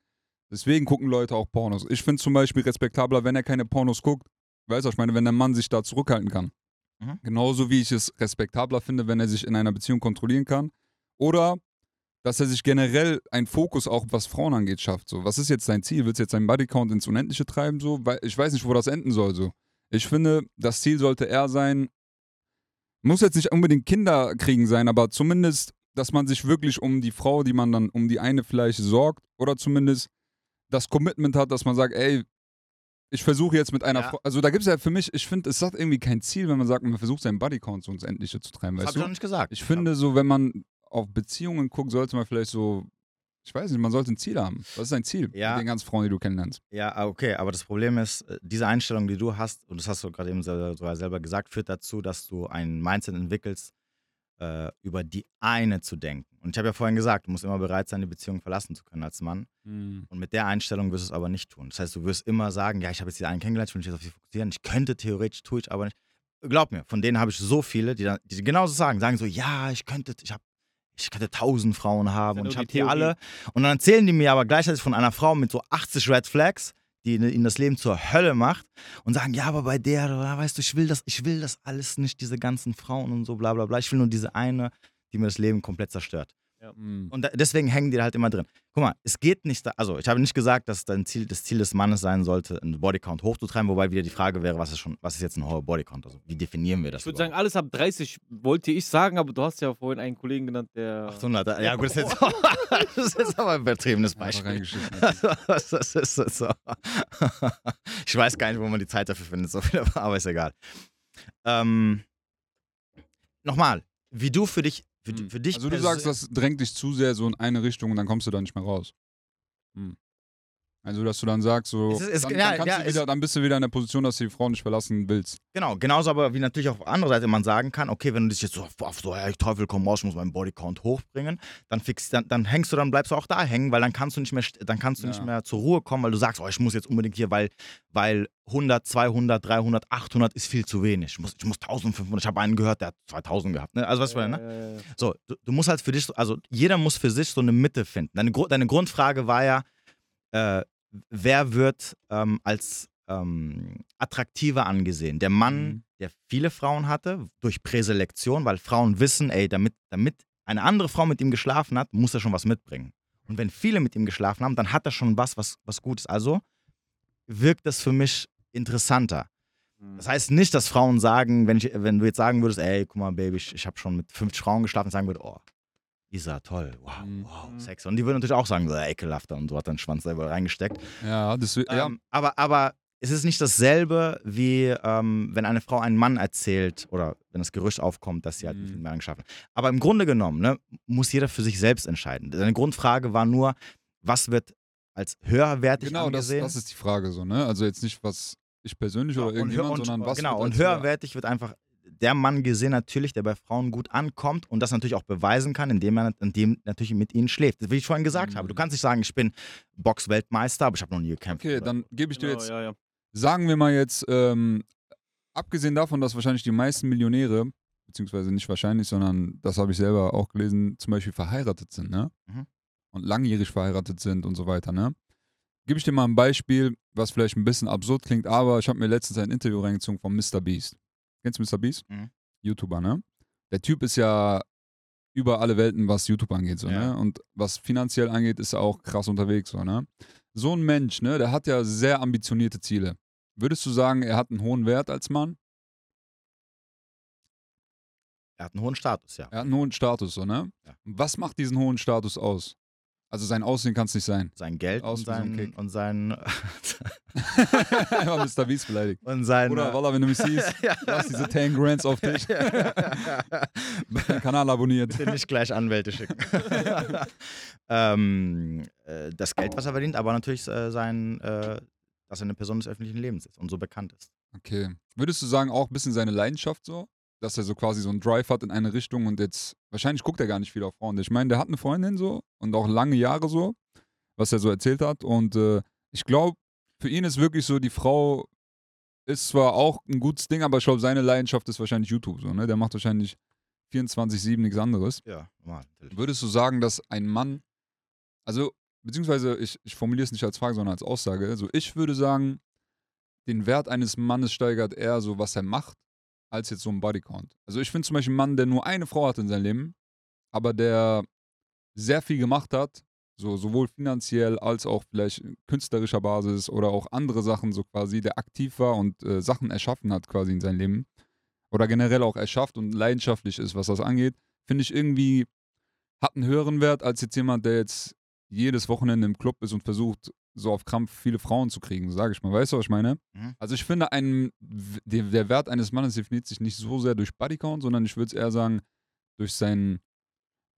Speaker 1: Deswegen gucken Leute auch Pornos. Ich finde zum Beispiel respektabler, wenn er keine Pornos guckt. Weißt du, ich meine, wenn der Mann sich da zurückhalten kann.
Speaker 2: Mhm.
Speaker 1: Genauso wie ich es respektabler finde, wenn er sich in einer Beziehung kontrollieren kann. Oder dass er sich generell einen Fokus auch, was Frauen angeht, schafft. So, was ist jetzt sein Ziel? Willst du jetzt seinen Bodycount ins Unendliche treiben? So? Weil ich weiß nicht, wo das enden soll. So. Ich finde, das Ziel sollte eher sein, muss jetzt nicht unbedingt Kinder kriegen sein, aber zumindest, dass man sich wirklich um die Frau, die man dann, um die eine vielleicht sorgt, oder zumindest das Commitment hat, dass man sagt, ey, ich versuche jetzt mit einer
Speaker 2: Ja.
Speaker 1: Frau, also da gibt es ja für mich, ich finde, es hat irgendwie kein Ziel, wenn man sagt, man versucht seinen Bodycount so ins Endliche zu treiben,
Speaker 2: Das
Speaker 1: weißt
Speaker 2: hab ich noch nicht gesagt.
Speaker 1: Ich finde so, wenn man auf Beziehungen guckt, sollte man vielleicht so, ich weiß nicht, man sollte ein Ziel haben. Was ist dein Ziel
Speaker 2: Ja.
Speaker 1: mit den ganzen Frauen, die du kennenlernst?
Speaker 2: Ja, ah, okay, aber das Problem ist, äh, diese Einstellung, die du hast, und das hast du gerade eben selber gesagt, führt dazu, dass du ein Mindset entwickelst, äh, über die eine zu denken. Und ich habe ja vorhin gesagt, du musst immer bereit sein, die Beziehung verlassen zu können als Mann. Und mit der Einstellung wirst du es aber nicht tun. Das heißt, du wirst immer sagen, ja, ich habe jetzt die einen kennengelernt, ich will mich jetzt auf sie fokussieren. Ich könnte theoretisch, tue ich aber nicht. Glaub mir, von denen habe ich so viele, die, dann, die genauso sagen, sagen so, ja, ich könnte, ich habe ich könnte tausend Frauen haben und ich habe die alle. Und dann erzählen die mir aber gleichzeitig von einer Frau mit so 80 Red Flags, die ihnen das Leben zur Hölle macht und sagen, ja, aber bei der, weißt du, ich will das, ich will das alles nicht, diese ganzen Frauen und so, bla bla bla. Ich will nur diese eine, die mir das Leben komplett zerstört.
Speaker 1: Mhm.
Speaker 2: Und da, deswegen hängen die da halt immer drin. Guck mal, es geht nicht, da, also ich habe nicht gesagt, dass dein Ziel, das Ziel des Mannes sein sollte, einen Bodycount hochzutreiben, wobei wieder die Frage wäre, was ist schon, was ist jetzt ein hoher Bodycount? Also wie definieren wir das?
Speaker 3: Ich würde sagen, alles ab 30 wollte ich sagen, aber du hast ja vorhin einen Kollegen genannt, der.
Speaker 2: 800, ja gut, das ist jetzt, das ist jetzt aber ein übertriebenes Beispiel.
Speaker 1: reingeschissen.
Speaker 2: das ist so. Ich weiß gar nicht, wo man die Zeit dafür findet, so viel, aber ist egal. Ähm, Nochmal, wie du für dich, für,
Speaker 1: Hm.
Speaker 2: für dich
Speaker 1: Also du sagst, das drängt dich zu sehr so in eine Richtung und dann kommst du da nicht mehr raus. Hm. Also dass du dann sagst, so,
Speaker 2: Es ist- es-
Speaker 1: dann,
Speaker 2: ja,
Speaker 1: dann,
Speaker 2: ja,
Speaker 1: wieder, dann bist du wieder in der Position, dass du die Frau nicht verlassen willst.
Speaker 2: Genau, genauso aber wie natürlich auf der anderen Seite man sagen kann, okay, wenn du dich jetzt so auf, auf so, ja, ich Teufel komm raus, ich muss meinen Bodycount hochbringen, dann, fix, dann, dann hängst du, dann bleibst du auch da hängen, weil dann kannst du nicht mehr, dann kannst du nicht mehr zur Ruhe kommen, weil du sagst, oh, ich muss jetzt unbedingt hier, weil, weil 100, 200, 300, 800 ist viel zu wenig. Ich muss, ich muss 1500, ich habe einen gehört, der hat 2000 gehabt. Ne? Also was
Speaker 3: ja,
Speaker 2: ne?
Speaker 3: ja, ja, ja.
Speaker 2: So, du, du musst halt für dich, so- also jeder muss für sich so eine Mitte finden. Deine, deine Grundfrage war ja, äh, wer wird ähm, als ähm, attraktiver angesehen? Der Mann,
Speaker 1: Mhm.
Speaker 2: der viele Frauen hatte, durch Präselektion, weil Frauen wissen, ey, damit, damit eine andere Frau mit ihm geschlafen hat, muss er schon was mitbringen. Und wenn viele mit ihm geschlafen haben, dann hat er schon was, was, was gut ist. Also wirkt das für mich interessanter.
Speaker 3: Hm.
Speaker 2: Das heißt nicht, dass Frauen sagen, wenn, ich, wenn du jetzt sagen würdest, ey, guck mal, Baby, ich, ich habe schon mit 50 Frauen geschlafen, sagen würde, oh, Isa, toll, wow,
Speaker 1: Mhm.
Speaker 2: wow,
Speaker 3: Mhm.
Speaker 2: Sex. Und die würden natürlich auch sagen, so, ekelhafter und so hat er den Schwanz selber reingesteckt.
Speaker 1: Ja, das, ja.
Speaker 2: Ähm, aber, aber es ist nicht dasselbe, wie ähm, wenn eine Frau einen Mann erzählt oder wenn das Gerücht aufkommt, dass sie halt
Speaker 1: Mhm.
Speaker 2: vielen Männern geschlafen hat. Aber im Grunde genommen ne, muss jeder für sich selbst entscheiden. Deine Grundfrage war nur, was wird als höherwertig
Speaker 1: genau, das,
Speaker 2: angesehen?
Speaker 1: das ist die Frage so, ne? Also jetzt nicht, was ich persönlich oder
Speaker 2: und, hö-
Speaker 1: irgendjemand,
Speaker 2: und,
Speaker 1: sondern was
Speaker 2: genau,
Speaker 1: wird
Speaker 2: und höherwertig wird einfach der Mann gesehen natürlich, der bei Frauen gut ankommt und das natürlich auch beweisen kann, indem er indem natürlich mit ihnen schläft. Wie ich vorhin gesagt habe, du
Speaker 1: Mhm.
Speaker 2: kannst nicht sagen, ich bin Box-Weltmeister, aber ich habe noch nie gekämpft.
Speaker 1: Okay, dann gebe ich dir
Speaker 3: Genau,
Speaker 1: jetzt,
Speaker 3: ja, ja.
Speaker 1: sagen wir mal jetzt, ähm, abgesehen davon, dass wahrscheinlich die meisten Millionäre, beziehungsweise nicht wahrscheinlich, sondern das habe ich selber auch gelesen, zum Beispiel verheiratet sind, ne?
Speaker 2: Mhm.
Speaker 1: Und langjährig verheiratet sind und so weiter, ne? Gebe ich dir mal ein Beispiel, was vielleicht ein bisschen absurd klingt, aber ich habe mir letztens ein Interview reingezogen von Mr. Beast. Kennst du Mr. Beast?
Speaker 2: Mhm.
Speaker 1: YouTuber, ne? Der Typ ist ja über alle Welten, was YouTube angeht, so,
Speaker 2: Ja.
Speaker 1: ne? Und was finanziell angeht, ist er auch krass unterwegs, so, ne? So ein Mensch, ne, der hat ja sehr ambitionierte Ziele. Würdest du sagen, er hat einen hohen Wert als Mann?
Speaker 2: Er hat einen hohen Status, ja.
Speaker 1: Er hat einen hohen Status, so, ne?
Speaker 2: Ja.
Speaker 1: Was macht diesen hohen Status aus? Also sein Aussehen kann es nicht sein.
Speaker 2: Sein Geld und sein, und sein
Speaker 1: Einfach Mr. Beast beleidigt.
Speaker 2: und sein
Speaker 1: Bruder, Walla, wenn du mich siehst,
Speaker 2: ja.
Speaker 1: du hast diese 10 Grands auf dich. Den Kanal abonniert.
Speaker 2: Bitte nicht gleich Anwälte schicken. ähm, äh, das Geld, was er verdient, aber natürlich äh, sein, äh, dass er eine Person des öffentlichen Lebens ist und so bekannt ist.
Speaker 1: Okay. Würdest du sagen, auch ein bisschen seine Leidenschaft so? Dass er so quasi so einen Drive hat in eine Richtung und jetzt, wahrscheinlich guckt er gar nicht viel auf Frauen. Ich meine, der hat eine Freundin so und auch lange Jahre so, was er so erzählt hat. Und äh, ich glaube, für ihn ist wirklich so, die Frau ist zwar auch ein gutes Ding, aber ich glaube, seine Leidenschaft ist wahrscheinlich YouTube so, ne? Der macht wahrscheinlich 24-7 nichts anderes.
Speaker 2: Ja, normal.
Speaker 1: Würdest du sagen, dass ein Mann, also, beziehungsweise ich, ich formuliere es nicht als Frage, sondern als Aussage, also ich würde sagen, den Wert eines Mannes steigert eher so, was er macht, als jetzt so ein Bodycount. Also ich finde zum Beispiel einen Mann, der nur eine Frau hat in seinem Leben, aber der sehr viel gemacht hat, so sowohl finanziell als auch vielleicht künstlerischer Basis oder auch andere Sachen so quasi, der aktiv war und äh, Sachen erschaffen hat quasi in seinem Leben oder generell auch erschafft und leidenschaftlich ist, was das angeht, finde ich irgendwie hat einen höheren Wert als jetzt jemand, der jetzt jedes Wochenende im Club ist und versucht, so auf Krampf viele Frauen zu kriegen, sage ich mal. Weißt du, was ich meine?
Speaker 2: Mhm.
Speaker 1: Also ich finde, ein, der, der Wert eines Mannes definiert sich nicht so sehr durch Bodycount, sondern ich würde es eher sagen, durch seinen,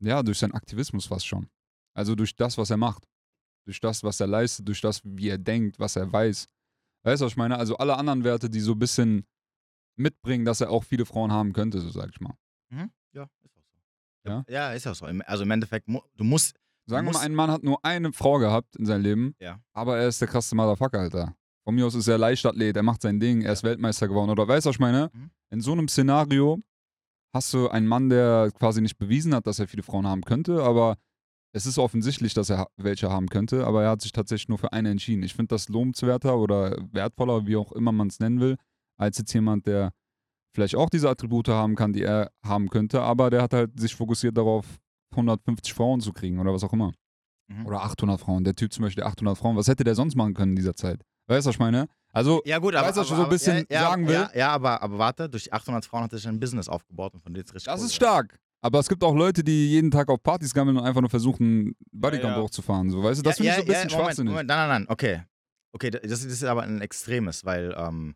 Speaker 1: ja, durch seinen Aktivismus fast schon. Also durch das, was er macht. Durch das, was er leistet, durch das, wie er denkt, was er weiß. Weißt du, was ich meine? Also alle anderen Werte, die so ein bisschen mitbringen, dass er auch viele Frauen haben könnte, so sag ich mal.
Speaker 2: Mhm. Ja, ist auch so.
Speaker 1: Ja?
Speaker 2: Ja, ist auch so. Also im Endeffekt, du musst,
Speaker 1: Sagen wir mal, ein Mann hat nur eine Frau gehabt in seinem Leben,
Speaker 2: Ja.
Speaker 1: aber er ist der krasse Motherfucker, Alter. Von mir aus ist er Leichtathlet, er macht sein Ding, er ist Weltmeister geworden. Oder weißt du, was ich meine?
Speaker 2: Mhm.
Speaker 1: In so einem Szenario hast du einen Mann, der quasi nicht bewiesen hat, dass er viele Frauen haben könnte, aber es ist offensichtlich, dass er welche haben könnte, aber er hat sich tatsächlich nur für eine entschieden. Ich finde das lohnenswerter oder wertvoller, wie auch immer man es nennen will, als jetzt jemand, der vielleicht auch diese Attribute haben kann, die er haben könnte, aber der hat halt sich fokussiert darauf, 150 Frauen zu kriegen oder was auch immer.
Speaker 2: Mhm.
Speaker 1: Oder 800 Frauen. Der Typ zum Beispiel 800 Frauen. Was hätte der sonst machen können in dieser Zeit? Weißt du, was ich meine? Also,
Speaker 2: Ja, gut, aber.
Speaker 1: Weißt du, was ich so ein bisschen
Speaker 2: aber, ja,
Speaker 1: sagen will?
Speaker 2: Ja, ja aber, aber warte, durch die 800 Frauen hat er sich ein Business aufgebaut und von dir jetzt richtig.
Speaker 1: das
Speaker 2: Kohle
Speaker 1: ist stark. Aber es gibt auch Leute, die jeden Tag auf Partys gammeln und einfach nur versuchen, Bodycount
Speaker 3: Ja, ja.
Speaker 1: hochzufahren. So, weißt du, das finde ich so ein bisschen
Speaker 2: Moment,
Speaker 1: schwachsinnig.
Speaker 2: Moment, nein, nein, nein, okay. Okay, das, das ist aber ein Extremes, weil, ähm,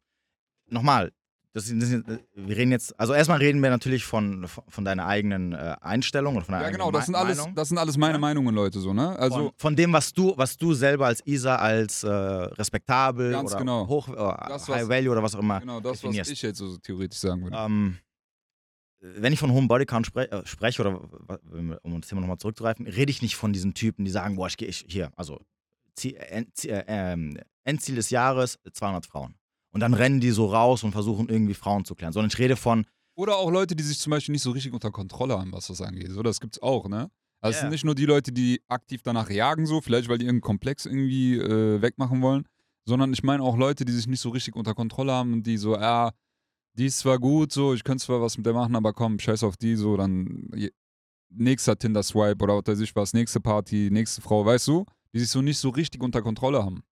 Speaker 2: nochmal, das, das, ist- wir reden jetzt, also erstmal reden wir natürlich von, von deiner eigenen äh, Einstellung und von deiner
Speaker 1: Ja, genau,
Speaker 2: eigenen
Speaker 1: das sind, alles,
Speaker 2: Meinung.
Speaker 1: das sind alles meine. Meinungen, Leute, so, ne? Also,
Speaker 2: von, von dem, was du, was du selber als Isa als äh, respektabel oder
Speaker 1: genau.
Speaker 2: hoch, äh,
Speaker 1: Das, was-
Speaker 2: High Value oder was auch immer.
Speaker 1: genau das, was
Speaker 2: definierst.
Speaker 1: ich jetzt so theoretisch sagen würde.
Speaker 2: Ähm, wenn ich von hohem Bodycount spre äh, spreche, oder um das Thema nochmal zurückzugreifen, rede ich nicht von diesen Typen, die sagen, boah, ich gehe hier, also Ziel, äh, ähm, Endziel des Jahres 200 Frauen. Und dann rennen die so raus und versuchen irgendwie Frauen zu klären. Sondern ich rede von,
Speaker 1: Oder auch Leute, die sich zum Beispiel nicht so richtig unter Kontrolle haben, was das angeht. So, das gibt's auch, ne? Also es
Speaker 2: Ja.
Speaker 1: sind nicht nur die Leute, die aktiv danach jagen, so, vielleicht weil die irgendeinen Komplex irgendwie äh, wegmachen wollen, sondern ich meine auch Leute, die sich nicht so richtig unter Kontrolle haben und die so, ja, die ist zwar gut, so, ich könnte zwar was mit der machen, aber komm, scheiß auf die, so, dann nächster Tinder-Swipe oder was weiß ich was, nächste Party, nächste Frau, weißt du? Die sich so nicht so richtig unter Kontrolle haben.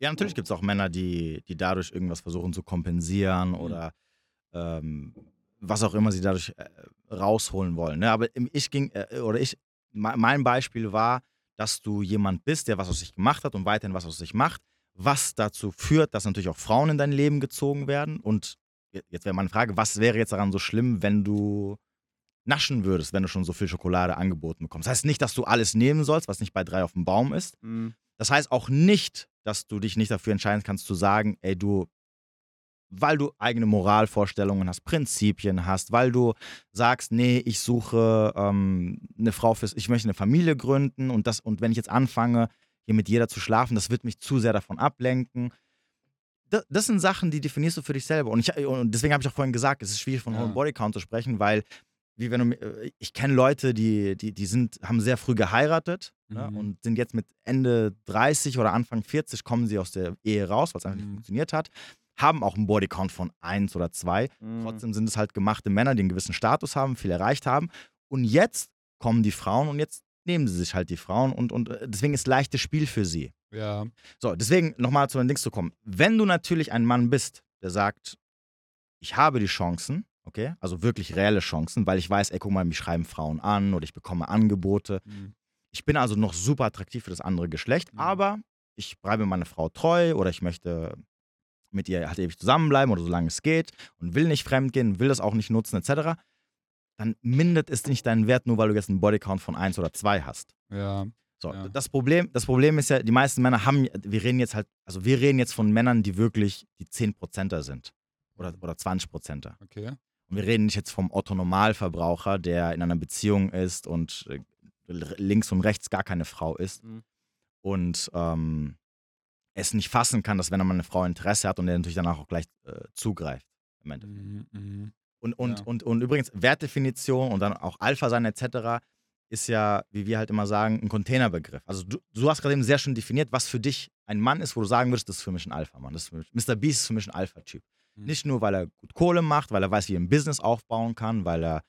Speaker 2: Ja, natürlich gibt es auch Männer, die, die dadurch irgendwas versuchen zu kompensieren
Speaker 1: Mhm.
Speaker 2: oder ähm, was auch immer sie dadurch äh, rausholen wollen. Ne? Aber ich ging, äh, oder ich, me- mein Beispiel war, dass du jemand bist, der was aus sich gemacht hat und weiterhin was aus sich macht, was dazu führt, dass natürlich auch Frauen in dein Leben gezogen werden. Und je- jetzt wäre meine Frage, was wäre jetzt daran so schlimm, wenn du naschen würdest, wenn du schon so viel Schokolade angeboten bekommst? Das heißt nicht, dass du alles nehmen sollst, was nicht bei drei auf dem Baum ist.
Speaker 3: Mhm.
Speaker 2: Das heißt auch nicht, dass du dich nicht dafür entscheiden kannst zu sagen, ey du, weil du eigene Moralvorstellungen hast, Prinzipien hast, weil du sagst, nee, ich suche ähm, eine Frau fürs, ich möchte eine Familie gründen und das, und wenn ich jetzt anfange, hier mit jeder zu schlafen, das wird mich zu sehr davon ablenken. Das, das sind Sachen, die definierst du für dich selber. Und, ich, und deswegen habe ich auch vorhin gesagt, es ist schwierig von
Speaker 1: Ja.
Speaker 2: hohem Bodycount zu sprechen, weil wie wenn du, äh, ich kenne Leute, die, die, die sind, haben sehr früh geheiratet ne,
Speaker 1: Mhm.
Speaker 2: und sind jetzt mit Ende 30 oder Anfang 40 kommen sie aus der Ehe raus, weil es einfach nicht
Speaker 1: Mhm.
Speaker 2: funktioniert hat, haben auch einen Bodycount von 1 oder 2.
Speaker 3: Mhm.
Speaker 2: Trotzdem sind es halt gemachte Männer, die einen gewissen Status haben, viel erreicht haben. Und jetzt kommen die Frauen und jetzt nehmen sie sich halt die Frauen und, und äh, deswegen ist leichtes Spiel für sie.
Speaker 1: Ja.
Speaker 2: So, deswegen nochmal zu den Dings zu kommen. Wenn du natürlich ein Mann bist, der sagt, ich habe die Chancen, okay, also wirklich reelle Chancen, weil ich weiß, ey, guck mal, mich schreiben Frauen an oder ich bekomme Angebote.
Speaker 1: Mhm.
Speaker 2: Ich bin also noch super attraktiv für das andere Geschlecht,
Speaker 1: Mhm.
Speaker 2: aber ich bleibe meiner Frau treu oder ich möchte mit ihr halt ewig zusammenbleiben oder solange es geht und will nicht fremdgehen, will das auch nicht nutzen, etc., dann mindert es nicht deinen Wert, nur weil du jetzt einen Bodycount von 1 oder 2 hast.
Speaker 1: Ja.
Speaker 2: So,
Speaker 1: Ja.
Speaker 2: das, Problem, das Problem ist ja, die meisten Männer haben, wir reden jetzt halt, also wir reden jetzt von Männern, die wirklich die 10%er sind oder, oder 20%er.
Speaker 1: Okay.
Speaker 2: Und wir reden nicht jetzt vom Otto-Normalverbraucher, der in einer Beziehung ist und äh, links und rechts gar keine Frau ist
Speaker 3: Mhm.
Speaker 2: und ähm, es nicht fassen kann, dass wenn er mal eine Frau Interesse hat und der natürlich danach auch gleich äh, zugreift. Im Endeffekt.
Speaker 1: Mhm. Mhm.
Speaker 2: Und, und,
Speaker 1: Ja.
Speaker 2: und, und übrigens, Wertdefinition und dann auch Alpha sein etc. ist ja, wie wir halt immer sagen, ein Containerbegriff. Also du, du hast gerade eben sehr schön definiert, was für dich ein Mann ist, wo du sagen würdest, das ist für mich ein Alpha-Mann. Mr. Beast ist für mich ein Alpha-Typ.
Speaker 1: Mhm.
Speaker 2: Nicht nur, weil er gut Kohle macht, weil er weiß, wie er ein Business aufbauen kann, weil er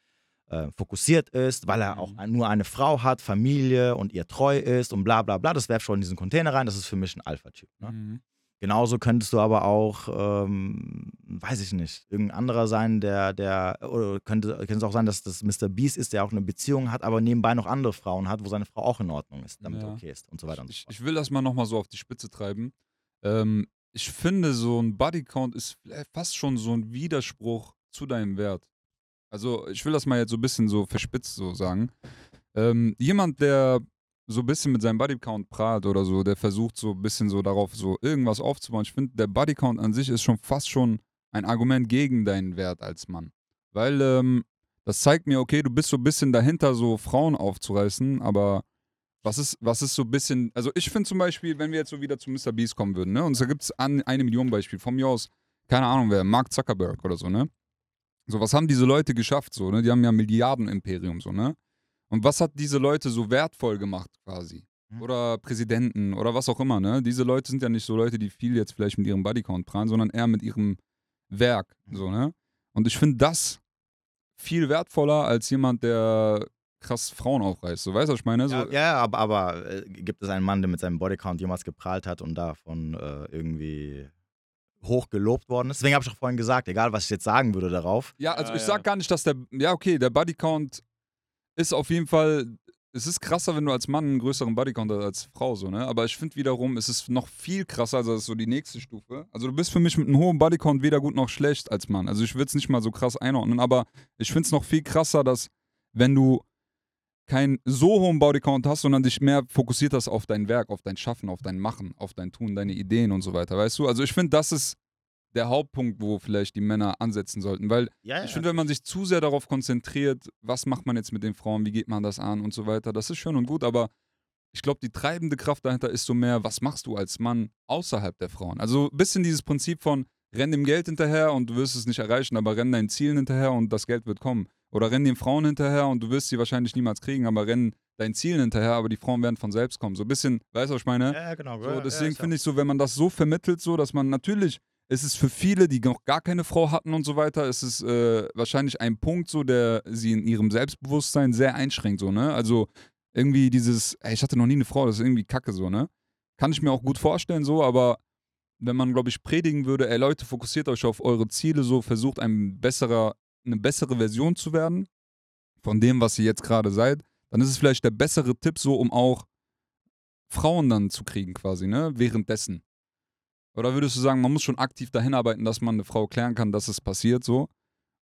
Speaker 2: äh, fokussiert ist, weil er
Speaker 1: Mhm.
Speaker 2: auch nur eine Frau hat, Familie und ihr treu ist und bla bla bla. Das werft schon in diesen Container rein. Das ist für mich ein Alpha-Typ. Ne?
Speaker 1: Mhm.
Speaker 2: Genauso könntest du aber auch, ähm, weiß ich nicht, irgendein anderer sein, der, der, oder könnte, könnte es auch sein, dass das Mr. Beast ist, der auch eine Beziehung hat, aber nebenbei noch andere Frauen hat, wo seine Frau auch in Ordnung ist, damit
Speaker 1: Ja.
Speaker 2: er okay ist und so weiter und so
Speaker 1: Ich,
Speaker 2: fort.
Speaker 1: ich will das mal nochmal so auf die Spitze treiben. Ähm, ich finde, so ein Bodycount ist vielleicht fast schon so ein Widerspruch zu deinem Wert. Also, ich will das mal jetzt so ein bisschen so verspitzt so sagen. Ähm, jemand, der so ein bisschen mit seinem Bodycount prahlt oder so, der versucht so ein bisschen so darauf so irgendwas aufzubauen. Ich finde, der Bodycount an sich ist schon fast schon ein Argument gegen deinen Wert als Mann. Weil ähm, das zeigt mir, okay, du bist so ein bisschen dahinter, so Frauen aufzureißen, aber was ist, was ist so ein bisschen, also ich finde zum Beispiel, wenn wir jetzt so wieder zu Mr. Beast kommen würden, ne, und da gibt es an, eine Million Beispiele, von mir aus, keine Ahnung wer, Mark Zuckerberg oder so, ne? So, was haben diese Leute geschafft, so, ne? Die haben ja Milliarden-Imperium, so, ne? Und was hat diese Leute so wertvoll gemacht, quasi?
Speaker 2: Mhm.
Speaker 1: Oder Präsidenten oder was auch immer, ne? Diese Leute sind ja nicht so Leute, die viel jetzt vielleicht mit ihrem Bodycount prahlen, sondern eher mit ihrem Werk, so, ne? Und ich finde das viel wertvoller als jemand, der krass Frauen aufreißt. So, weißt du, was ich meine? So,
Speaker 2: Ja, ja, aber, aber äh, gibt es einen Mann, der mit seinem Bodycount jemals geprahlt hat und davon äh, irgendwie hoch gelobt worden ist? Deswegen habe ich auch vorhin gesagt, egal was ich jetzt sagen würde darauf,
Speaker 1: Ja, also
Speaker 3: Ja,
Speaker 1: ich
Speaker 3: ja.
Speaker 1: sag gar nicht, dass der. Ja, okay, der Bodycount ist auf jeden Fall. Es ist krasser, wenn du als Mann einen größeren Bodycount hast als Frau, so, ne? Aber ich finde wiederum, es ist noch viel krasser, also das ist so die nächste Stufe. Also du bist für mich mit einem hohen Bodycount weder gut noch schlecht als Mann. Also ich würde es nicht mal so krass einordnen, aber ich finde es noch viel krasser, dass wenn du keinen so hohen Bodycount hast, sondern dich mehr fokussiert hast auf dein Werk, auf dein Schaffen, auf dein Machen, auf dein Tun, deine Ideen und so weiter, weißt du? Also ich finde, das ist der Hauptpunkt, wo vielleicht die Männer ansetzen sollten, weil
Speaker 2: ja, ja,
Speaker 1: ich finde, wenn man sich zu sehr darauf konzentriert, was macht man jetzt mit den Frauen, wie geht man das an und so weiter, das ist schön und gut, aber ich glaube, die treibende Kraft dahinter ist so mehr, was machst du als Mann außerhalb der Frauen? Also ein bisschen dieses Prinzip von, renn dem Geld hinterher und du wirst es nicht erreichen, aber renn deinen Zielen hinterher und das Geld wird kommen. Oder renn den Frauen hinterher und du wirst sie wahrscheinlich niemals kriegen, aber renn deinen Zielen hinterher, aber die Frauen werden von selbst kommen. So ein bisschen, weißt du, was ich meine?
Speaker 2: ja, ja, genau.
Speaker 1: So, deswegen finde ich so, wenn man das so vermittelt, so, dass man natürlich, es ist für viele, die noch gar keine Frau hatten und so weiter, es ist äh, wahrscheinlich ein Punkt, so, der sie in ihrem Selbstbewusstsein sehr einschränkt, so, ne? Also irgendwie dieses, ey, ich hatte noch nie eine Frau, das ist irgendwie kacke, so, ne? Kann ich mir auch gut vorstellen, so, aber wenn man, glaube ich, predigen würde, ey Leute, fokussiert euch auf eure Ziele, so, versucht ein besserer, eine bessere Version zu werden von dem, was ihr jetzt gerade seid, dann ist es vielleicht der bessere Tipp, so, um auch Frauen dann zu kriegen, quasi, ne? Währenddessen. Oder würdest du sagen, man muss schon aktiv dahin arbeiten, dass man eine Frau klären kann, dass es passiert, so?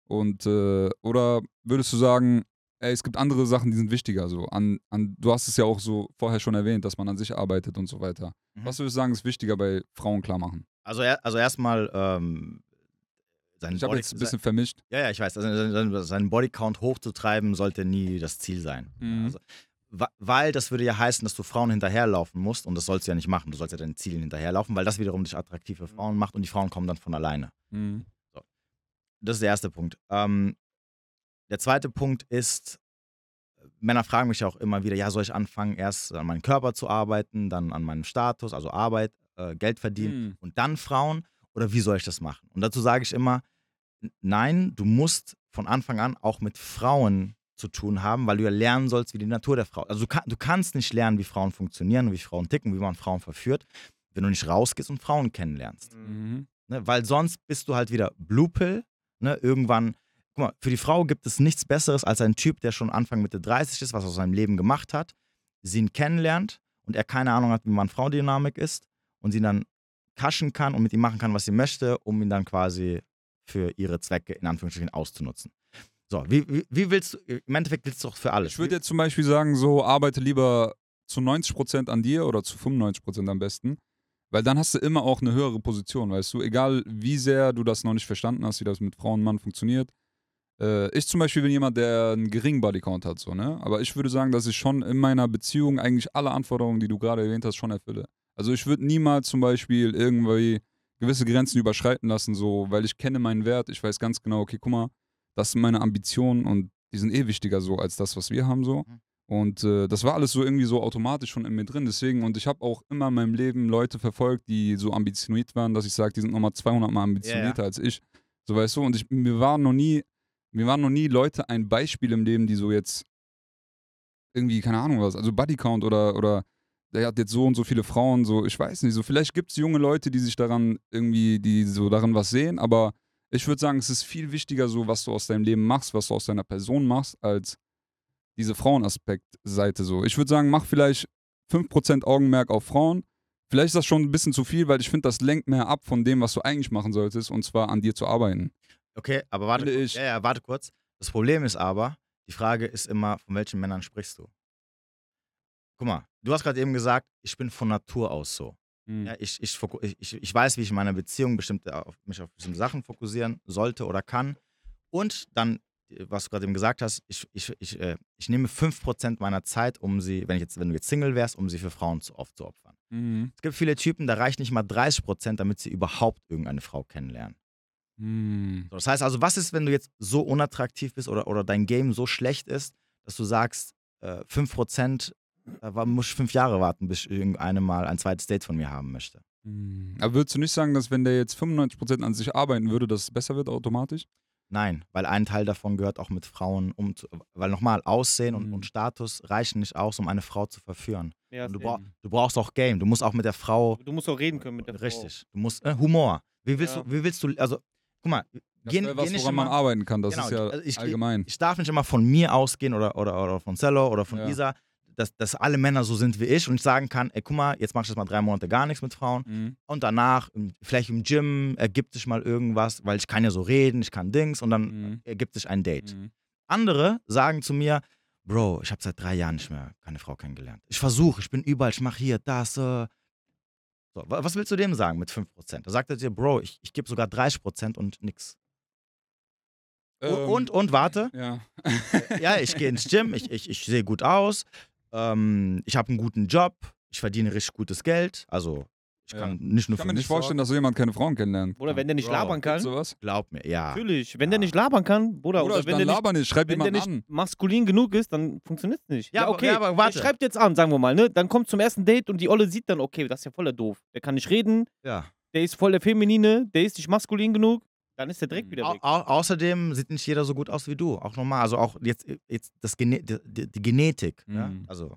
Speaker 1: Und, äh, oder würdest du sagen, es gibt andere Sachen, die sind wichtiger, so? An, an, du hast es ja auch so vorher schon erwähnt, dass man an sich arbeitet und so weiter.
Speaker 2: Mhm.
Speaker 1: Was würdest du sagen, ist wichtiger bei Frauen klar machen?
Speaker 2: Also, also erstmal, ähm, seinen
Speaker 1: Ich habe jetzt ein bisschen vermischt.
Speaker 2: Ja, ja, ich weiß. Also seinen- Bodycount hochzutreiben sollte nie das Ziel sein.
Speaker 1: Mhm.
Speaker 2: Also, weil das würde ja heißen, dass du Frauen hinterherlaufen musst und das sollst du ja nicht machen. Du sollst ja deinen Zielen hinterherlaufen, weil das wiederum dich attraktiv für Frauen macht und die Frauen kommen dann von alleine.
Speaker 1: Mhm.
Speaker 2: Das ist der erste Punkt. Ähm, der zweite Punkt ist, Männer fragen mich auch immer wieder, ja, soll ich anfangen, erst an meinem Körper zu arbeiten, dann an meinem Status, also Arbeit, äh, Geld verdienen
Speaker 1: Mhm.
Speaker 2: und dann Frauen oder wie soll ich das machen? Und dazu sage ich immer, nein, du musst von Anfang an auch mit Frauen zu tun haben, weil du ja lernen sollst, wie die Natur der Frau. Also du, kann, du kannst nicht lernen, wie Frauen funktionieren, wie Frauen ticken, wie man Frauen verführt, wenn du nicht rausgehst und Frauen kennenlernst.
Speaker 1: Mhm.
Speaker 2: Ne? Weil sonst bist du halt wieder Blue Pill. Ne? Irgendwann, guck mal, für die Frau gibt es nichts Besseres als ein Typ, der schon Anfang Mitte 30 ist, was aus seinem Leben gemacht hat, sie ihn kennenlernt und er keine Ahnung hat, wie man Frau-Dynamik ist und sie dann kaschen kann und mit ihm machen kann, was sie möchte, um ihn dann quasi für ihre Zwecke in Anführungsstrichen auszunutzen. So, wie, wie, wie willst du, im Endeffekt willst du doch für alles.
Speaker 1: Ich würde jetzt zum Beispiel sagen, so arbeite lieber zu 90% an dir oder zu 95% am besten. Weil dann hast du immer auch eine höhere Position, weißt du? Egal wie sehr du das noch nicht verstanden hast, wie das mit Frau und Mann funktioniert. Äh, ich zum Beispiel bin jemand, der einen geringen Bodycount hat, so, ne? Aber ich würde sagen, dass ich schon in meiner Beziehung eigentlich alle Anforderungen, die du gerade erwähnt hast, schon erfülle. Also ich würde niemals zum Beispiel irgendwie gewisse Grenzen überschreiten lassen, so, weil ich kenne meinen Wert, ich weiß ganz genau, okay, guck mal, das sind meine Ambitionen und die sind eh wichtiger so als das, was wir haben so.
Speaker 2: Mhm.
Speaker 1: Und äh, das war alles so irgendwie so automatisch schon in mir drin. Deswegen, und ich habe auch immer in meinem Leben Leute verfolgt, die so ambitioniert waren, dass ich sage, die sind nochmal 200 Mal ambitionierter als ich. So weißt du, und ich, mir waren noch nie, mir waren noch nie Leute ein Beispiel im Leben, die so jetzt irgendwie, keine Ahnung was, also Bodycount oder, oder der hat jetzt so und so viele Frauen, so, ich weiß nicht, so vielleicht gibt es junge Leute, die sich daran irgendwie, die so daran was sehen, aber ich würde sagen, es ist viel wichtiger so, was du aus deinem Leben machst, was du aus deiner Person machst, als diese Frauenaspekt-Seite so. Ich würde sagen, mach vielleicht 5% Augenmerk auf Frauen. Vielleicht ist das schon ein bisschen zu viel, weil ich finde, das lenkt mehr ab von dem, was du eigentlich machen solltest, und zwar an dir zu arbeiten.
Speaker 2: Okay, aber warte, kurz. Ja, ja, warte kurz. Das Problem ist aber, die Frage ist immer, von welchen Männern sprichst du? Guck mal, du hast gerade eben gesagt, ich bin von Natur aus so.
Speaker 1: Mhm.
Speaker 2: Ja, ich, ich, ich, ich, weiß, wie ich in meiner Beziehung bestimmte, auf, mich auf bestimmte Sachen fokussieren sollte oder kann. Und dann, äh, was du gerade eben gesagt hast, ich, ich, ich, äh, ich nehme 5% meiner Zeit, um sie, wenn, ich jetzt, wenn du jetzt Single wärst, um sie für Frauen zu, aufzuopfern.
Speaker 1: Mhm.
Speaker 2: Es gibt viele Typen, da reicht nicht mal 30%, damit sie überhaupt irgendeine Frau kennenlernen. So, das heißt also, was ist, wenn du jetzt so unattraktiv bist oder, oder dein Game so schlecht ist, dass du sagst, äh, 5%, da war- muss ich fünf Jahre warten, bis ich irgendeine mal ein zweites Date von mir haben möchte.
Speaker 1: Mhm. Aber würdest du nicht sagen, dass wenn der jetzt 95% an sich arbeiten würde, dass es besser wird automatisch?
Speaker 2: Nein, weil ein Teil davon gehört auch mit Frauen um, weil nochmal Aussehen und,
Speaker 1: Mhm.
Speaker 2: und Status reichen nicht aus, um eine Frau zu verführen.
Speaker 3: Ja,
Speaker 2: Und du, brauch, du brauchst auch Game, du musst auch mit der Frau,
Speaker 3: du musst auch reden können mit der Frau.
Speaker 2: richtig, du musst, äh, Humor. Wie willst,
Speaker 3: Ja.
Speaker 2: du, wie willst du, also, guck mal,
Speaker 1: Das
Speaker 2: geh
Speaker 1: was, woran man
Speaker 2: immer,
Speaker 1: arbeiten kann. Das
Speaker 2: Genau,
Speaker 1: ist ja
Speaker 2: also ich-
Speaker 1: allgemein.
Speaker 2: ich darf nicht immer von mir ausgehen oder, oder, oder von Cello oder von
Speaker 1: Ja.
Speaker 2: Isa, dass, dass alle Männer so sind wie ich und ich sagen kann, ey, guck mal, jetzt mach ich das mal drei Monate gar nichts mit Frauen
Speaker 1: Mhm.
Speaker 2: und danach, im- vielleicht im Gym, ergibt sich mal irgendwas, weil ich kann ja so reden, ich kann Dings und dann
Speaker 1: Mhm.
Speaker 2: ergibt sich ein Date.
Speaker 1: Mhm.
Speaker 2: Andere sagen zu mir, Bro, ich habe seit drei Jahren nicht mehr keine Frau kennengelernt. Ich versuche, ich bin überall, ich mache hier, das. Äh. So, wa- was willst du dem sagen mit 5%? Da sagt er dir, Bro, ich, ich gebe sogar 30% und nix.
Speaker 1: Ähm,
Speaker 2: und, und, warte,
Speaker 1: Ja.
Speaker 2: ja, ich gehe ins Gym, ich, ich, ich sehe gut aus, ähm, ich habe einen guten Job, ich verdiene richtig gutes Geld. Also, ich
Speaker 1: Ja.
Speaker 2: kann nicht nur
Speaker 1: Ich kann mir nicht vorstellen,
Speaker 2: sorgen.
Speaker 1: dass so jemand keine Frauen kennenlernt.
Speaker 3: Oder wenn der nicht
Speaker 2: Bro,
Speaker 3: labern kann.
Speaker 1: sowas?
Speaker 2: Glaub mir, ja.
Speaker 3: Natürlich. Wenn
Speaker 2: Ja.
Speaker 3: der nicht labern kann, Bruder,
Speaker 1: Oder,
Speaker 3: oder, wenn
Speaker 1: dann
Speaker 3: der nicht,
Speaker 1: laber nicht, schreib
Speaker 3: wenn der
Speaker 1: jemand
Speaker 3: nicht
Speaker 1: an.
Speaker 3: maskulin genug ist, dann funktioniert es nicht.
Speaker 2: Ja, aber-
Speaker 3: okay.
Speaker 2: ja, aber warte.
Speaker 3: Schreibt jetzt an, sagen wir mal, ne? Dann kommt zum ersten Date und die Olle sieht dann, okay, das ist ja voller doof. Der kann nicht reden,
Speaker 2: ja.
Speaker 3: der ist voll der Feminine, der ist nicht maskulin genug, dann ist der direkt
Speaker 1: Mhm.
Speaker 3: wieder
Speaker 2: Au
Speaker 3: weg.
Speaker 2: au außerdem sieht nicht jeder so gut aus wie du, auch normal. Also auch jetzt, jetzt das Gene die, die Genetik. Ja?
Speaker 1: Mhm.
Speaker 2: Also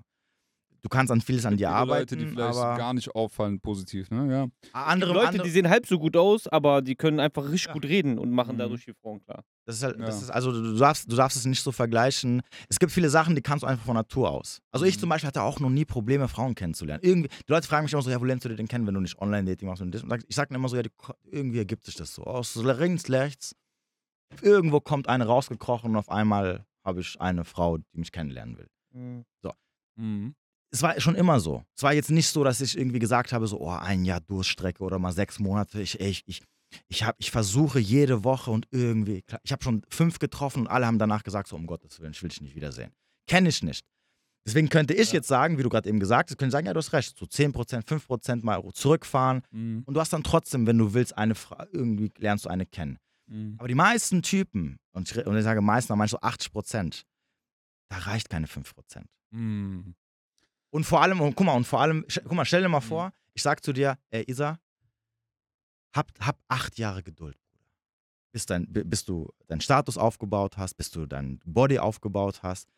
Speaker 2: du kannst an vieles an dir arbeiten,
Speaker 1: Leute, die vielleicht
Speaker 2: aber
Speaker 1: gar nicht auffallen positiv, ne? Ja.
Speaker 2: andere,
Speaker 3: Leute,
Speaker 2: andere
Speaker 3: die sehen halb so gut aus, aber die können einfach richtig
Speaker 2: Ja.
Speaker 3: gut reden und machen
Speaker 1: Mhm.
Speaker 3: dadurch die Frauen klar.
Speaker 2: das ist halt, das
Speaker 1: Ja.
Speaker 2: ist also du darfst, du darfst es nicht so vergleichen. Es gibt viele Sachen, die kannst du einfach von Natur aus. Also ich
Speaker 1: Mhm.
Speaker 2: zum Beispiel hatte auch noch nie Probleme, Frauen kennenzulernen. Irgendwie, die Leute fragen mich immer so, ja, wo lernst du die denn kennen, wenn du nicht Online-Dating machst und das? Und ich sage dann immer so, ja, die, irgendwie ergibt sich das so. Aus links, rechts, irgendwo kommt eine rausgekrochen und auf einmal habe ich eine Frau, die mich kennenlernen will.
Speaker 3: Mhm.
Speaker 1: Mhm.
Speaker 2: Es war schon immer so. Es war jetzt nicht so, dass ich irgendwie gesagt habe, so, oh, ein Jahr Durststrecke oder mal sechs Monate. Ich, ich, ich, ich, hab, ich versuche jede Woche und irgendwie, ich habe schon fünf getroffen und alle haben danach gesagt, so um Gottes Willen, ich will dich nicht wiedersehen. Kenne ich nicht. Deswegen könnte ich
Speaker 1: Ja.
Speaker 2: jetzt sagen, wie du gerade eben gesagt hast, könnte ich sagen, ja, du hast recht, so 10%, 5% mal zurückfahren
Speaker 1: Mhm.
Speaker 2: und du hast dann trotzdem, wenn du willst, eine Frau, irgendwie lernst du eine kennen.
Speaker 1: Mhm.
Speaker 2: Aber die meisten Typen, und ich, und ich sage meisten, dann meine ich so 80%, da reicht keine 5%.
Speaker 1: Mhm.
Speaker 2: Und vor allem, und guck mal, und vor allem, guck mal, stell dir mal
Speaker 1: Mhm.
Speaker 2: vor, ich sag zu dir, ey Isa, hab, hab acht Jahre Geduld, Bruder. Bis, dein, bi- bis du deinen Status aufgebaut hast, bis du dein Body aufgebaut hast.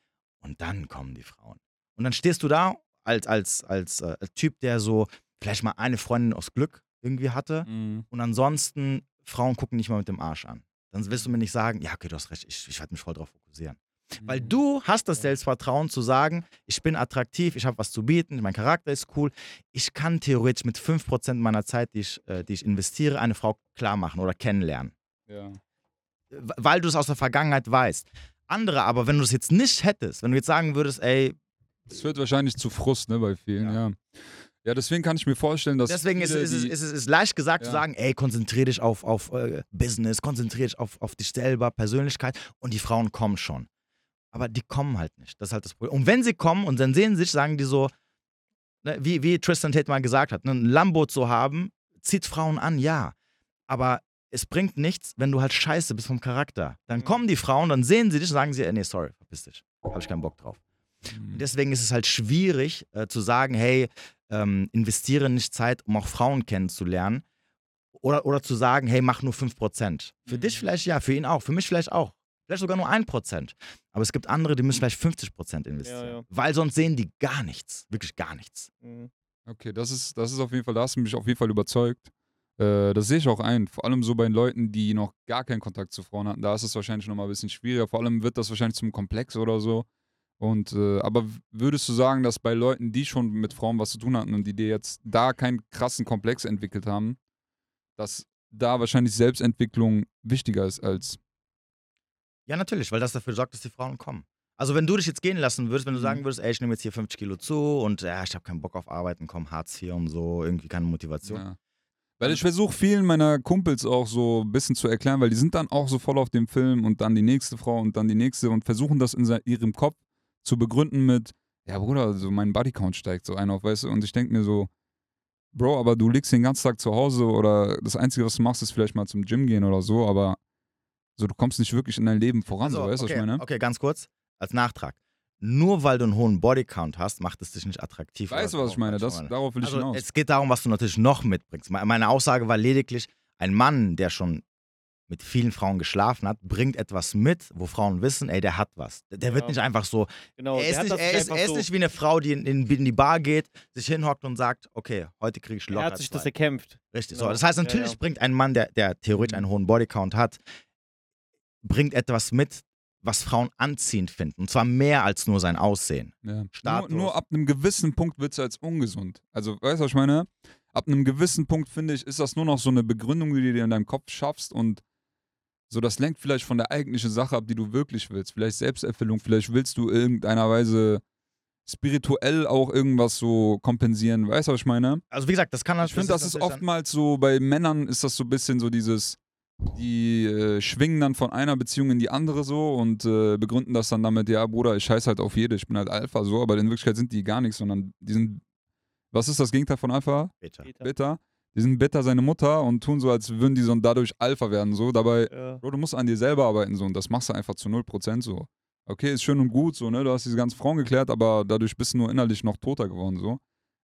Speaker 2: Und dann kommen die Frauen. Und dann stehst du da als, als, als äh, Typ, der so vielleicht mal eine Freundin aus Glück irgendwie hatte.
Speaker 1: Mhm.
Speaker 2: Und ansonsten, Frauen gucken nicht mal mit dem Arsch an. Dann wirst du mir nicht sagen, ja, okay, du hast recht, ich, ich werde mich voll drauf fokussieren. Weil du hast das. Selbstvertrauen zu sagen, ich bin attraktiv, ich habe was zu bieten, mein Charakter ist cool. Ich kann theoretisch mit 5% meiner Zeit, die ich, äh, die ich investiere, eine Frau klar machen oder kennenlernen.
Speaker 1: Ja.
Speaker 2: Weil du es aus der Vergangenheit weißt. Andere aber, wenn du es jetzt nicht hättest, wenn du jetzt sagen würdest, ey,
Speaker 1: Es führt wahrscheinlich zu Frust, ne, bei vielen,
Speaker 2: Ja.
Speaker 1: ja. Ja, deswegen kann ich mir vorstellen, dass.
Speaker 2: deswegen ist, ist, es- ist, es ist leicht gesagt zu
Speaker 1: Ja.
Speaker 2: sagen, ey, konzentrier dich auf, auf äh, Business, konzentrier dich auf, auf dich selber, Persönlichkeit und die Frauen kommen schon. Aber die kommen halt nicht. Das ist halt das Problem. Und wenn sie kommen und dann sehen sie sich, sagen die so, ne, wie, wie Tristan Tate mal gesagt hat, ne, ein Lambo zu haben, zieht Frauen an, ja. Aber es bringt nichts, wenn du halt scheiße bist vom Charakter. Dann
Speaker 3: Mhm.
Speaker 2: kommen die Frauen, dann sehen sie dich und sagen sie, äh, nee, sorry, verpiss dich. Hab ich keinen Bock drauf.
Speaker 1: Mhm.
Speaker 2: Und Deswegen ist es halt schwierig äh, zu sagen, hey, ähm, investiere nicht Zeit, um auch Frauen kennenzulernen. Oder, oder zu sagen, hey, mach nur 5%. Für
Speaker 1: Mhm.
Speaker 2: dich vielleicht ja, für ihn auch, für mich vielleicht auch. Vielleicht sogar nur 1%. Aber es gibt andere, die müssen vielleicht 50% investieren.
Speaker 3: Ja, ja.
Speaker 2: Weil sonst sehen die gar nichts. Wirklich gar nichts.
Speaker 3: Mhm.
Speaker 1: Okay, das ist, das ist auf jeden Fall, da hast du mich auf jeden Fall überzeugt. Äh, das sehe ich auch ein. Vor allem so bei den Leuten, die noch gar keinen Kontakt zu Frauen hatten, da ist es wahrscheinlich nochmal ein bisschen schwieriger. Vor allem wird das wahrscheinlich zum Komplex oder so. Und, äh, aber würdest du sagen, dass bei Leuten, die schon mit Frauen was zu tun hatten und die dir jetzt da keinen krassen Komplex entwickelt haben, dass da wahrscheinlich Selbstentwicklung wichtiger ist als.
Speaker 2: Ja, natürlich, weil das dafür sorgt, dass die Frauen kommen. Also wenn du dich jetzt gehen lassen würdest, wenn du
Speaker 1: Mhm.
Speaker 2: sagen würdest, ey, ich nehme jetzt hier 50 Kilo zu und ja, ich habe keinen Bock auf Arbeiten, komm, Hartz IV und so, irgendwie keine Motivation.
Speaker 1: Ja. Weil ich versuche vielen meiner Kumpels auch so ein bisschen zu erklären, weil die sind dann auch so voll auf dem Film und dann die nächste Frau und dann die nächste und versuchen das in ihrem Kopf zu begründen mit, ja Bruder, so mein Bodycount steigt so ein auf, weißt du, und ich denke mir so, Bro, aber du liegst den ganzen Tag zu Hause oder das Einzige, was du machst, ist vielleicht mal zum Gym gehen oder so, aber so, du kommst nicht wirklich in dein Leben voran, so, weißt du,
Speaker 2: okay,
Speaker 1: was ich meine?
Speaker 2: okay, ganz kurz, als Nachtrag. Nur weil du einen hohen Bodycount hast, macht es dich nicht attraktiv.
Speaker 1: Weißt du, was ich meine? Das, darauf will ich
Speaker 2: also,
Speaker 1: hinaus.
Speaker 2: es geht darum, was du natürlich noch mitbringst. Me- Meine Aussage war lediglich, ein Mann, der schon mit vielen Frauen geschlafen hat, bringt etwas mit, wo Frauen wissen, ey, der hat was. Der der wird
Speaker 3: Ja.
Speaker 2: nicht einfach so,
Speaker 3: Genau,
Speaker 2: er ist, nicht,
Speaker 3: das
Speaker 2: er, ist, er ist
Speaker 3: so,
Speaker 2: nicht wie eine Frau, die in, in, in die Bar geht, sich hinhockt und sagt, okay, heute kriege ich
Speaker 3: er
Speaker 2: locker
Speaker 3: hat sich das
Speaker 2: zwei.
Speaker 3: erkämpft.
Speaker 2: Richtig.
Speaker 3: Genau.
Speaker 2: So, das heißt,
Speaker 3: Ja,
Speaker 2: natürlich
Speaker 3: ja.
Speaker 2: bringt ein Mann, der, der theoretisch einen
Speaker 1: Mhm.
Speaker 2: hohen Bodycount hat, bringt etwas mit, was Frauen anziehend finden. Und zwar mehr als nur sein Aussehen.
Speaker 1: Ja. Nur, nur ab einem gewissen Punkt wird es als ungesund. Also, weißt du, was ich meine? Ab einem gewissen Punkt, finde ich, ist das nur noch so eine Begründung, die du dir in deinem Kopf schaffst und so, das lenkt vielleicht von der eigentlichen Sache ab, die du wirklich willst. Vielleicht Selbsterfüllung, vielleicht willst du irgendeiner Weise spirituell auch irgendwas so kompensieren. Weißt du, was ich meine?
Speaker 2: Also wie gesagt, das kann
Speaker 1: Ich finde, das ist
Speaker 2: natürlich dann-
Speaker 1: oftmals so, bei Männern ist das so ein bisschen so dieses, die äh, schwingen dann von einer Beziehung in die andere so und äh, begründen das dann damit, ja, Bruder, ich scheiß halt auf jede, ich bin halt Alpha so, aber in Wirklichkeit sind die gar nichts, sondern die sind, was ist das Gegenteil von Alpha?
Speaker 2: Peter.
Speaker 1: Bitter. Die sind bitter seine Mutter und tun so, als würden die so dadurch Alpha werden so. Dabei,
Speaker 3: Ja.
Speaker 1: Bro, du musst an dir selber arbeiten so und das machst du einfach zu 0% so. Okay, ist schön und gut so, ne? Du hast diese ganzen Frauen geklärt, aber dadurch bist du nur innerlich noch toter geworden so.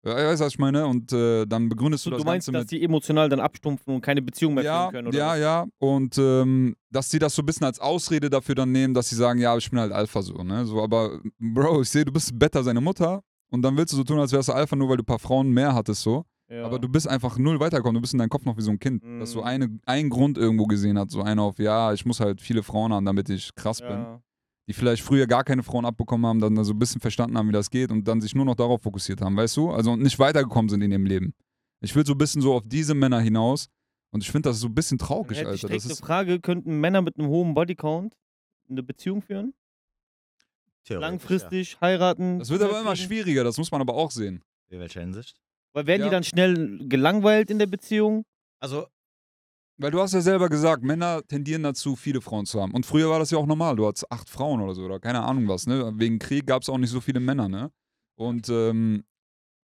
Speaker 1: Ja, weißt du, was ich meine? Und äh, dann begründest du
Speaker 3: Du,
Speaker 1: das
Speaker 3: meinst,
Speaker 1: Ganze
Speaker 3: dass
Speaker 1: mit
Speaker 3: die emotional dann abstumpfen und keine Beziehung mehr
Speaker 1: ja,
Speaker 3: führen können, oder?
Speaker 1: ja,
Speaker 3: was?
Speaker 1: ja. Und ähm, dass sie das so ein bisschen als Ausrede dafür dann nehmen, dass sie sagen, ja, ich bin halt Alpha so, ne? So, aber Bro, ich sehe, du bist better seine Mutter und dann willst du so tun, als wärst du Alpha, nur weil du ein paar Frauen mehr hattest so.
Speaker 3: Ja.
Speaker 1: Aber du bist einfach null weitergekommen. Du bist in deinem Kopf noch wie so ein Kind, das so
Speaker 3: Mhm.
Speaker 1: eine, einen Grund irgendwo gesehen hat. So einer auf, ja, ich muss halt viele Frauen haben, damit ich krass bin.
Speaker 3: Ja.
Speaker 1: Die vielleicht früher gar keine Frauen abbekommen haben, dann so ein bisschen verstanden haben, wie das geht und dann sich nur noch darauf fokussiert haben, weißt du? Also und nicht weitergekommen sind in ihrem Leben. Ich will so ein bisschen so auf diese Männer hinaus und ich finde das so ein bisschen traurig,
Speaker 3: hätte ich
Speaker 1: Alter.
Speaker 3: direkt
Speaker 1: Das
Speaker 3: eine
Speaker 1: ist,
Speaker 3: Frage, könnten Männer mit einem hohen Bodycount eine Beziehung führen? Langfristig heiraten?
Speaker 1: das wird aber immer schwieriger, das muss man aber auch sehen.
Speaker 2: Ja. In welcher Hinsicht?
Speaker 3: Weil werden
Speaker 1: Ja.
Speaker 3: die dann schnell gelangweilt in der Beziehung?
Speaker 2: Also,
Speaker 1: Weil du hast ja selber gesagt, Männer tendieren dazu, viele Frauen zu haben. Und früher war das ja auch normal. Du hattest acht Frauen oder so oder keine Ahnung was. Ne? Wegen Krieg gab es auch nicht so viele Männer. Ne? Und ähm,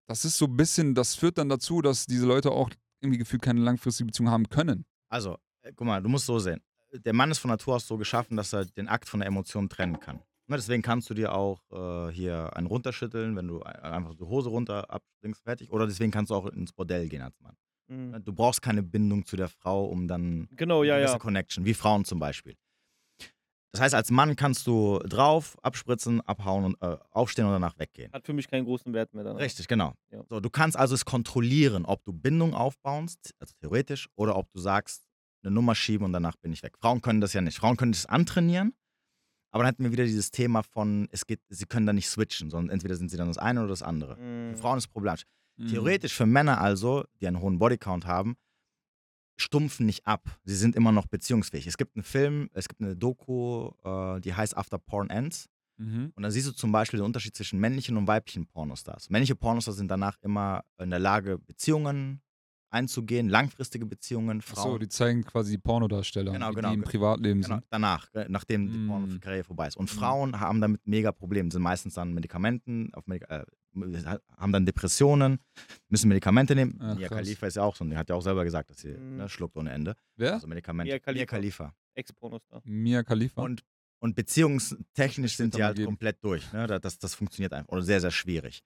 Speaker 1: das ist so ein bisschen, das führt dann dazu, dass diese Leute auch irgendwie gefühlt keine langfristige Beziehung haben können.
Speaker 2: Also, äh, guck mal, du musst so sehen. Der Mann ist von Natur aus so geschaffen, dass er den Akt von der Emotion trennen kann. Ne, deswegen kannst du dir auch äh, hier einen runterschütteln, wenn du ein- einfach die Hose runter abspringst, fertig. Oder deswegen kannst du auch ins Bordell gehen als Mann.
Speaker 3: Mhm.
Speaker 2: Ne, Du brauchst keine Bindung zu der Frau, um dann
Speaker 3: Genau, ja,
Speaker 2: eine
Speaker 3: ja.
Speaker 2: Connection, wie Frauen zum Beispiel. Das heißt, als Mann kannst du drauf, abspritzen, abhauen und äh, aufstehen und danach weggehen.
Speaker 3: Hat für mich keinen großen Wert mehr. Dann.
Speaker 2: Richtig, genau.
Speaker 3: Ja.
Speaker 2: So, du kannst also es kontrollieren, ob du Bindung aufbaust, also theoretisch, oder ob du sagst, eine Nummer schieben und danach bin ich weg. Frauen können das ja nicht. Frauen können das antrainieren, aber dann hätten wir wieder dieses Thema von, es geht, sie können da nicht switchen, sondern entweder sind sie dann das eine oder das andere.
Speaker 3: Mhm.
Speaker 2: Für Frauen ist problematisch.
Speaker 1: Mhm.
Speaker 2: Theoretisch für Männer also, die einen hohen Bodycount haben, stumpfen nicht ab. Sie sind immer noch beziehungsfähig. Es gibt einen Film, es gibt eine Doku, äh, die heißt After Porn Ends.
Speaker 1: Mhm.
Speaker 2: Und da siehst du zum Beispiel den Unterschied zwischen männlichen und weiblichen Pornostars. Männliche Pornostars sind danach immer in der Lage, Beziehungen einzugehen, langfristige Beziehungen,
Speaker 1: Achso,
Speaker 2: Frauen.
Speaker 1: die zeigen quasi die Pornodarsteller,
Speaker 2: Genau, genau,
Speaker 1: die im Privatleben
Speaker 2: Genau,
Speaker 1: sind.
Speaker 2: danach, äh, nachdem die
Speaker 1: Mm.
Speaker 2: Pornokarriere vorbei ist. Und
Speaker 1: Mm.
Speaker 2: Frauen haben damit mega Probleme, sind meistens dann Medikamenten, auf Medika äh, haben dann Depressionen, müssen Medikamente nehmen.
Speaker 1: Ach,
Speaker 2: Mia. Khalifa ist ja auch so, die hat ja auch selber gesagt, dass sie
Speaker 3: Mm.
Speaker 2: ne, schluckt ohne Ende.
Speaker 1: Wer?
Speaker 2: Also Medikamente.
Speaker 3: Mia Khalifa.
Speaker 2: Mia Khalifa.
Speaker 3: Ex-Pornostar.
Speaker 1: Mia Khalifa.
Speaker 2: Und, und beziehungstechnisch sind die halt
Speaker 1: geben.
Speaker 2: komplett durch. Ne? Da- Das, das funktioniert einfach. Oder sehr, sehr schwierig.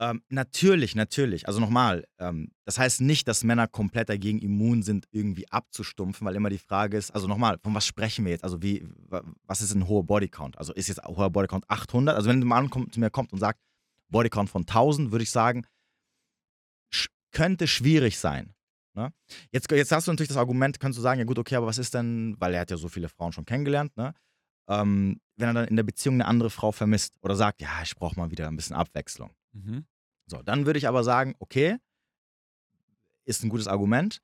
Speaker 2: Ähm, natürlich, natürlich. Also nochmal, ähm, das heißt nicht, dass Männer komplett dagegen immun sind, irgendwie abzustumpfen, weil immer die Frage ist, also nochmal, von was sprechen wir jetzt? Also wie, wa- was ist ein hoher Bodycount? Also ist jetzt ein hoher Bodycount 800? Also wenn ein Mann kommt, zu mir kommt und sagt, Bodycount von 1000, würde ich sagen, sch könnte schwierig sein. Ne? Jetzt, jetzt hast du natürlich das Argument, kannst du sagen, ja gut, okay, aber was ist denn, weil er hat ja so viele Frauen schon kennengelernt, ne? Ähm, wenn er dann in der Beziehung eine andere Frau vermisst oder sagt, ja, ich brauche mal wieder ein bisschen Abwechslung.
Speaker 1: Mhm.
Speaker 2: So, dann würde ich aber sagen, okay, ist ein gutes Argument,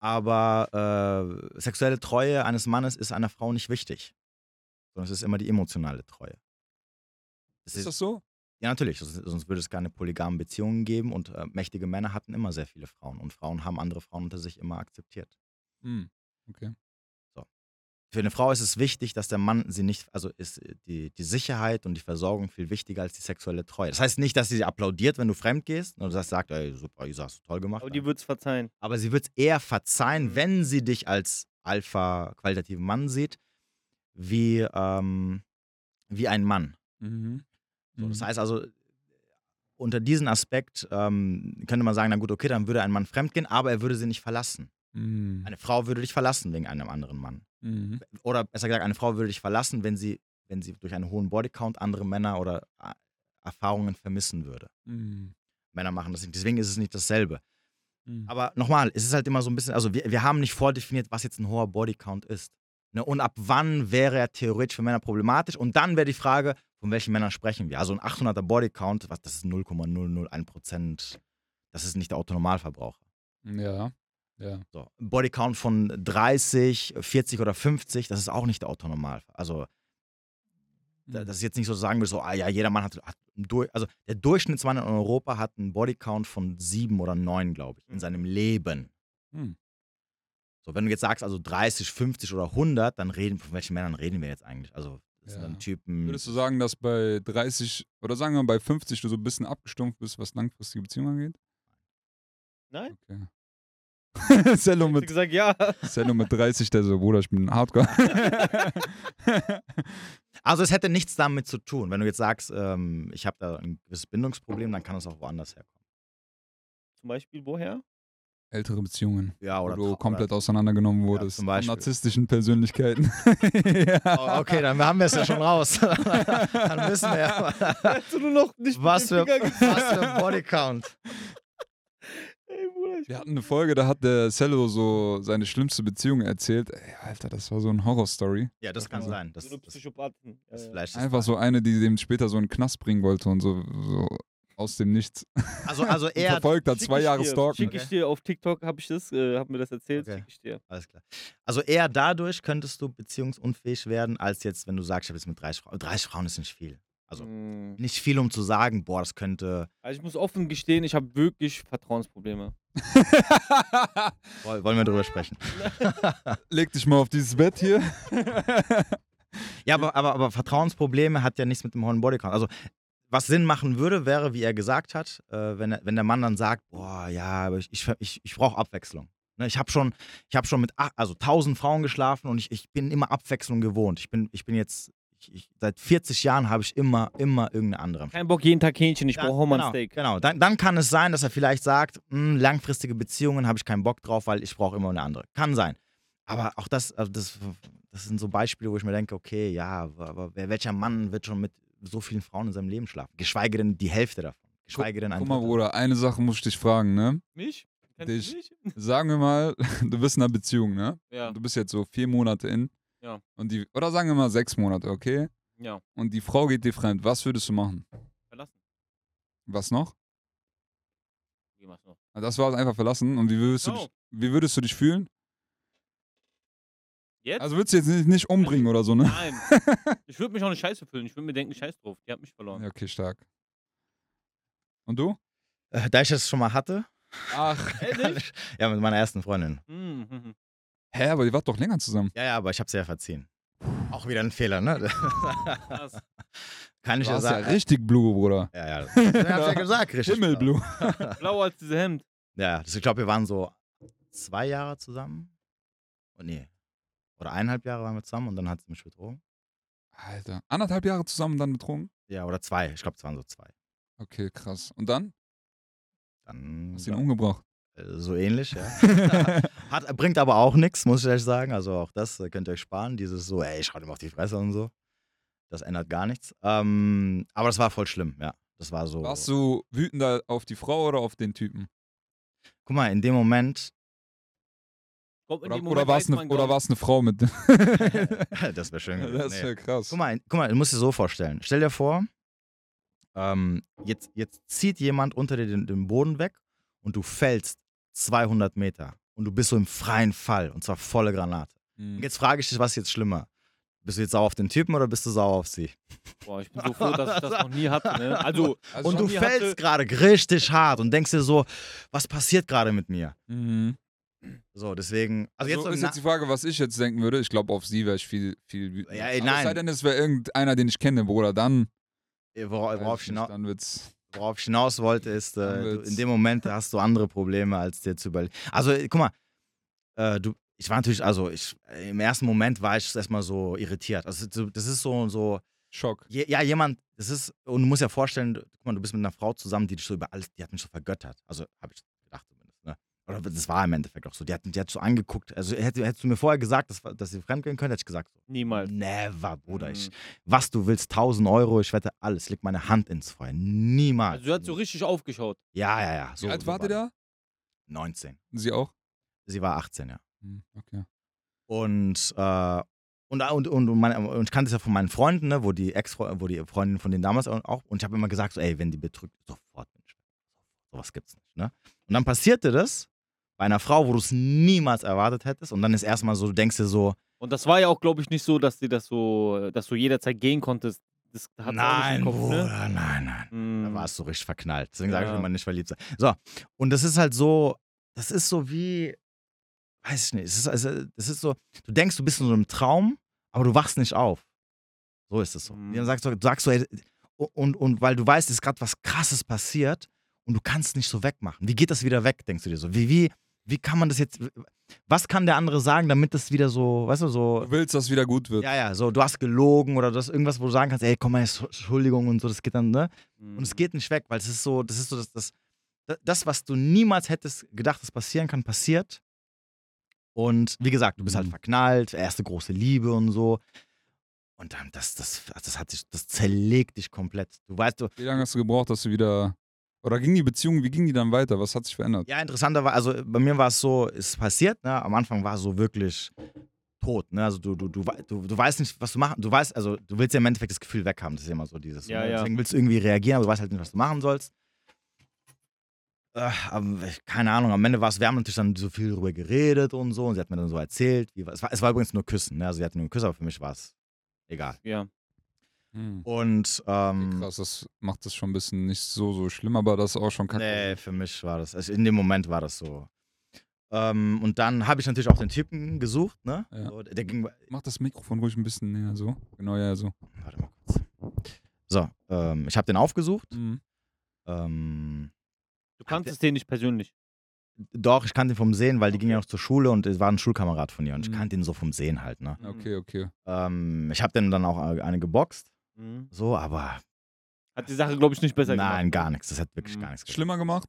Speaker 2: aber äh, sexuelle Treue eines Mannes ist einer Frau nicht wichtig, sondern es ist immer die emotionale Treue. Das
Speaker 1: Ist das so?
Speaker 2: ja, natürlich, sonst, würde es keine polygamen Beziehungen geben und äh, mächtige Männer hatten immer sehr viele Frauen und Frauen haben andere Frauen unter sich immer akzeptiert.
Speaker 1: Hm. Okay.
Speaker 2: Für eine Frau ist es wichtig, dass der Mann sie nicht, also ist die, die Sicherheit und die Versorgung viel wichtiger als die sexuelle Treue. Das heißt nicht, dass sie applaudiert, wenn du fremd gehst und das sagt, ey, super, Isa, hast du toll gemacht.
Speaker 3: Aber die wird es verzeihen.
Speaker 2: Aber sie wird es eher verzeihen,
Speaker 3: Mhm.
Speaker 2: wenn sie dich als alpha qualitativen Mann sieht, wie, ähm, wie ein Mann.
Speaker 1: Mhm.
Speaker 2: So, das
Speaker 1: Mhm.
Speaker 2: heißt also, unter diesem Aspekt ähm, könnte man sagen, na gut, okay, dann würde ein Mann fremdgehen, aber er würde sie nicht verlassen.
Speaker 1: Mhm.
Speaker 2: Eine Frau würde dich verlassen wegen einem anderen Mann.
Speaker 1: Mhm.
Speaker 2: Oder besser gesagt, eine Frau würde dich verlassen, wenn sie, wenn sie durch einen hohen Bodycount andere Männer oder äh, Erfahrungen vermissen würde.
Speaker 1: Mhm.
Speaker 2: Männer machen das nicht. Deswegen ist es nicht dasselbe.
Speaker 1: Mhm.
Speaker 2: Aber nochmal, es ist halt immer so ein bisschen, also wir, wir haben nicht vordefiniert, was jetzt ein hoher Bodycount ist. Ne? Und ab wann wäre er theoretisch für Männer problematisch? Und dann wäre die Frage, von welchen Männern sprechen wir? Also ein 800er Bodycount, was, das ist 0,001 Prozent. Das ist nicht der Autonormalverbraucher.
Speaker 1: Ja. Ja.
Speaker 2: So. Ein Bodycount von 30, 40 oder 50, das ist auch nicht der Autonormalverbraucher. Also da- das ist jetzt nicht so sagen wir so, ah ja, jeder Mann hat, hat also der Durchschnittsmann in Europa hat einen Bodycount von sieben oder neun, glaube ich, in
Speaker 3: Mhm.
Speaker 2: seinem Leben.
Speaker 1: Hm.
Speaker 2: So, wenn du jetzt sagst, also 30, 50 oder 100, dann reden, von welchen Männern reden wir jetzt eigentlich? Also, das sind
Speaker 1: Ja.
Speaker 2: dann Typen.
Speaker 1: Würdest du sagen, dass bei 30 oder sagen wir mal bei 50 du so ein bisschen abgestumpft bist, was langfristige Beziehungen angeht?
Speaker 3: Nein?
Speaker 1: Okay. Cello
Speaker 3: du
Speaker 1: mit,
Speaker 3: gesagt, ja.
Speaker 1: Cello mit 30, der so, Bruder, ich bin Hardcore.
Speaker 2: Also, es hätte nichts damit zu tun. Wenn du jetzt sagst, ähm, ich habe da ein gewisses Bindungsproblem, dann kann es auch woanders herkommen.
Speaker 3: Zum Beispiel, woher?
Speaker 1: Ältere Beziehungen,
Speaker 2: Ja,
Speaker 1: wo
Speaker 2: oder.
Speaker 1: du
Speaker 2: tra-
Speaker 1: komplett auseinandergenommen wurdest
Speaker 2: zum
Speaker 1: von
Speaker 2: Beispiel.
Speaker 1: narzisstischen Persönlichkeiten. Ja.
Speaker 2: oh, okay, dann haben wir es ja schon raus. dann wissen wir ja.
Speaker 3: Hast du nur noch nicht
Speaker 2: Was für, was für ein Bodycount.
Speaker 3: Ey, Bruder, ich
Speaker 1: Wir hatten eine Folge, da hat der Cello so seine schlimmste Beziehung erzählt. Ey, Alter, das war so eine Horrorstory.
Speaker 2: Ja, das kann sein. Das,
Speaker 3: so eine
Speaker 2: das,
Speaker 3: Psychopathen.
Speaker 2: das vielleicht ist
Speaker 1: Einfach so eine, die dem später so in den Knast bringen wollte und so, so aus dem Nichts.
Speaker 2: Also, also eher.
Speaker 1: verfolgt hat, zwei Jahre
Speaker 3: dir,
Speaker 1: stalken.
Speaker 3: Schick ich dir auf TikTok, habe ich das, äh, hab mir das erzählt,
Speaker 2: Okay.
Speaker 3: ich dir.
Speaker 2: Alles klar. Also eher dadurch könntest du beziehungsunfähig werden, als jetzt, wenn du sagst, ich habe jetzt mit 30 Frauen. 30 Frauen ist nicht viel. Also
Speaker 3: Mm.
Speaker 2: nicht viel, um zu sagen, boah, das könnte.
Speaker 3: Also ich muss offen gestehen, ich habe wirklich Vertrauensprobleme.
Speaker 2: Woll- Wollen wir drüber sprechen?
Speaker 1: Leg dich mal auf dieses Bett hier.
Speaker 2: Ja, aber, aber, aber Vertrauensprobleme hat ja nichts mit dem hohen Bodycount. Also, was Sinn machen würde, wäre, wie er gesagt hat, äh, wenn, er- wenn der Mann dann sagt, boah, ja, aber ich, ich, ich, ich brauche Abwechslung. Ne, ich habe schon, ich hab schon mit also 1000 Frauen geschlafen und ich, ich bin immer Abwechslung gewohnt. Ich bin, ich bin jetzt, ich, ich, seit 40 Jahren habe ich immer, immer irgendeine andere.
Speaker 3: Kein Bock, jeden Tag Hähnchen, ich brauche auch mal ein
Speaker 2: genau,
Speaker 3: Steak.
Speaker 2: Genau, dann, dann kann es sein, dass er vielleicht sagt, "Hm, langfristige Beziehungen habe ich keinen Bock drauf, weil ich brauche immer eine andere. Kann sein. Aber auch das, also das, das sind so Beispiele, wo ich mir denke, okay, ja, aber wer, welcher Mann wird schon mit so vielen Frauen in seinem Leben schlafen? Geschweige denn die Hälfte davon. Geschweige denn ein
Speaker 1: Guck mal. Bruder, eine Sache muss ich dich fragen, ne?
Speaker 3: Mich?
Speaker 1: Dich.
Speaker 3: mich?
Speaker 1: Sagen wir mal, du bist in einer Beziehung, ne?
Speaker 3: Ja,
Speaker 1: Du bist jetzt so vier Monate in.
Speaker 3: Ja.
Speaker 1: Und die, oder sagen wir mal sechs Monate, okay?
Speaker 3: ja.
Speaker 1: Und die Frau geht dir fremd. Was würdest du machen?
Speaker 3: Verlassen.
Speaker 1: Was noch?
Speaker 3: Wie machst du noch?
Speaker 1: Ah, Das war es einfach verlassen. Und wie würdest, du
Speaker 3: No.
Speaker 1: dich, wie würdest du dich fühlen?
Speaker 3: Jetzt?
Speaker 1: Also würdest du jetzt nicht, nicht umbringen oder so, ne?
Speaker 3: Nein. ich würde mich auch eine Scheiße fühlen. Ich würde mir denken, scheiß drauf. Die hat mich verloren.
Speaker 1: Ja, okay, stark. Und du?
Speaker 2: Äh, Da ich das schon mal hatte,
Speaker 1: Ach.
Speaker 3: Ehrlich?
Speaker 2: ja, mit meiner ersten Freundin.
Speaker 3: Mhm.
Speaker 1: Hä, aber ihr wart doch länger zusammen.
Speaker 2: Ja, ja, aber ich habe sie ja verziehen. Auch wieder ein Fehler, ne? Kann ich
Speaker 1: Du
Speaker 2: ja
Speaker 1: hast ja
Speaker 2: sagen.
Speaker 1: richtig Blue, Bruder.
Speaker 2: Ja, ja. Das ich ja gesagt, richtig.
Speaker 1: Himmelblue.
Speaker 3: Blau als dieses Hemd.
Speaker 2: Ja, das, ich glaube, wir waren so zwei Jahre zusammen. Oh, nee. Oder eineinhalb Jahre waren wir zusammen und dann hat sie mich betrogen.
Speaker 1: Alter. Anderthalb Jahre zusammen dann betrogen?
Speaker 2: Ja, oder zwei. Ich glaube, es waren so zwei.
Speaker 1: Okay, krass. Und dann?
Speaker 2: Dann
Speaker 1: Hast du ihn umgebracht?
Speaker 2: So ähnlich, ja. Hat, bringt aber auch nichts, muss ich ehrlich sagen. Also auch das äh, könnt ihr euch sparen. Dieses so, ey, ich hau ihm auf die Fresse und so. Das ändert gar nichts. Ähm, aber das war voll schlimm, ja. Das war so.
Speaker 1: Warst du wütender auf die Frau oder auf den Typen?
Speaker 2: Guck mal, in dem Moment,
Speaker 3: Kommt in
Speaker 1: Oder,
Speaker 3: dem
Speaker 1: oder war es eine, Frau mit.
Speaker 2: das wäre schön gewesen.
Speaker 1: das
Speaker 2: Nee.
Speaker 1: wäre krass.
Speaker 2: Guck mal, guck mal, du musst dir so vorstellen. Stell dir vor, ähm, jetzt, jetzt zieht jemand unter dir den, den Boden weg und du fällst 200 Meter und du bist so im freien Fall und zwar volle Granate.
Speaker 1: Mhm.
Speaker 2: Und jetzt frage ich dich, was ist jetzt schlimmer? Bist du jetzt sauer auf den Typen oder bist du sauer auf sie?
Speaker 3: Boah, ich bin so froh, dass ich das noch nie hatte. Ne? Also,
Speaker 1: Also
Speaker 2: und du fällst
Speaker 3: hatte-
Speaker 2: gerade richtig hart und denkst dir so, was passiert gerade mit mir?
Speaker 1: Mhm.
Speaker 2: So, deswegen. Also,
Speaker 1: Also
Speaker 2: jetzt,
Speaker 1: ist jetzt die Frage, was ich jetzt denken würde. Ich glaube, auf sie wäre ich viel, viel.
Speaker 2: Ja, ey,
Speaker 1: Aber Es
Speaker 2: nein.
Speaker 1: sei denn, es wäre irgendeiner, den ich kenne, Bruder. Dann,
Speaker 2: wora-
Speaker 1: weiß
Speaker 2: worauf,
Speaker 1: ich
Speaker 2: hinaus,
Speaker 1: dann wird's.
Speaker 2: Worauf ich hinaus wollte, ist, äh, du, in dem Moment hast du andere Probleme, als dir zu überlegen. Also, äh, guck mal, äh, du, ich war natürlich, also ich, äh, im ersten Moment war ich erstmal so irritiert. Also, so- das ist so, so
Speaker 1: Schock.
Speaker 2: je, ja, jemand, das ist, und du musst ja vorstellen, du- guck mal, du bist mit einer Frau zusammen, die dich so über alles, die hat mich so vergöttert. Also, habe ich? Oder das war im Endeffekt auch so. Die hat, die hat so angeguckt. Also, hätte, hättest du mir vorher gesagt, dass, dass sie fremdgehen könnte, hätte ich gesagt, so,
Speaker 3: niemals.
Speaker 2: never, Bruder. Ich,
Speaker 3: Mhm.
Speaker 2: was du willst, 1000 Euro, ich wette alles, leg meine Hand ins Feuer. Niemals.
Speaker 3: Also, du hast so richtig aufgeschaut.
Speaker 2: Ja, ja, ja. So,
Speaker 1: Wie alt
Speaker 2: so
Speaker 1: wart ihr
Speaker 2: war
Speaker 1: da?
Speaker 2: das. 19.
Speaker 1: Sie auch?
Speaker 2: Sie war 18, ja.
Speaker 1: Hm, Okay.
Speaker 2: Und, äh, und, und, und, und, meine, und ich kannte es ja von meinen Freunden, ne, wo die Ex wo die Freundin von denen damals auch, und ich habe immer gesagt, so, ey, wenn die betrügt, sofort bin ich. Sowas gibt's nicht, ne? Und dann passierte das bei einer Frau, wo du es niemals erwartet hättest, und dann ist erstmal so, du denkst dir so,
Speaker 3: Und das war ja auch, glaube ich, nicht so, dass dir das so, dass du jederzeit gehen konntest. Das hat
Speaker 2: nein,
Speaker 3: Kopf,
Speaker 2: Bruder,
Speaker 3: ne?
Speaker 2: nein, nein.
Speaker 3: Mhm.
Speaker 2: Da warst du richtig verknallt. Deswegen sage ich
Speaker 3: Ja.
Speaker 2: immer nicht verliebt sein. So, und das ist halt so, das ist so wie, weiß ich nicht, es ist, also, das ist so, du denkst, du bist in so einem Traum, aber du wachst nicht auf. So ist es so.
Speaker 3: Mhm.
Speaker 2: Dann sagst du, sagst du ey, und, und weil du weißt, es ist gerade was Krasses passiert und du kannst nicht so wegmachen. Wie geht das wieder weg, denkst du dir so? Wie, wie, wie kann man das jetzt, was kann der andere sagen, damit das wieder so, weißt du, so,
Speaker 1: Du willst, dass es wieder gut wird.
Speaker 2: ja, ja, so, du hast gelogen oder du hast irgendwas, wo du sagen kannst, ey, komm mal, Entschuldigung und so, das geht dann, ne? Und es
Speaker 3: Mhm.
Speaker 2: geht nicht weg, weil es ist so, das ist so, das, das, das, was du niemals hättest gedacht, dass passieren kann, passiert. Und wie gesagt, du bist halt
Speaker 1: Mhm.
Speaker 2: verknallt, erste große Liebe und so. Und dann, das, das, das hat sich, das zerlegt dich komplett. Du weißt, du,
Speaker 1: Wie lange hast du gebraucht, dass du wieder. Oder ging die Beziehung, wie ging die dann weiter? Was hat sich verändert?
Speaker 2: ja, interessanter war, also bei mir war es so, es ist passiert, ne? Am Anfang war es so wirklich tot, ne? Also du, du, du, du, du weißt nicht, was du machen, du weißt, also du willst ja im Endeffekt das Gefühl weghaben, das ist ja immer so dieses,
Speaker 3: Ja,
Speaker 2: ne?
Speaker 3: ja.
Speaker 2: deswegen willst du irgendwie reagieren, aber du weißt halt nicht, was du machen sollst. Äh, aber keine Ahnung, am Ende war es, wir haben natürlich dann so viel darüber geredet und so und sie hat mir dann so erzählt, wie, es, war, es war übrigens nur Küssen, ne? Also sie hatte nur einen Küss, aber für mich war es egal.
Speaker 3: Ja.
Speaker 1: Hm.
Speaker 2: Und ähm,
Speaker 1: Krass, das macht das schon ein bisschen nicht so, so schlimm, aber das ist auch schon kacke.
Speaker 2: nee, für mich war das, also in dem Moment war das so. Ähm, und dann habe ich natürlich auch den Typen gesucht, ne?
Speaker 1: Ja.
Speaker 2: So, der ging,
Speaker 1: Mach das Mikrofon ruhig ein bisschen näher, so. Genau, ja, so.
Speaker 2: warte mal kurz. So, ähm, ich habe den aufgesucht.
Speaker 1: Mhm.
Speaker 2: Ähm,
Speaker 3: Du kanntest den nicht persönlich.
Speaker 2: doch, ich kannte ihn vom Sehen, weil die ging ja noch zur Schule und es war ein Schulkamerad von ihr und ich
Speaker 1: Mhm.
Speaker 2: kannte ihn so vom Sehen halt, ne?
Speaker 1: Okay, okay.
Speaker 2: Ähm, ich habe den dann auch eine geboxt,
Speaker 3: Mhm.
Speaker 2: so, aber
Speaker 3: Hat die Sache, glaube ich, nicht besser
Speaker 2: nein,
Speaker 3: gemacht.
Speaker 2: gar nichts. Das hat wirklich
Speaker 3: Mhm.
Speaker 2: gar nichts gebracht.
Speaker 1: Schlimmer gemacht?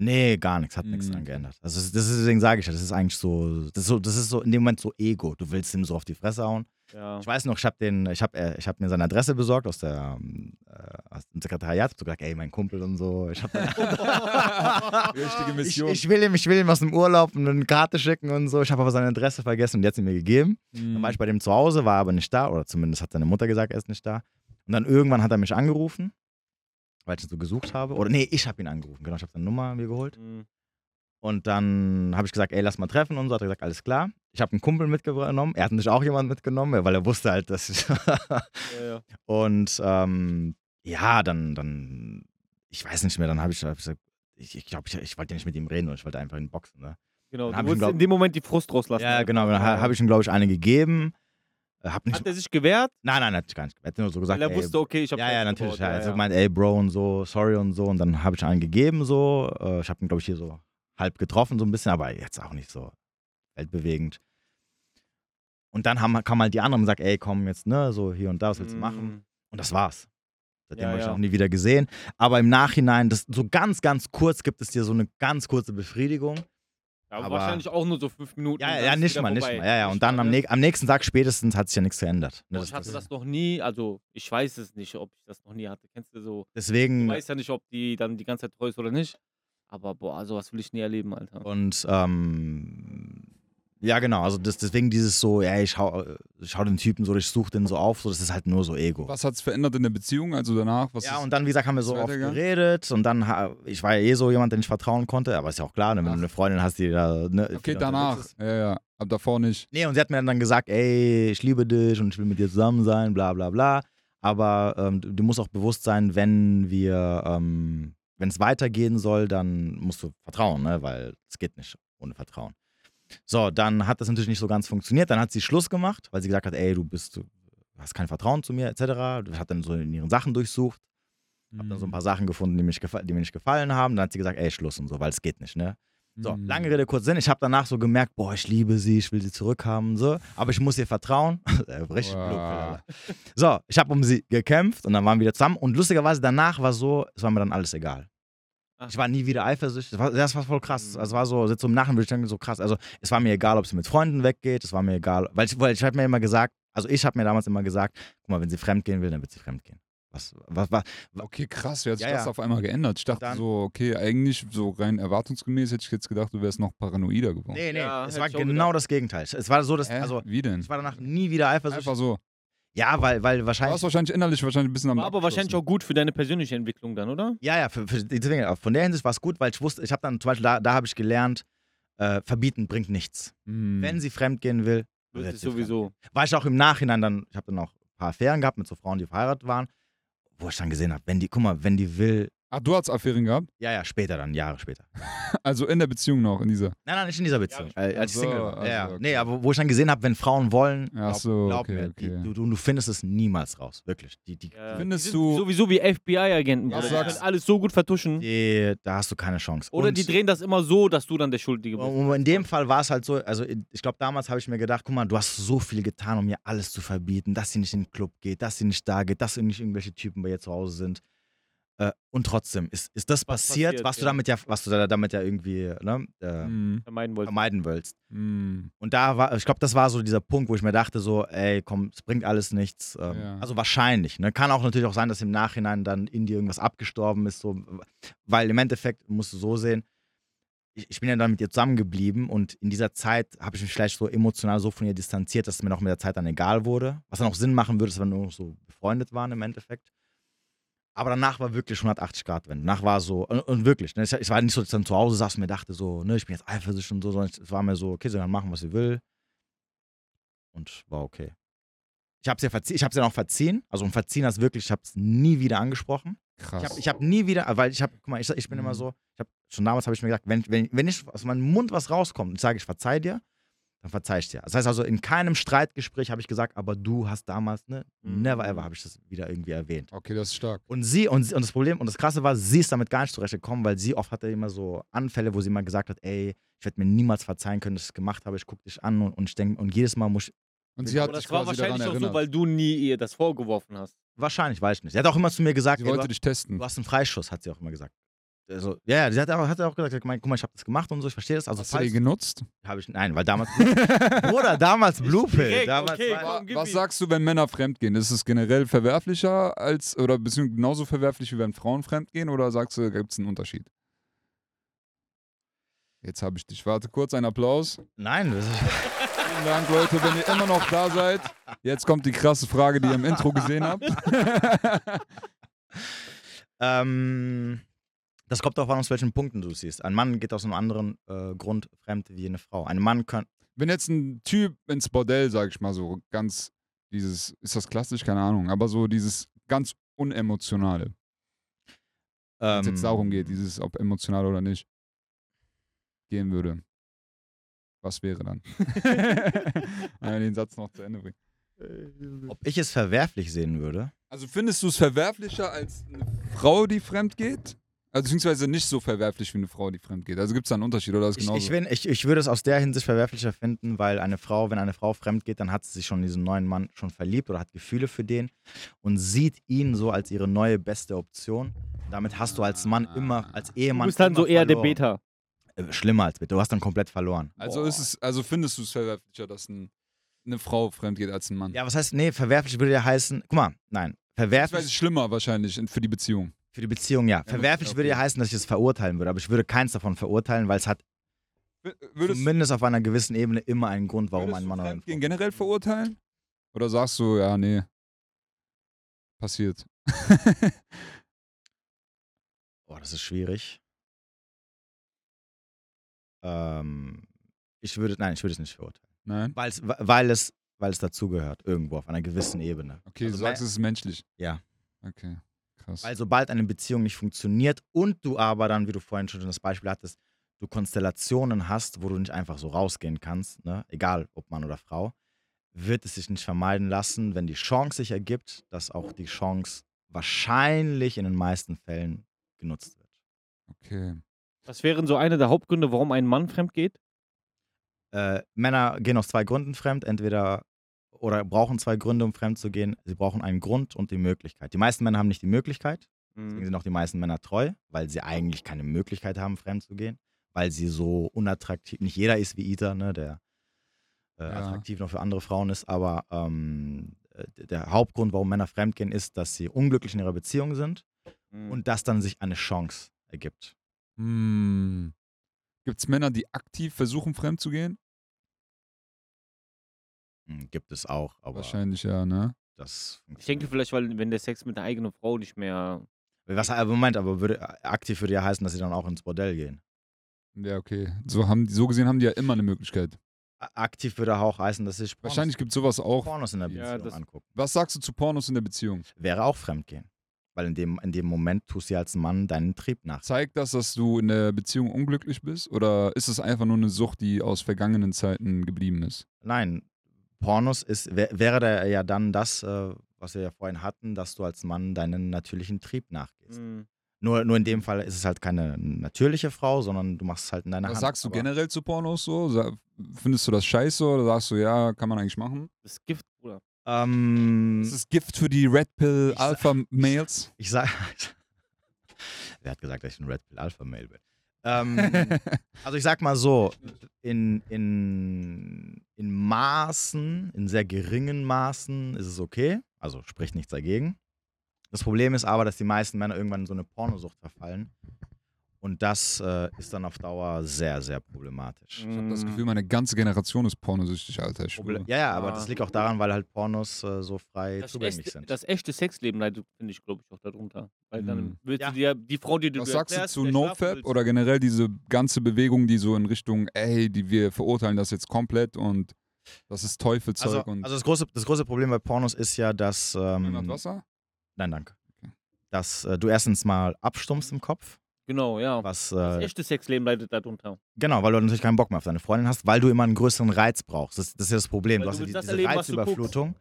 Speaker 2: Nee, gar nichts, hat nichts
Speaker 1: Mhm.
Speaker 2: dran geändert. Also das ist, deswegen sage ich ja, das ist eigentlich so das, ist so, das ist so in dem Moment so Ego. Du willst ihm so auf die Fresse hauen.
Speaker 3: Ja.
Speaker 2: Ich weiß noch, ich habe den, ich habe, äh, ich habe mir seine Adresse besorgt aus der, äh, aus dem Sekretariat. Hab so gesagt, ey, mein Kumpel und so. Ich, hab
Speaker 1: Richtige
Speaker 2: ich,
Speaker 1: Mission.
Speaker 2: ich will ihm, ich will ihm aus dem Urlaub eine Karte schicken und so. Ich habe aber seine Adresse vergessen und die hat sie mir gegeben. Dann
Speaker 1: Mhm.
Speaker 2: war ich bei dem zu Hause, war aber nicht da oder zumindest hat seine Mutter gesagt, er ist nicht da. Und dann irgendwann hat er mich angerufen, weil ich ihn so gesucht habe. Oder nee, ich habe ihn angerufen. Genau, ich habe seine Nummer mir geholt.
Speaker 3: Mhm.
Speaker 2: Und dann habe ich gesagt, ey, lass mal treffen und so. Hat er gesagt, alles klar. Ich habe einen Kumpel mitgenommen. Er hat natürlich auch jemanden mitgenommen, weil er wusste halt, dass ich.
Speaker 3: Ja, ja.
Speaker 2: und ähm, ja, dann, dann, ich weiß nicht mehr, dann habe ich, hab ich gesagt, ich, ich glaube, ich, ich wollte ja nicht mit ihm reden und ich wollte einfach ihn boxen. Ne?
Speaker 3: Genau,
Speaker 2: Dann
Speaker 3: du wolltest in dem Moment die Frust rauslassen.
Speaker 2: Ja, genau. Dann habe ich ihm, glaube ich, eine gegeben. Äh, Hab nicht,
Speaker 3: Hat er sich gewehrt?
Speaker 2: nein, nein, natürlich gar nicht. Er hat nur so gesagt,
Speaker 3: Weil er
Speaker 2: ey,
Speaker 3: wusste, okay, ich habe
Speaker 2: ja, ja, natürlich. Ja, er hat gemeint, ey, Bro und so, sorry und so. Und dann habe ich einen gegeben, so. Äh, ich habe ihn, glaube ich, hier so halb getroffen, so ein bisschen, aber jetzt auch nicht so weltbewegend. Und dann haben, kam halt die anderen und gesagt, ey, komm jetzt, ne, so hier und da, was willst du machen? Und das war's. Seitdem
Speaker 3: Ja,
Speaker 2: habe ich
Speaker 3: ja.
Speaker 2: auch nie wieder gesehen. Aber im Nachhinein, das, so ganz, ganz kurz gibt es dir so eine ganz kurze Befriedigung.
Speaker 3: Aber,
Speaker 2: Aber-
Speaker 3: wahrscheinlich auch nur so fünf Minuten.
Speaker 2: Ja, ja, nicht mal, nicht
Speaker 3: vorbei.
Speaker 2: mal. Ja, ja. Und dann am,
Speaker 3: ne?
Speaker 2: am nächsten Tag spätestens hat sich ja nichts geändert. Ne,
Speaker 3: Boah, ich hatte
Speaker 2: das-
Speaker 3: noch nie, also ich weiß es nicht, ob ich das noch nie hatte. Kennst du so?
Speaker 2: Deswegen,
Speaker 3: weißt ja nicht, ob die dann die ganze Zeit treu ist oder nicht. Aber boah, sowas will ich nie erleben, Alter.
Speaker 2: Und ähm, ja, genau, also das, deswegen dieses so, ja, ich schau, ich schau den Typen so, ich suche den so auf, so, das ist halt nur so Ego.
Speaker 1: Was hat es verändert in der Beziehung? Also danach?
Speaker 2: Ja, und dann, wie gesagt, haben wir so oft geredet und dann, ich war ja eh so jemand, den ich vertrauen konnte, aber ist ja auch klar, ne, wenn
Speaker 1: Ach.
Speaker 2: du eine Freundin hast, die da, ne,
Speaker 1: okay, danach. Ja, ja. Aber davor nicht.
Speaker 2: Nee, und sie hat mir dann gesagt, ey, ich liebe dich und ich will mit dir zusammen sein, bla bla bla. Aber ähm, du, du musst auch bewusst sein, wenn wir, ähm, wenn es weitergehen soll, dann musst du vertrauen, ne? weil es geht nicht ohne Vertrauen. So, dann hat das natürlich nicht so ganz funktioniert. Dann hat sie Schluss gemacht, weil sie gesagt hat, ey, du bist, du hast kein Vertrauen zu mir, etc. Hat dann so in ihren Sachen durchsucht, hab dann so
Speaker 1: Mhm.
Speaker 2: ein paar Sachen gefunden, die, mich die mir nicht gefallen haben. Dann hat sie gesagt, ey, Schluss und so, weil es geht nicht, ne? So,
Speaker 1: Mhm.
Speaker 2: lange Rede, kurz Sinn. Ich habe danach so gemerkt, boah, ich liebe sie, ich will sie zurückhaben, so. Aber ich muss ihr vertrauen. Richtig
Speaker 1: Wow.
Speaker 2: So, ich habe um sie gekämpft und dann waren wir wieder zusammen. Und lustigerweise danach war so, es war mir dann alles egal.
Speaker 3: Ach.
Speaker 2: Ich war nie wieder eifersüchtig. Das war, das war voll krass.
Speaker 3: Mhm.
Speaker 2: Also, es war so, jetzt so im Nachhinein würde ich denken, so krass. Also, es war mir egal, ob sie mit Freunden weggeht. Es war mir egal. Weil ich, weil ich habe mir immer gesagt, also ich habe mir damals immer gesagt, guck mal, wenn sie fremd gehen will, dann wird sie fremd gehen. Was, was, was,
Speaker 1: Okay, krass, wie hat sich
Speaker 2: Ja,
Speaker 1: das
Speaker 2: ja.
Speaker 1: auf einmal geändert? Ich dachte
Speaker 2: Dann-
Speaker 1: so, okay, eigentlich so rein erwartungsgemäß hätte ich jetzt gedacht, du wärst noch paranoider geworden.
Speaker 2: nee, nee,
Speaker 3: Ja,
Speaker 2: es war genau
Speaker 3: gedacht.
Speaker 2: das Gegenteil. Es war so, dass,
Speaker 1: Hä?
Speaker 2: also,
Speaker 1: Wie denn?
Speaker 2: ich war danach nie wieder eifersüchtig.
Speaker 1: Einfach so.
Speaker 2: Ja, weil, weil
Speaker 1: Du
Speaker 2: wahrscheinlich.
Speaker 1: warst wahrscheinlich innerlich wahrscheinlich ein bisschen am
Speaker 3: War aber wahrscheinlich auch gut für deine persönliche Entwicklung dann, oder?
Speaker 2: Ja, ja, für, für, deswegen, von der Hinsicht war es gut, weil ich wusste, ich habe dann zum Beispiel, da, da habe ich gelernt, äh, verbieten bringt nichts.
Speaker 1: Hm.
Speaker 2: Wenn sie fremd gehen will,
Speaker 3: Wird es
Speaker 2: sie
Speaker 3: sowieso.
Speaker 2: War ich auch im Nachhinein dann, ich habe dann auch ein paar Affären gehabt mit so Frauen, die verheiratet waren, wo ich dann gesehen habe, wenn die, guck mal, wenn die will,
Speaker 1: Ach, du hast Affären gehabt?
Speaker 2: ja, ja, später dann, Jahre später.
Speaker 1: Also in der Beziehung noch, in dieser.
Speaker 2: Nein, nein, nicht in dieser Beziehung, äh, als ich Single war.
Speaker 1: also,
Speaker 2: ja, ja.
Speaker 1: okay.
Speaker 2: Nee, aber wo ich dann gesehen habe, wenn Frauen wollen,
Speaker 1: Ach
Speaker 2: glaub,
Speaker 1: so,
Speaker 2: glaub
Speaker 1: okay,
Speaker 2: mir, die,
Speaker 1: okay.
Speaker 2: du, du, du findest es niemals raus, wirklich. Die, die,
Speaker 3: Ja,
Speaker 1: Findest
Speaker 3: die
Speaker 1: du-
Speaker 3: sind Sowieso wie FBI-Agenten. Die
Speaker 1: sagst-
Speaker 3: können alles so gut vertuschen.
Speaker 2: die, da hast du keine Chance.
Speaker 3: Oder
Speaker 2: Und-
Speaker 3: die drehen das immer so, dass du dann der Schuldige bist.
Speaker 2: Und in dem Fall war es halt so, also ich glaube, damals habe ich mir gedacht, guck mal, du hast so viel getan, um mir alles zu verbieten, dass sie nicht in den Club geht, dass sie nicht da geht, dass nicht irgendwelche Typen bei ihr zu Hause sind. Äh, und trotzdem, ist, ist das
Speaker 3: Was
Speaker 2: passiert,
Speaker 3: passiert,
Speaker 2: was du
Speaker 3: ja.
Speaker 2: damit ja, was du da- damit ja irgendwie ne, äh,
Speaker 1: Hm.
Speaker 3: Vermeiden
Speaker 2: vermeiden willst.
Speaker 1: Hm.
Speaker 2: Und da war, ich glaube, das war so dieser Punkt, wo ich mir dachte, so, ey, komm, es bringt alles nichts. Ähm,
Speaker 1: Ja.
Speaker 2: Also wahrscheinlich. Ne? Kann auch natürlich auch sein, dass im Nachhinein dann in dir irgendwas abgestorben ist, so, weil im Endeffekt musst du so sehen, ich, bin ja dann mit ihr zusammengeblieben und in dieser Zeit habe ich mich vielleicht so emotional so von ihr distanziert, dass es mir noch mit der Zeit dann egal wurde. Was dann auch Sinn machen würde, dass wir nur noch so befreundet waren im Endeffekt. Aber danach war wirklich 180 Grad Wende. Danach war so, und, und wirklich, ne, es, war nicht so, dass ich dann zu Hause saß und mir dachte so, ne, ich bin jetzt eifersüchtig und so, sondern es war mir so, okay, sie kann machen, was sie will. Und war okay. Ich es ja ich hab's ja noch verziehen. Also ein Verziehen heißt wirklich, ich habe es nie wieder angesprochen.
Speaker 1: Krass.
Speaker 2: Ich habe ich hab nie wieder, weil ich habe, guck mal, ich, ich bin immer
Speaker 1: Mhm.
Speaker 2: so, ich hab, schon damals habe ich mir gesagt, wenn, wenn, wenn ich aus meinem Mund was rauskommt und sage, ich verzeih dir, dann verzeih ich dir. Das heißt also, in keinem Streitgespräch habe ich gesagt, aber du hast damals, ne,
Speaker 3: Mhm.
Speaker 2: never ever habe ich das wieder irgendwie erwähnt.
Speaker 1: okay, das ist stark.
Speaker 2: Und sie, und, sie- und das Problem, und das Krasse war, sie ist damit gar nicht zurechtgekommen, weil sie oft hatte immer so Anfälle, wo sie immer gesagt hat, ey, ich werde mir niemals verzeihen können, dass ich es gemacht habe, ich gucke dich an und, und ich denke, und jedes Mal muss ich,
Speaker 1: Und sie hat
Speaker 3: das war wahrscheinlich auch
Speaker 1: erinnert.
Speaker 3: so, weil du nie ihr das vorgeworfen hast.
Speaker 2: wahrscheinlich, weiß ich nicht. Sie hat auch immer zu mir gesagt,
Speaker 1: sie
Speaker 2: ey, du,
Speaker 1: wollte dich testen.
Speaker 2: du hast einen Freischuss, hat sie auch immer gesagt. Also, ja, ja, sie hat auch, hat auch gesagt, guck mal, ich habe das gemacht und so, ich verstehe das. Also,
Speaker 1: Hast du den
Speaker 2: falls,
Speaker 1: genutzt?
Speaker 2: habe ich, nein, weil damals, Bruder, damals Damals
Speaker 3: okay,
Speaker 2: war,
Speaker 3: komm.
Speaker 1: Was sagst du, wenn Männer fremdgehen? Ist es generell verwerflicher als oder beziehungsweise genauso verwerflich wie wenn Frauen fremdgehen oder sagst du, gibt es einen Unterschied? Jetzt habe ich dich. Warte kurz, ein Applaus.
Speaker 2: nein, das ist,
Speaker 1: Vielen Dank, Leute, wenn ihr immer noch da seid. Jetzt kommt die krasse Frage, die ihr im Intro gesehen habt.
Speaker 2: ähm, das kommt auch an, aus welchen Punkten du es siehst. Ein Mann geht aus einem anderen äh, Grund fremd wie eine Frau. Ein Mann kann,
Speaker 1: wenn jetzt ein Typ ins Bordell, sag ich mal so, ganz dieses, ist das klassisch? Keine Ahnung, aber so dieses ganz unemotionale, wenn
Speaker 2: ähm,
Speaker 1: es jetzt darum geht, dieses, ob emotional oder nicht, gehen würde. Was wäre dann? Nein, den Satz noch zu Ende bringen.
Speaker 2: ob ich es verwerflich sehen würde.
Speaker 1: Also findest du es verwerflicher als eine Frau, die fremd geht? Also beziehungsweise nicht so verwerflich wie eine Frau, die fremd geht. Also gibt es da einen Unterschied oder ist es
Speaker 2: Ich,
Speaker 1: genauso?
Speaker 2: ich, bin, ich, ich würde es aus der Hinsicht verwerflicher finden, weil eine Frau, wenn eine Frau fremd geht, dann hat sie sich schon in diesen neuen Mann schon verliebt oder hat Gefühle für den und sieht ihn so als ihre neue beste Option. Damit hast du als Mann immer, als
Speaker 3: Du
Speaker 2: Ehemann.
Speaker 3: bist dann so eher der
Speaker 2: verloren.
Speaker 3: Beta.
Speaker 2: Äh, Schlimmer als Beta. Du hast dann komplett verloren.
Speaker 1: also ist es, also findest du es verwerflicher, dass ein, eine Frau fremd geht als ein Mann?
Speaker 2: Ja, was heißt, nee, verwerflich würde ja heißen, guck mal, nein,
Speaker 1: Das ist
Speaker 2: verwerflich
Speaker 1: schlimmer wahrscheinlich in- für die Beziehung.
Speaker 2: Für die Beziehung, ja. Verwerflich
Speaker 1: okay.
Speaker 2: würde ja heißen, dass ich es verurteilen würde, aber ich würde keins davon verurteilen, weil es hat
Speaker 1: Würdest,
Speaker 2: zumindest auf einer gewissen Ebene immer einen Grund, warum ein Mann oder
Speaker 1: Fremdgehen
Speaker 2: Frau.
Speaker 1: generell verurteilen? Oder sagst du, ja, nee, passiert.
Speaker 2: Boah, das ist schwierig. Ähm, ich würde, nein, ich würde es nicht verurteilen.
Speaker 1: Nein?
Speaker 2: Weil's, weil es, weil es dazugehört, irgendwo auf einer gewissen Ebene.
Speaker 1: Okay,
Speaker 2: Also
Speaker 1: du sagst, es ist menschlich.
Speaker 2: Ja.
Speaker 1: Okay, krass.
Speaker 2: Weil sobald eine Beziehung nicht funktioniert und du aber dann, wie du vorhin schon das Beispiel hattest, du Konstellationen hast, wo du nicht einfach so rausgehen kannst, ne? egal ob Mann oder Frau, wird es sich nicht vermeiden lassen, wenn die Chance sich ergibt, dass auch die Chance wahrscheinlich in den meisten Fällen genutzt wird.
Speaker 1: Okay.
Speaker 3: Was wären so eine der Hauptgründe, warum ein Mann fremd geht?
Speaker 2: Äh, Männer gehen aus zwei Gründen fremd, entweder oder brauchen zwei Gründe, um fremd zu gehen. Sie brauchen einen Grund und die Möglichkeit. Die meisten Männer haben nicht die Möglichkeit, deswegen sind auch die meisten Männer treu, weil sie eigentlich keine Möglichkeit haben, fremd zu gehen, weil sie so unattraktiv, nicht jeder ist wie Ita, ne, der äh,
Speaker 1: Ja.
Speaker 2: attraktiv noch für andere Frauen ist, aber ähm, äh, der Hauptgrund, warum Männer fremdgehen, ist, dass sie unglücklich in ihrer Beziehung sind
Speaker 3: Mhm.
Speaker 2: und dass dann sich eine Chance ergibt.
Speaker 1: Hm. Gibt es Männer, die aktiv versuchen, fremd zu gehen?
Speaker 2: Hm, Gibt es auch, aber
Speaker 1: Wahrscheinlich ja, ne?
Speaker 2: das
Speaker 3: ich denke vielleicht, weil wenn der Sex mit der eigenen Frau nicht mehr.
Speaker 2: Was, aber Moment, aber würde, aktiv würde ja heißen, dass sie dann auch ins Bordell gehen.
Speaker 1: Ja, okay. So, haben, die- so gesehen haben die ja immer eine Möglichkeit.
Speaker 2: A- Aktiv würde auch heißen, dass sie sich Pornos,
Speaker 1: Wahrscheinlich gibt es sowas auch.
Speaker 2: Pornos in der
Speaker 3: Ja,
Speaker 2: Beziehung
Speaker 3: das-
Speaker 2: angucken.
Speaker 1: Was sagst du zu Pornos in der Beziehung?
Speaker 2: Wäre auch Fremdgehen. Weil in dem, in dem Moment tust du ja als Mann deinen Trieb nach.
Speaker 1: Zeigt das, dass du in der Beziehung unglücklich bist? Oder ist es einfach nur eine Sucht, die aus vergangenen Zeiten geblieben ist?
Speaker 2: Nein, Pornos ist, wär, wäre da ja dann das, äh, was wir ja vorhin hatten, dass du als Mann deinen natürlichen Trieb nachgehst.
Speaker 3: Mhm.
Speaker 2: Nur, nur in dem Fall ist es halt keine natürliche Frau, sondern du machst es halt in deiner
Speaker 1: Was
Speaker 2: Hand.
Speaker 1: sagst du generell zu Pornos so? Findest du das scheiße oder sagst du, ja, kann man eigentlich machen?
Speaker 3: Das ist Gift, Bruder.
Speaker 2: Ähm,
Speaker 1: Ist es Gift für die Red Pill
Speaker 2: Ich sag-
Speaker 1: Alpha Males?
Speaker 2: ich sag. Wer hat gesagt, dass ich ein Red Pill Alpha Male bin? Ähm, also ich sag mal so, in, in, in Maßen, in sehr geringen Maßen ist es okay. Also spricht nichts dagegen. Das Problem ist aber, dass die meisten Männer irgendwann in so eine Pornosucht verfallen. Und das äh, ist dann auf Dauer sehr, sehr problematisch.
Speaker 1: Ich habe das. Gefühl, meine ganze Generation ist pornosüchtig, Alter. Ich
Speaker 2: Proble- ja, ja, aber
Speaker 3: Ja.
Speaker 2: das liegt auch daran, weil halt Pornos äh, so frei
Speaker 3: Das,
Speaker 2: zugänglich
Speaker 3: echte,
Speaker 2: sind.
Speaker 3: das echte Sexleben leidet, finde ich, glaube ich, auch darunter. Weil dann
Speaker 1: Mhm.
Speaker 3: willst
Speaker 2: Ja.
Speaker 3: du dir die Frau, die du
Speaker 1: Was sagst du zu NoFap oder generell diese ganze Bewegung, die so in Richtung, ey, die wir verurteilen das jetzt komplett und Das ist Teufelzeug
Speaker 2: Also,
Speaker 1: und.
Speaker 2: also das, große, das große Problem bei Pornos ist ja, dass. Ähm,
Speaker 1: Jemand Wasser?
Speaker 2: Nein, danke.
Speaker 1: Okay.
Speaker 2: Dass äh, du erstens mal abstumpfst im Kopf.
Speaker 3: Genau, ja.
Speaker 2: Was,
Speaker 3: Das
Speaker 2: äh,
Speaker 3: echte Sexleben leidet darunter.
Speaker 2: genau, weil du natürlich keinen Bock mehr auf deine Freundin hast, weil du immer einen größeren Reiz brauchst. Das, das ist ja das Problem.
Speaker 3: Weil
Speaker 2: du hast ja die,
Speaker 3: das
Speaker 2: diese
Speaker 3: erleben.
Speaker 2: Reizüberflutung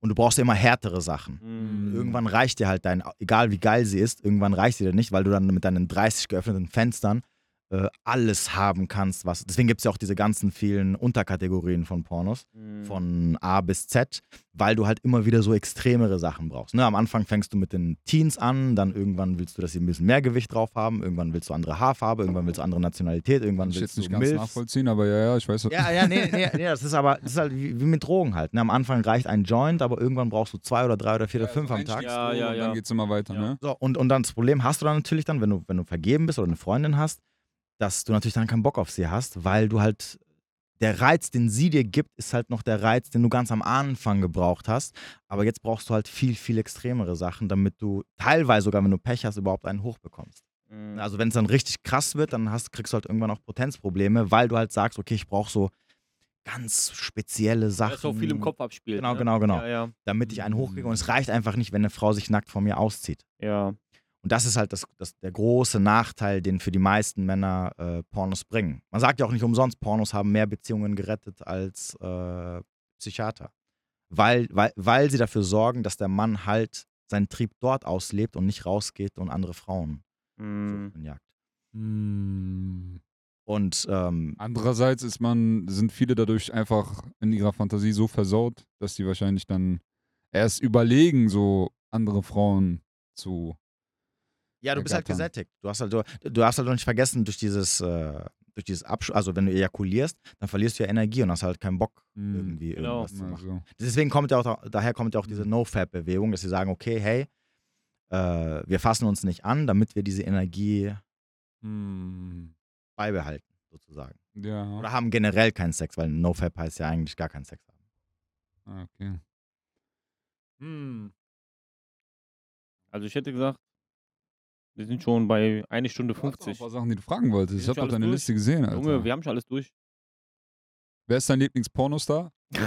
Speaker 2: und du brauchst ja immer härtere Sachen.
Speaker 3: Mhm.
Speaker 2: Irgendwann reicht dir halt dein, egal wie geil sie ist, irgendwann reicht dir nicht, weil du dann mit deinen 30 geöffneten Fenstern äh, alles haben kannst, was. Deswegen gibt es ja auch diese ganzen vielen Unterkategorien von Pornos,
Speaker 3: Mhm.
Speaker 2: von A bis Z, weil du halt immer wieder so extremere Sachen brauchst. Ne? Am Anfang fängst du mit den Teens an, dann irgendwann willst du, dass sie ein bisschen mehr Gewicht drauf haben, irgendwann willst du andere Haarfarbe, irgendwann willst du andere Nationalität, irgendwann
Speaker 1: Kann ich
Speaker 2: willst
Speaker 1: jetzt
Speaker 2: du
Speaker 1: nicht ganz
Speaker 2: Milfs.
Speaker 1: nachvollziehen, aber ja, ja, ich weiß.
Speaker 2: Ja, ja, nee, nee, nee, das ist aber das ist halt wie, wie mit Drogen halt. Ne? Am Anfang reicht ein Joint, aber irgendwann brauchst du zwei oder drei oder vier oder fünf am Tag.
Speaker 3: Ja, ja, ja.
Speaker 1: dann geht's immer weiter,
Speaker 3: Ja.
Speaker 1: ne?
Speaker 2: So, und, und dann das Problem hast du dann natürlich dann, wenn du, wenn du vergeben bist oder eine Freundin hast, dass du natürlich dann keinen Bock auf sie hast, weil du halt, der Reiz, den sie dir gibt, ist halt noch der Reiz, den du ganz am Anfang gebraucht hast. Aber jetzt brauchst du halt viel, viel extremere Sachen, damit du teilweise sogar, wenn du Pech hast, überhaupt einen hochbekommst.
Speaker 3: Mhm.
Speaker 2: Also wenn es dann richtig krass wird, dann hast, kriegst du halt irgendwann auch Potenzprobleme, weil du halt sagst, okay, ich brauche so ganz spezielle Sachen.
Speaker 3: Das ist auch viel im Kopf abspielt.
Speaker 2: Genau,
Speaker 3: ne?
Speaker 2: genau, genau.
Speaker 3: Ja, ja.
Speaker 2: Damit ich einen hochkriege. Und es reicht einfach nicht, wenn eine Frau sich nackt vor mir auszieht.
Speaker 3: ja.
Speaker 2: Und das ist halt das, das, der große Nachteil, den für die meisten Männer äh, Pornos bringen. Man sagt ja auch nicht umsonst, Pornos haben mehr Beziehungen gerettet als äh, Psychiater. Weil, weil, weil sie dafür sorgen, dass der Mann halt seinen Trieb dort auslebt und nicht rausgeht und andere Frauen sucht und jagt.
Speaker 1: Hm.
Speaker 2: Und ähm,
Speaker 1: Andererseits ist man, sind viele dadurch einfach in ihrer Fantasie so versaut, dass die wahrscheinlich dann erst überlegen, so andere Frauen zu.
Speaker 2: Ja, du bist halt gesättigt. Du hast halt, du, du hast halt noch nicht vergessen, durch dieses, äh, durch dieses Absch also wenn du ejakulierst, dann verlierst du ja Energie und hast halt keinen Bock,
Speaker 1: Hm,
Speaker 2: irgendwie
Speaker 3: Genau.
Speaker 2: irgendwas zu machen.
Speaker 1: Also,
Speaker 2: Deswegen kommt ja auch, da- daher kommt ja auch diese
Speaker 1: Mhm.
Speaker 2: No-Fab-Bewegung, dass sie sagen, okay, hey, äh, wir fassen uns nicht an, damit wir diese Energie
Speaker 1: hm,
Speaker 2: beibehalten, sozusagen.
Speaker 1: ja.
Speaker 2: Oder haben generell keinen Sex, weil No-Fab heißt ja eigentlich gar keinen Sex haben.
Speaker 1: Ah, Okay. Hm.
Speaker 3: Also ich hätte gesagt, wir sind schon bei 1 Stunde
Speaker 1: Du hast doch noch
Speaker 3: 50.
Speaker 1: ein paar Sachen, die du fragen wolltest. Ich habe doch deine
Speaker 3: alles
Speaker 1: Liste gesehen, Alter.
Speaker 3: Junge, wir haben schon alles durch.
Speaker 1: Wer ist dein Lieblingspornostar?
Speaker 2: Ich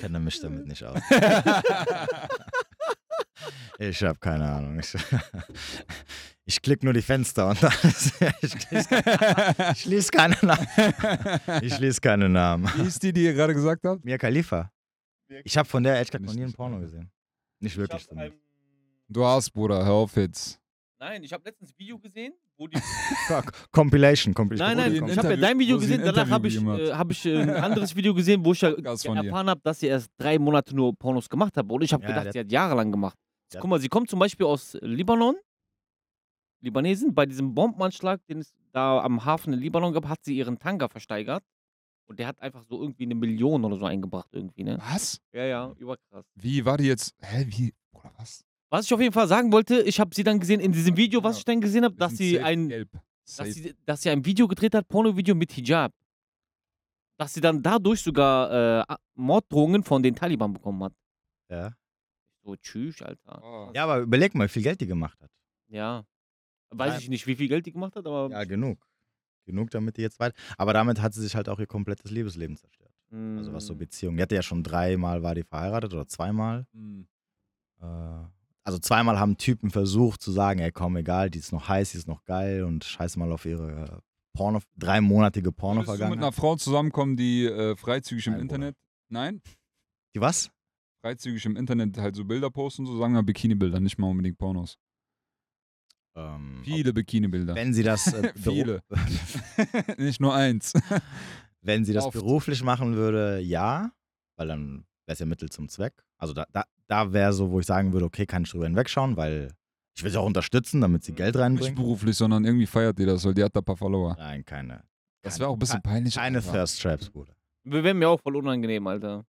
Speaker 2: kenne mich damit nicht aus. Ich habe keine Ahnung. Ich, ich klicke nur die Fenster und dann ist, ich, lese, ich keine Namen. Ich lese keine Namen.
Speaker 1: Wie ist die, die ihr gerade gesagt habt?
Speaker 2: Mia Khalifa. Ich habe von der ehrlich gesagt
Speaker 1: Kenn
Speaker 2: noch
Speaker 1: ich
Speaker 2: nie ein Porno gesehen. Nicht wirklich.
Speaker 3: Ich
Speaker 1: Du hast, Bruder, hör auf jetzt.
Speaker 3: nein, ich habe letztens ein Video gesehen, wo die.
Speaker 2: Compilation, Compilation.
Speaker 3: Nein, nein,
Speaker 1: ein
Speaker 3: ich habe ja dein Video gesehen, danach habe ich, äh, hab ich äh, ein anderes Video gesehen, wo ich ja erfahren habe, dass sie erst drei Monate nur Pornos gemacht hat. Und ich habe
Speaker 2: Ja,
Speaker 3: gedacht, sie hat jahrelang gemacht.
Speaker 2: der-
Speaker 3: Guck mal, sie kommt zum Beispiel aus Libanon, Libanesen. Bei diesem Bombenanschlag, den es da am Hafen in Libanon gab, hat sie ihren Tanga versteigert. Und der hat einfach so irgendwie eine Million oder so eingebracht irgendwie, ne?
Speaker 1: Was?
Speaker 3: Ja, ja, überkrass.
Speaker 1: Wie war die jetzt? Hä, wie? Bruder, was?
Speaker 3: Was ich auf jeden Fall sagen wollte, ich habe sie dann gesehen in diesem Video, was ich dann gesehen habe, dass sie ein dass sie, dass sie ein Video gedreht hat, Porno-Video mit Hijab. Dass sie dann dadurch sogar äh, Morddrohungen von den Taliban bekommen hat.
Speaker 2: Ja.
Speaker 3: So, tschüss, Alter.
Speaker 1: Oh.
Speaker 2: ja, aber überleg mal, wie viel Geld die gemacht hat.
Speaker 3: Ja. Weiß
Speaker 2: Ja.
Speaker 3: ich nicht, wie viel Geld die gemacht hat, aber.
Speaker 2: Ja, genug. Genug, damit die jetzt weit. Aber damit hat sie sich halt auch ihr komplettes Liebesleben zerstört. Also was so
Speaker 3: mm,
Speaker 2: Beziehungen. Die hatte ja schon dreimal war die verheiratet oder zweimal.
Speaker 1: Hm.
Speaker 2: Äh, also zweimal haben Typen versucht zu sagen, ey komm, egal, die ist noch heiß, die ist noch geil und scheiß mal auf ihre Porno, dreimonatige
Speaker 1: Würdest du mit einer. Frau zusammenkommen, die äh, freizügig im
Speaker 2: Nein, Bruder.
Speaker 1: Internet. Nein?
Speaker 2: Die was?
Speaker 1: Freizügig im Internet halt so Bilder posten, so sagen wir Bikini-Bilder, nicht mal unbedingt Pornos.
Speaker 2: Ähm,
Speaker 1: Viele Bikini-Bilder.
Speaker 2: Wenn sie das, äh,
Speaker 1: Viele. nicht nur eins.
Speaker 2: wenn sie das
Speaker 1: Oft.
Speaker 2: beruflich machen würde, ja, weil dann wäre es ja Mittel zum Zweck. Also da, da, da wäre so, wo ich sagen würde, okay, kann ich drüber hinwegschauen, weil ich will sie auch unterstützen, damit sie Geld
Speaker 1: Nicht
Speaker 2: reinbringt.
Speaker 1: beruflich, sondern irgendwie feiert die das, weil die hat da ein paar Follower.
Speaker 2: Nein, keine.
Speaker 1: Das wäre auch ein bisschen peinlich.
Speaker 2: Keine. Thirst Traps, Bruder.
Speaker 3: Wir wären mir auch voll unangenehm, Alter.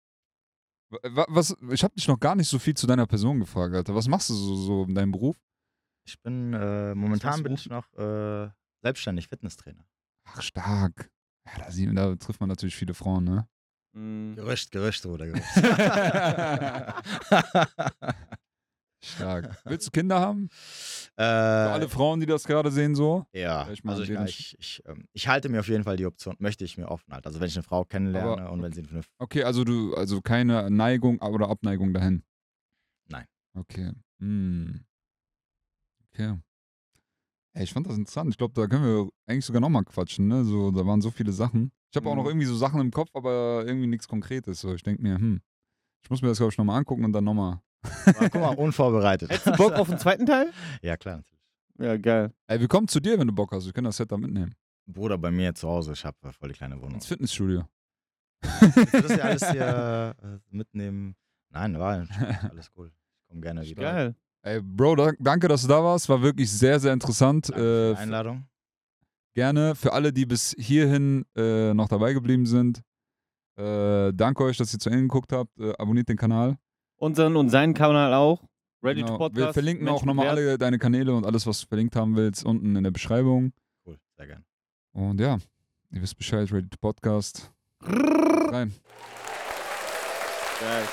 Speaker 1: Wa- Was, ich habe dich noch gar nicht so viel zu deiner Person gefragt, Alter. Was machst du so, so in deinem Beruf?
Speaker 2: Ich bin, äh, momentan bin ich noch äh, selbstständig Fitnesstrainer.
Speaker 1: Ach, stark. Ja, da, sieht, da trifft man natürlich viele Frauen, ne?
Speaker 3: Mm,
Speaker 2: Gerücht, Gerücht, Bruder, Gerücht.
Speaker 1: Stark. Willst du Kinder haben?
Speaker 2: Äh,
Speaker 1: Für alle Frauen, die das gerade sehen, so.
Speaker 2: ja,
Speaker 1: mal
Speaker 2: also ich, ich, ich, ähm, ich halte mir auf jeden Fall die Option, möchte ich mir offen halten. Also wenn ich eine Frau kennenlerne
Speaker 1: Aber-
Speaker 2: und wenn sie eine
Speaker 1: Okay, also du, also keine Neigung oder Abneigung dahin.
Speaker 2: Nein.
Speaker 1: Okay. Hm. Okay. Ey, ich fand das interessant. Ich glaube, da können wir eigentlich sogar nochmal quatschen, ne? So, da waren so viele Sachen. Ich habe auch noch
Speaker 3: Mhm.
Speaker 1: irgendwie so Sachen im Kopf, aber irgendwie nichts Konkretes. So, ich denke mir, hm, ich muss mir das, glaube ich, nochmal angucken und dann nochmal.
Speaker 2: Guck mal, unvorbereitet.
Speaker 3: Hättest du Bock auf den zweiten Teil?
Speaker 2: ja, klar, natürlich.
Speaker 3: Ja, geil.
Speaker 1: Ey, wir kommen zu dir, wenn du Bock hast. Wir können das Set da mitnehmen.
Speaker 2: Bruder, bei mir zu Hause, ich habe voll die kleine Wohnung.
Speaker 1: Ins Fitnessstudio.
Speaker 2: Du das ja alles hier äh, mitnehmen? Nein, war alles cool. Ich komme gerne wieder.
Speaker 3: Geil.
Speaker 1: Ey, Bro, da, danke, dass du da warst. War wirklich sehr, sehr interessant.
Speaker 2: Danke für
Speaker 1: Äh,
Speaker 2: die Einladung.
Speaker 1: Gerne für alle, die bis hierhin äh, noch dabei geblieben sind. Äh, danke euch, dass ihr zu Ende geguckt habt. Äh, abonniert den Kanal.
Speaker 3: Unseren und seinen Kanal auch. Ready
Speaker 1: Genau.
Speaker 3: to Podcast.
Speaker 1: Wir verlinken
Speaker 3: Mensch
Speaker 1: auch nochmal alle deine Kanäle und alles, was du verlinkt haben willst, unten in der Beschreibung.
Speaker 2: Cool, sehr gerne.
Speaker 1: Und ja, ihr wisst Bescheid, Ready to Podcast. Rein.
Speaker 3: Geil.